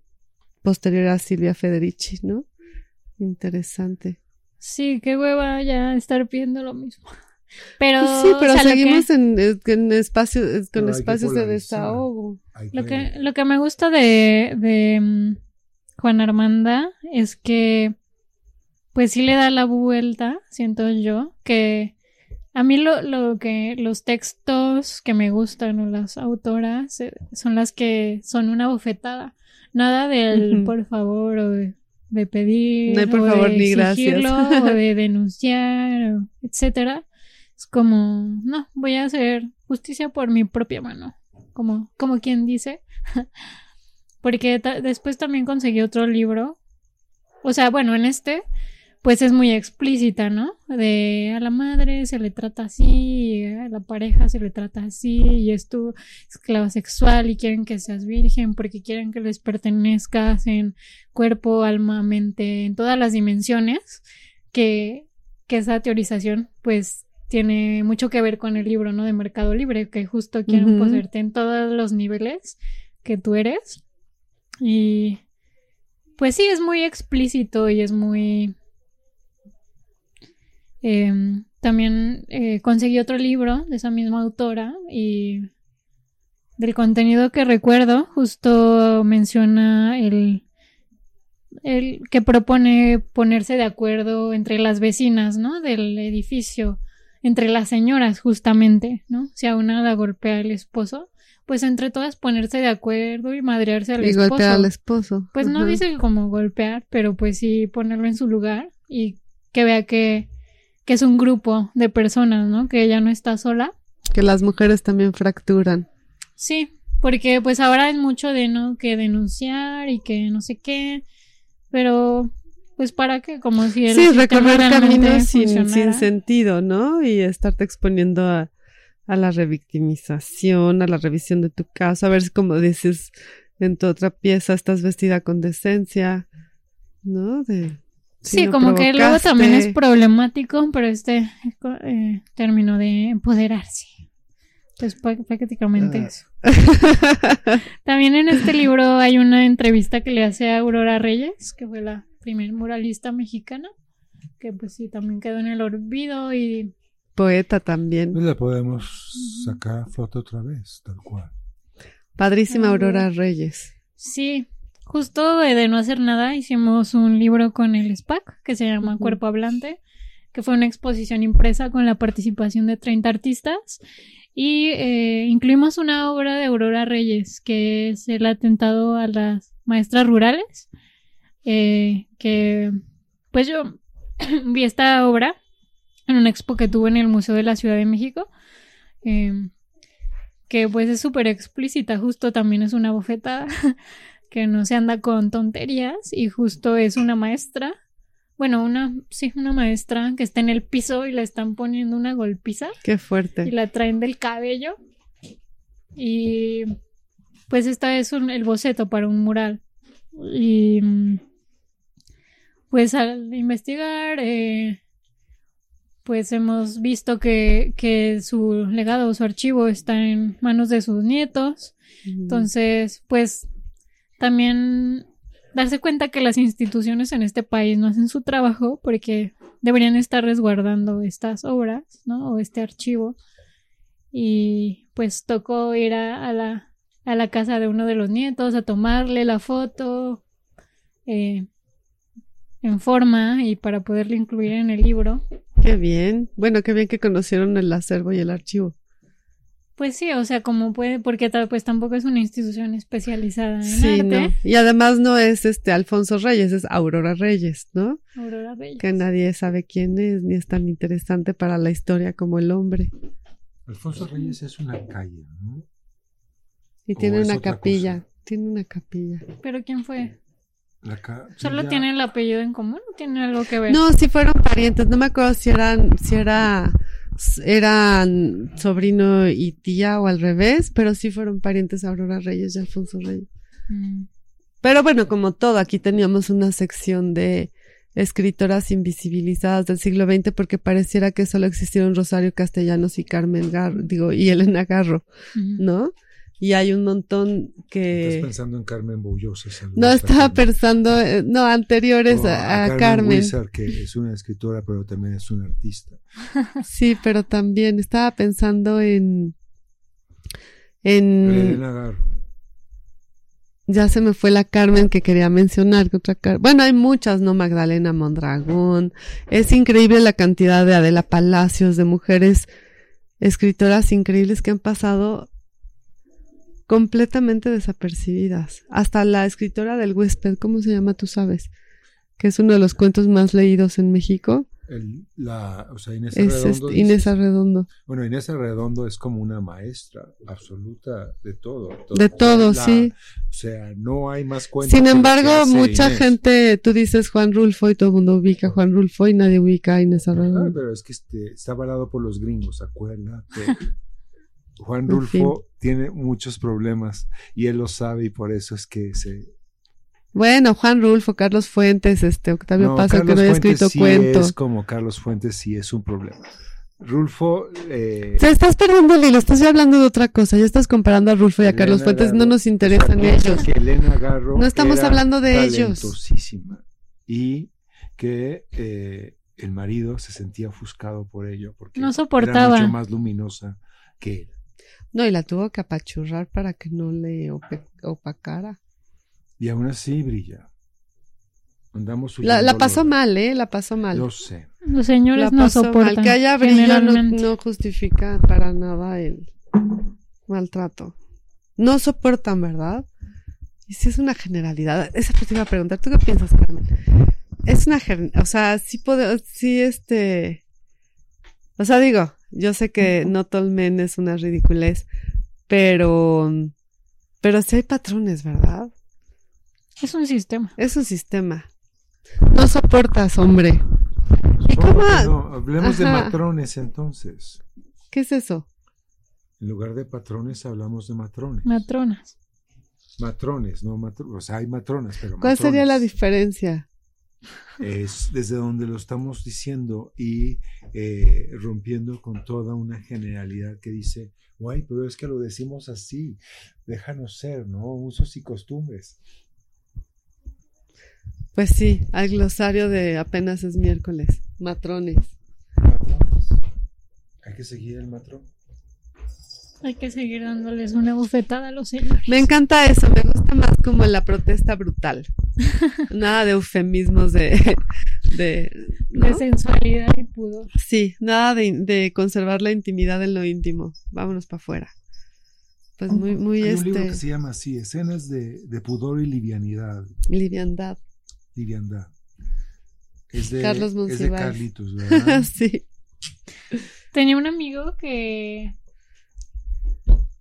Speaker 2: posterior a Silvia Federici, ¿no? Interesante.
Speaker 5: Sí, qué hueva ya estar pidiendo lo mismo. Pero,
Speaker 2: Pues sí, pero
Speaker 5: o sea, lo que-
Speaker 2: seguimos en, en espacios, con espacios de desahogo.
Speaker 5: Lo que, lo que me gusta de, de mm, Juan Armanda es que, pues sí le da la vuelta, siento yo, que a mí lo, lo que los textos que me gustan o las autoras eh, son las que son una bofetada. Nada del por favor o de, de pedir
Speaker 2: No hay por
Speaker 5: o
Speaker 2: favor
Speaker 5: de
Speaker 2: ni gracias.
Speaker 5: o de denunciar, o etcétera. Es como, no, voy a hacer justicia por mi propia mano como, como quien dice. Porque después también conseguí otro libro. O sea, bueno, en este, pues es muy explícita, ¿no? De a la madre se le trata así, a la pareja se le trata así, y es tu esclava sexual y quieren que seas virgen porque quieren que les pertenezcas en cuerpo, alma, mente, en todas las dimensiones. Que, que esa teorización, pues, tiene mucho que ver con el libro, ¿no? De Mercado Libre, que justo quieren poseerte en todos los niveles que tú eres. Y pues sí, es muy explícito y es muy... em, también eh, conseguí otro libro de esa misma autora y del contenido que recuerdo, justo menciona el, el que propone ponerse de acuerdo entre las vecinas, ¿no? Del edificio, entre las señoras, justamente, ¿no? Si a una la golpea el esposo, pues entre todas ponerse de acuerdo y madrearse al
Speaker 2: Y
Speaker 5: esposo.
Speaker 2: golpear al esposo.
Speaker 5: Pues no dice como golpear, pero pues sí ponerlo en su lugar y que vea que, que es un grupo de personas, ¿no? Que ella no está sola.
Speaker 2: Que las mujeres también fracturan.
Speaker 5: Sí, porque pues ahora es mucho de no que denunciar y que no sé qué, pero pues para qué, como si el
Speaker 2: Sí, recorrer caminos sin, sentido, ¿no? Y estarte exponiendo a, a la revictimización, a la revisión de tu caso, a ver si como dices en tu otra pieza estás vestida con decencia, ¿no? De, si
Speaker 5: Sí,
Speaker 2: no
Speaker 5: como que luego también es problemático, pero este eh, término de empoderarse. Pues pr- prácticamente
Speaker 4: Ah.
Speaker 5: eso. También en este libro hay una entrevista que le hace a Aurora Reyes, que fue la primer muralista mexicana, que pues sí, también quedó en el olvido y
Speaker 2: Poeta también.
Speaker 4: Pues la podemos sacar a flote otra vez, tal cual.
Speaker 2: Padrísima
Speaker 5: Ah,
Speaker 2: Aurora Reyes.
Speaker 5: sí, justo de, de no hacer nada hicimos un libro con el SPAC que se llama. Cuerpo Hablante, que fue una exposición impresa con la participación de 30 artistas y eh, incluimos una obra de Aurora Reyes que es el atentado a las maestras rurales, eh, que pues yo vi esta obra en una expo que tuve en el Museo de la Ciudad de México. eh, que pues es súper explícita, justo también es una bofetada, que no se anda con tonterías y justo es una maestra, bueno, una, sí, una maestra que está en el piso y le están poniendo una golpiza
Speaker 2: Qué
Speaker 5: y
Speaker 2: fuerte.
Speaker 5: la traen del cabello y pues esta es un- el boceto para un mural y mm, pues al investigar eh, pues hemos visto que, que su legado su archivo está en manos de sus nietos entonces, pues también darse cuenta que las instituciones en este país no hacen su trabajo porque deberían estar resguardando estas obras, ¿no? O este archivo. Y pues tocó ir a, a la, a la casa de uno de los nietos a tomarle la foto eh, en forma y para poderla incluir en el libro.
Speaker 2: Qué bien. Bueno, qué bien que conocieron el acervo y el archivo.
Speaker 5: Pues sí, o sea, como puede, porque tal, pues tampoco es una institución especializada en
Speaker 2: Sí,
Speaker 5: arte.
Speaker 2: no. Y además no es este Alfonso Reyes, es Aurora Reyes, ¿no?
Speaker 5: Aurora Reyes.
Speaker 2: Que nadie sabe quién es, ni es tan interesante para la historia como el hombre.
Speaker 4: Alfonso Reyes es una calle, ¿no?
Speaker 2: Y
Speaker 4: ¿O
Speaker 2: tiene una capilla.
Speaker 4: cosa?
Speaker 2: Tiene una capilla.
Speaker 5: ¿Pero quién fue?
Speaker 4: La ca-
Speaker 5: ¿Solo
Speaker 4: ya-
Speaker 5: tiene el apellido en común o tiene algo que ver?
Speaker 2: No, sí fueron parientes. No me acuerdo si eran, si era, eran sobrino y tía o al revés, pero sí fueron parientes Aurora Reyes y Alfonso Reyes.
Speaker 5: Mm,
Speaker 2: Pero bueno, como todo, aquí teníamos una sección de escritoras invisibilizadas del siglo XX porque pareciera que solo existieron Rosario Castellanos y Carmen Garro, digo, y Elena Garro. ¿no? Y hay un montón que...
Speaker 4: Estás pensando en Carmen Boullosa.
Speaker 2: No, estaba pensando, eh, no, anteriores a, a, Carmen.
Speaker 4: Wizard, que es una escritora, pero también es una artista.
Speaker 2: Sí, pero también estaba pensando en... en
Speaker 4: Elena Garro.
Speaker 2: Ya se me fue la Carmen que quería mencionar. que otra Car- bueno, hay muchas, ¿no? Magdalena Mondragón. Es increíble la cantidad de Adela Palacios, de mujeres escritoras increíbles que han pasado completamente desapercibidas. Hasta la escritora del huésped, ¿cómo se llama? Tú sabes. Que es uno de los cuentos más leídos en México.
Speaker 4: El- la, o sea, Inés
Speaker 2: Es
Speaker 4: Arredondo.
Speaker 2: este, Inés
Speaker 4: dices.
Speaker 2: Arredondo.
Speaker 4: Bueno, Inés Arredondo es como una maestra absoluta de todo.
Speaker 2: De todo,
Speaker 4: La-
Speaker 2: sí.
Speaker 4: O sea, no hay más cuentos.
Speaker 2: Sin embargo, mucha
Speaker 4: Inés.
Speaker 2: gente, tú dices Juan Rulfo y todo el mundo ubica a Juan Rulfo y nadie ubica a Inés
Speaker 4: Ah,
Speaker 2: Arredondo.
Speaker 4: pero es que este, está avalado por los gringos, acuérdate. Juan Rulfo tiene muchos problemas y él lo sabe y por eso es que se...
Speaker 2: Bueno, Juan Rulfo, Carlos Fuentes, este Octavio
Speaker 4: No,
Speaker 2: Paz, que no haya
Speaker 4: Fuentes
Speaker 2: escrito
Speaker 4: sí
Speaker 2: cuento.
Speaker 4: es como Carlos Fuentes, sí es un problema. Rulfo... eh,
Speaker 2: Te estás perdiendo el hilo, estás hablando de otra cosa. Ya estás comparando a Rulfo y a
Speaker 4: Elena
Speaker 2: Carlos Fuentes, no nos interesan ellos.
Speaker 4: Que Elena Garro
Speaker 2: No estamos
Speaker 4: era
Speaker 2: hablando de ellos.
Speaker 4: Y que eh, el marido se sentía ofuscado por ello porque
Speaker 5: No
Speaker 4: era mucho más luminosa que él.
Speaker 2: No, y la tuvo que apachurrar para que no le opacara.
Speaker 4: Y aún así brilla. Andamos
Speaker 2: La, la pasó mal, ¿eh? La pasó mal.
Speaker 4: Yo sé.
Speaker 5: Los señores
Speaker 2: La
Speaker 5: no
Speaker 2: pasó
Speaker 5: soportan.
Speaker 2: mal. Que haya brillo no, justifica para nada el maltrato. No soportan, ¿verdad? Y si es una generalidad. Esa te iba a preguntar. ¿Tú qué piensas, Carmen? Es una gen- O sea, sí puedo... Sí, este... O sea, digo, yo sé que no todo el men es una ridiculez, pero... Pero sí hay patrones, ¿verdad?
Speaker 5: Es un sistema.
Speaker 2: Es un sistema. No soportas, hombre. ¿Y
Speaker 4: Supongo
Speaker 2: cómo?
Speaker 4: no, hablemos de matrones entonces.
Speaker 2: ¿Qué es eso?
Speaker 4: En lugar de patrones hablamos de matrones.
Speaker 5: Matronas.
Speaker 4: matrones, no matrones. O sea, hay matronas, pero
Speaker 2: ¿Cuál sería la diferencia?
Speaker 4: Es desde donde lo estamos diciendo y eh, rompiendo con toda una generalidad que dice, guay, pero es que lo decimos así, déjanos ser, ¿no? Usos y costumbres.
Speaker 2: Pues sí, al glosario de apenas es miércoles. Matrones.
Speaker 4: Matrones. Hay que seguir el matrón.
Speaker 5: Hay que seguir dándoles una bufetada a los señores.
Speaker 2: Me encanta eso, me gusta más como la protesta brutal. Nada de eufemismos de... de ¿no?
Speaker 5: De sensualidad y pudor.
Speaker 2: Sí, nada de, de conservar la intimidad en lo íntimo. Vámonos para afuera. Pues muy, muy
Speaker 4: Hay un libro
Speaker 2: este...
Speaker 4: que se llama así, Escenas de, de pudor y livianidad.
Speaker 2: Liviandad.
Speaker 4: Liviandad. Es de,
Speaker 2: Carlos
Speaker 4: es de
Speaker 2: Monsiváis.
Speaker 4: Carlitos, ¿verdad?
Speaker 2: sí.
Speaker 5: Tenía un amigo que.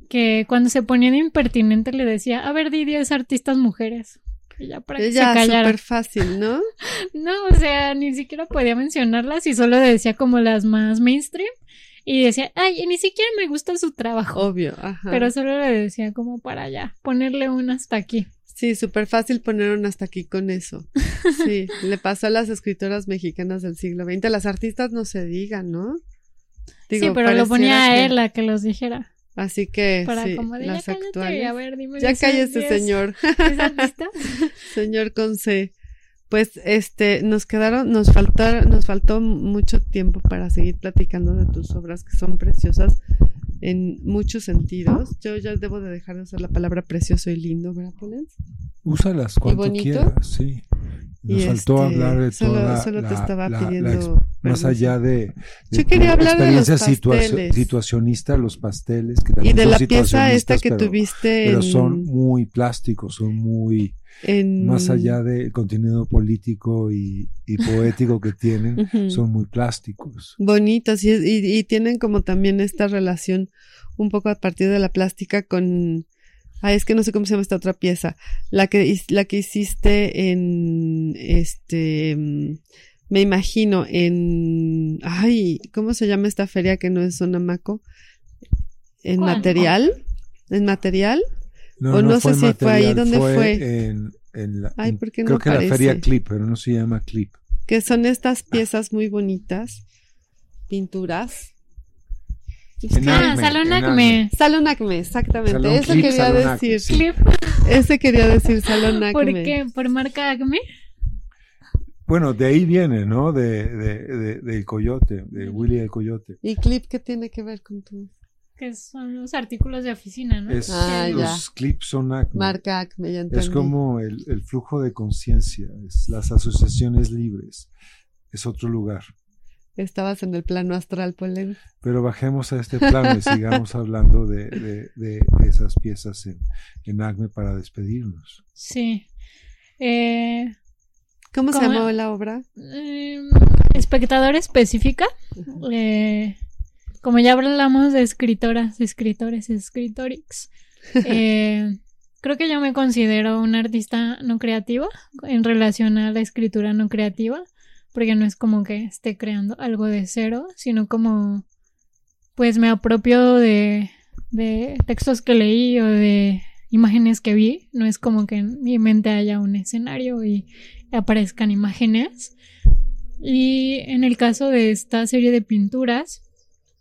Speaker 5: Que cuando se ponía de impertinente le decía: A ver, di 10 artistas mujeres. Y ya para que
Speaker 2: Ella
Speaker 5: se
Speaker 2: súper fácil, ¿no?
Speaker 5: No, o sea, ni siquiera podía mencionarlas y solo decía como las más mainstream. Y decía, ay, y ni siquiera me gusta su trabajo.
Speaker 2: Obvio, ajá.
Speaker 5: Pero solo le decía como para allá, ponerle un hasta aquí.
Speaker 2: Sí, súper fácil poner un hasta aquí con eso. Sí, le pasó a las escritoras mexicanas del siglo XX. Las artistas no se digan, ¿no?
Speaker 5: sí, pero lo ponía
Speaker 2: pareciera
Speaker 5: a
Speaker 2: que-
Speaker 5: él a que los dijera.
Speaker 2: Así que,
Speaker 5: Para
Speaker 2: sí,
Speaker 5: como de ya
Speaker 2: las
Speaker 5: cállate,
Speaker 2: actuales.
Speaker 5: a ver, dime.
Speaker 2: ya cállese,
Speaker 5: diez-
Speaker 2: señor. señor con C. Pues, este, nos quedaron, nos faltaron, nos faltó mucho tiempo para seguir platicando de tus obras que son preciosas en muchos sentidos. Yo ya debo de dejar de usar la palabra precioso y lindo, ¿verdad, Polens?
Speaker 4: Úsalas cuanto
Speaker 2: bonito?
Speaker 4: quieras, sí. Nos
Speaker 2: Y
Speaker 4: faltó
Speaker 2: este,
Speaker 4: hablar de
Speaker 2: solo-
Speaker 4: toda
Speaker 2: solo te
Speaker 4: la-
Speaker 2: estaba
Speaker 4: la- la
Speaker 2: pidiendo
Speaker 4: más allá de, de
Speaker 2: Yo quería hablar de los pasteles.
Speaker 4: situacionista, los pasteles que
Speaker 2: Y de
Speaker 4: son
Speaker 2: la pieza esta que
Speaker 4: pero,
Speaker 2: tuviste
Speaker 4: pero
Speaker 2: en,
Speaker 4: son muy plásticos, son muy
Speaker 2: en-
Speaker 4: más allá del contenido político y, y poético que tienen, son muy plásticos.
Speaker 2: bonitos y, y, y tienen como también esta relación un poco a partir de la plástica con ah es que no sé cómo se llama esta otra pieza la que la que hiciste en este mm, me imagino en ay cómo se llama esta feria que no es Sonamaco en
Speaker 5: ¿Cuál?
Speaker 2: material en material O no sé
Speaker 4: en
Speaker 2: si fue ahí, ¿dónde fue?
Speaker 4: En, en la,
Speaker 2: Ay, ¿por qué no
Speaker 4: creo que la feria Clip, pero no se llama Clip.
Speaker 2: que son estas piezas muy bonitas pinturas
Speaker 5: Ah,
Speaker 1: Acme,
Speaker 5: Salón
Speaker 1: en
Speaker 5: Acme.
Speaker 2: Salón Acme, exactamente.
Speaker 1: Salón
Speaker 2: Eso
Speaker 1: Clip,
Speaker 2: quería
Speaker 1: Salón
Speaker 2: decir.
Speaker 5: Clip.
Speaker 2: Ese quería decir Salón Acme.
Speaker 5: ¿Por qué? ¿Por marca Acme?
Speaker 4: Bueno, de ahí viene, ¿no? De, de, de- del coyote, de Willy el coyote.
Speaker 2: ¿Y Clip qué tiene que ver con tu
Speaker 5: Que son los artículos de oficina, ¿no?
Speaker 4: Es,
Speaker 2: Ah,
Speaker 4: los clips son acme.
Speaker 2: marca Acme? Ya entendí.
Speaker 4: Es como el, el flujo de conciencia, es las asociaciones libres. Es otro lugar.
Speaker 2: Estabas en el plano astral, Polen.
Speaker 4: Pero bajemos a este plano y sigamos hablando de, de- de esas piezas en, en Acme para despedirnos.
Speaker 5: Sí. Eh,
Speaker 2: ¿Cómo se llamó la obra?
Speaker 5: eh, espectador específica. Eh, como ya hablamos de escritoras, escritores, escritorix. eh, creo que yo me considero un artista no creativa en relación a la escritura no creativa. Porque no es como que esté creando algo de cero, sino como pues me apropio de, de textos que leí o de imágenes que vi. No es como que en mi mente haya un escenario y aparezcan imágenes. Y en el caso de esta serie de pinturas,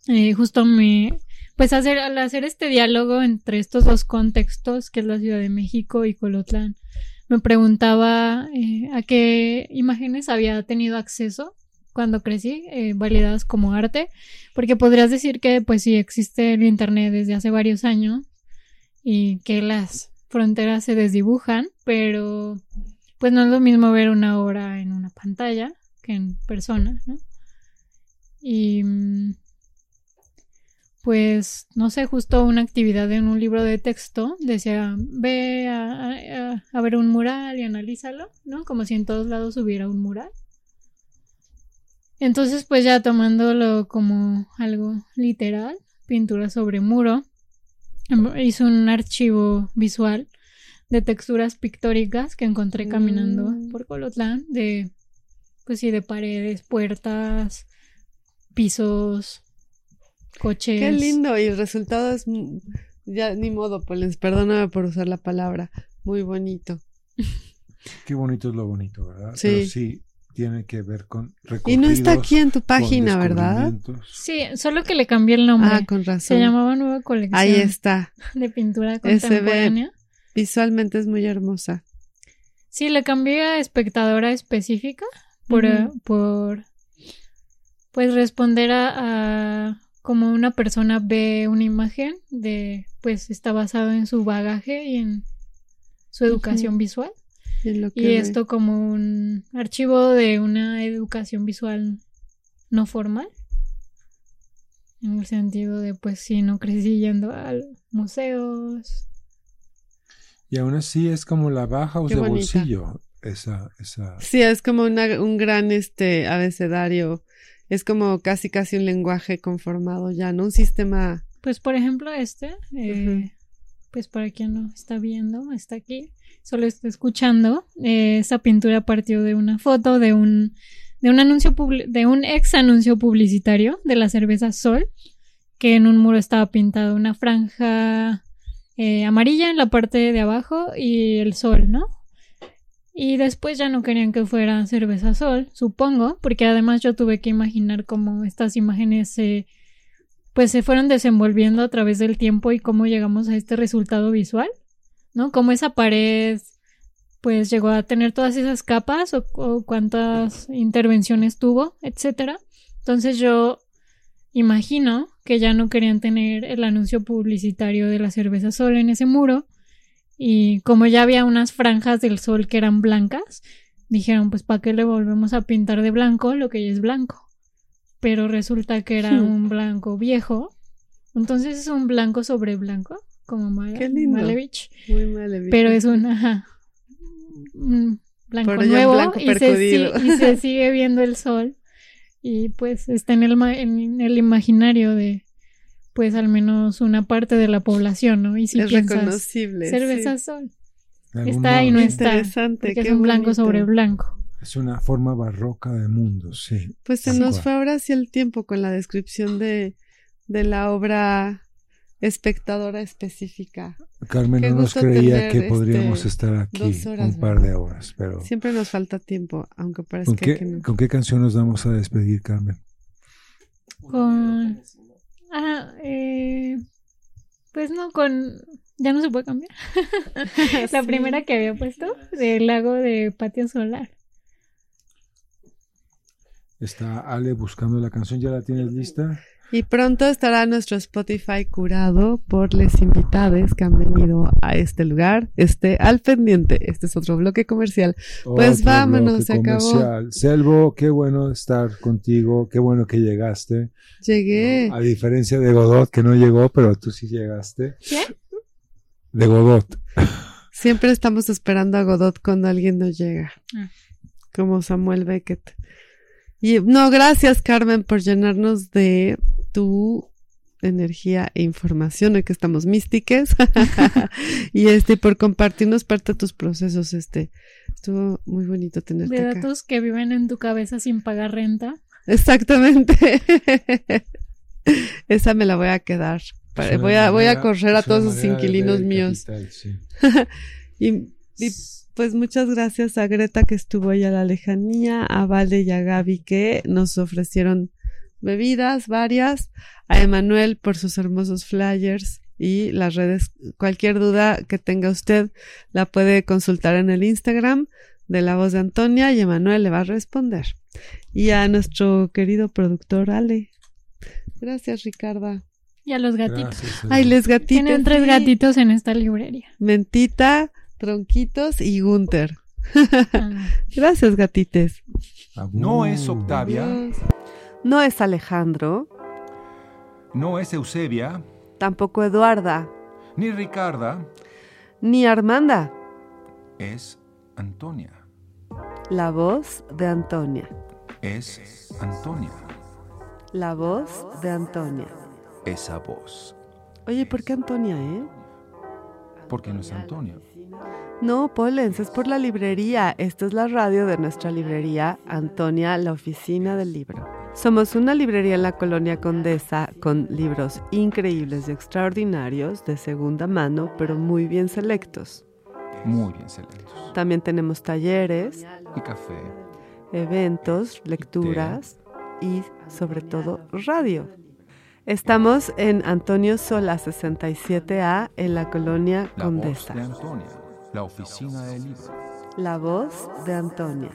Speaker 5: eh, justo me, pues hacer, al hacer este diálogo entre estos dos contextos, que es la Ciudad de México y Colotlán, me preguntaba eh, a qué imágenes había tenido acceso cuando crecí, eh, validadas como arte, porque podrías decir que pues sí existe el Internet desde hace varios años y que las fronteras se desdibujan, pero pues no es lo mismo ver una obra en una pantalla que en persona, ¿no? Y mm, pues no sé, justo una actividad en un libro de texto decía, ve a, a- a ver un mural y analízalo, ¿no? Como si en todos lados hubiera un mural. Entonces, pues ya tomándolo como algo literal, pintura sobre muro, em, hice un archivo visual de texturas pictóricas que encontré caminando
Speaker 2: Mm.
Speaker 5: por Colotlán, de, pues sí, de paredes, puertas, pisos, coches.
Speaker 2: Qué lindo. Y el resultado es. mm, Ya, ni modo, Polen. Perdóname por usar la palabra. Muy bonito.
Speaker 4: Qué bonito es lo bonito, ¿verdad?
Speaker 2: Sí.
Speaker 4: Pero sí, tiene que ver con
Speaker 2: Y no está aquí en tu página, ¿verdad?
Speaker 5: Sí, solo que le cambié el nombre.
Speaker 2: Ah, con razón.
Speaker 5: Se llamaba Nueva Colección
Speaker 2: Ahí está.
Speaker 5: de Pintura. Contemporánea.
Speaker 2: Visualmente es muy hermosa.
Speaker 5: Sí, le cambié a espectadora específica por, eh, por pues responder a, a como una persona ve una imagen de pues está basado en su bagaje y en su educación visual
Speaker 2: Y, lo que
Speaker 5: y
Speaker 2: ve.
Speaker 5: esto como un archivo de una educación visual no formal en el sentido de pues sí no crecí yendo a museos
Speaker 4: Y aún así es como la baja o de
Speaker 2: bonita.
Speaker 4: bolsillo. Esa, esa.
Speaker 2: Sí, es como una- un gran este abecedario. Es como casi casi un lenguaje conformado ya, ¿no? Un sistema.
Speaker 5: Pues por ejemplo este, eh, pues para quien no está viendo, está aquí, solo está escuchando, eh, esa pintura partió de una foto de un de un anuncio de un ex anuncio publicitario de la cerveza Sol, que en un muro estaba pintada una franja eh, amarilla en la parte de abajo y el sol, ¿no? Y después ya no querían que fuera cerveza Sol, supongo, porque además yo tuve que imaginar cómo estas imágenes se pues se fueron desenvolviendo a través del tiempo y cómo llegamos a este resultado visual, ¿no? Cómo esa pared pues llegó a tener todas esas capas o, o cuántas intervenciones tuvo, etcétera. Entonces yo imagino que ya no querían tener el anuncio publicitario de la cerveza Sol en ese muro y como ya había unas franjas del sol que eran blancas, dijeron pues para qué le volvemos a pintar de blanco lo que ya es blanco pero resulta que era
Speaker 2: Hmm.
Speaker 5: un blanco viejo. Entonces es un blanco sobre blanco, como Male-
Speaker 2: Qué lindo.
Speaker 5: Malevich.
Speaker 2: Muy maléfica.
Speaker 5: Pero es un, ajá, un blanco
Speaker 2: Por
Speaker 5: nuevo
Speaker 2: blanco
Speaker 5: y, se, y se sigue viendo el sol. Y pues está en el, en el imaginario de pues al menos una parte de la población, ¿no? Y si
Speaker 2: es
Speaker 5: piensas
Speaker 2: reconocible.
Speaker 5: cerveza
Speaker 2: sí.
Speaker 5: sol, está y no está.
Speaker 2: Interesante.
Speaker 5: porque
Speaker 2: qué
Speaker 5: es un blanco
Speaker 2: bonito.
Speaker 5: sobre blanco.
Speaker 4: Es una forma barroca de mundo, sí.
Speaker 2: Pues se nos
Speaker 4: cual.
Speaker 2: fue ahora sí el tiempo con la descripción de, de la obra espectadora específica.
Speaker 4: Carmen
Speaker 2: Qué
Speaker 4: no nos creía que podríamos
Speaker 2: este,
Speaker 4: estar aquí
Speaker 2: dos horas,
Speaker 4: un par de horas, pero
Speaker 2: Siempre nos falta tiempo, aunque parezca
Speaker 4: ¿con qué,
Speaker 2: que no.
Speaker 4: ¿con qué canción nos vamos a despedir, Carmen?
Speaker 5: Con... Ah, eh, pues no, con... Ya no se puede cambiar. la primera que había puesto del lago de Patio Solar.
Speaker 4: Está Ale buscando la canción, ¿ya la tienes lista?
Speaker 2: Y pronto estará nuestro Spotify curado por los invitados que han venido a este lugar. Este al pendiente. Este es otro bloque comercial. Pues
Speaker 4: Otro
Speaker 2: vámonos, se acabó.
Speaker 4: comercial. Selvo, qué bueno estar contigo, qué bueno que llegaste.
Speaker 2: Llegué.
Speaker 4: A diferencia de Godot, que no llegó, pero tú sí llegaste.
Speaker 5: ¿Qué?
Speaker 4: De Godot.
Speaker 2: Siempre estamos esperando a Godot cuando alguien nos llega.
Speaker 5: Ah.
Speaker 2: Como Samuel Beckett. Y no, gracias Carmen por llenarnos de tu energía e información, hoy que estamos místiques. y este, por compartirnos parte de tus procesos, este. Estuvo muy bonito tenerte
Speaker 5: De
Speaker 2: acá.
Speaker 5: datos que viven en tu cabeza sin pagar renta.
Speaker 2: Exactamente. Esa me la voy a quedar. Voy a, voy a correr a todos
Speaker 4: ver
Speaker 2: inquilinos míos.
Speaker 4: capital, sí.
Speaker 2: Y, y, pues muchas gracias a Greta que estuvo ahí a la lejanía, a Vale y a Gaby que nos ofrecieron bebidas varias, a Emanuel por sus hermosos flyers y las redes. Cualquier duda que tenga usted la puede consultar en el Instagram de la voz de Antonia y Emanuel le va a responder. Y a nuestro querido productor Ale. Gracias, Ricarda.
Speaker 5: Y a los gatitos.
Speaker 4: Gracias,
Speaker 2: Ay, les gatitos.
Speaker 5: Tienen tres
Speaker 2: sí.
Speaker 5: gatitos en esta librería.
Speaker 2: Mentita, Tronquitos y Gunter.
Speaker 5: Ah.
Speaker 2: Gracias, gatites.
Speaker 1: No es Octavia.
Speaker 2: No es Alejandro,
Speaker 1: no es Eusebia,
Speaker 2: tampoco Eduarda,
Speaker 1: ni Ricarda,
Speaker 2: ni Armanda.
Speaker 1: es Antonia.
Speaker 2: La voz de Antonia.
Speaker 1: Es Antonia.
Speaker 2: La voz de Antonia.
Speaker 1: Esa voz.
Speaker 2: Oye, ¿por qué Antonia, eh?
Speaker 1: Porque no es Antonia.
Speaker 2: No, Polens, es por la librería. Esta es la radio de nuestra librería, Antonia, la oficina del libro. Somos una librería en la colonia Condesa con libros increíbles y extraordinarios de segunda mano, pero muy bien selectos.
Speaker 1: Muy bien selectos.
Speaker 2: También tenemos talleres,
Speaker 1: Y café.
Speaker 2: eventos, lecturas y sobre todo radio. Estamos en Antonio Sola 67A en la colonia
Speaker 1: La voz
Speaker 2: Condesa.
Speaker 1: de Antonia. La oficina del libro.
Speaker 2: La voz de Antonia.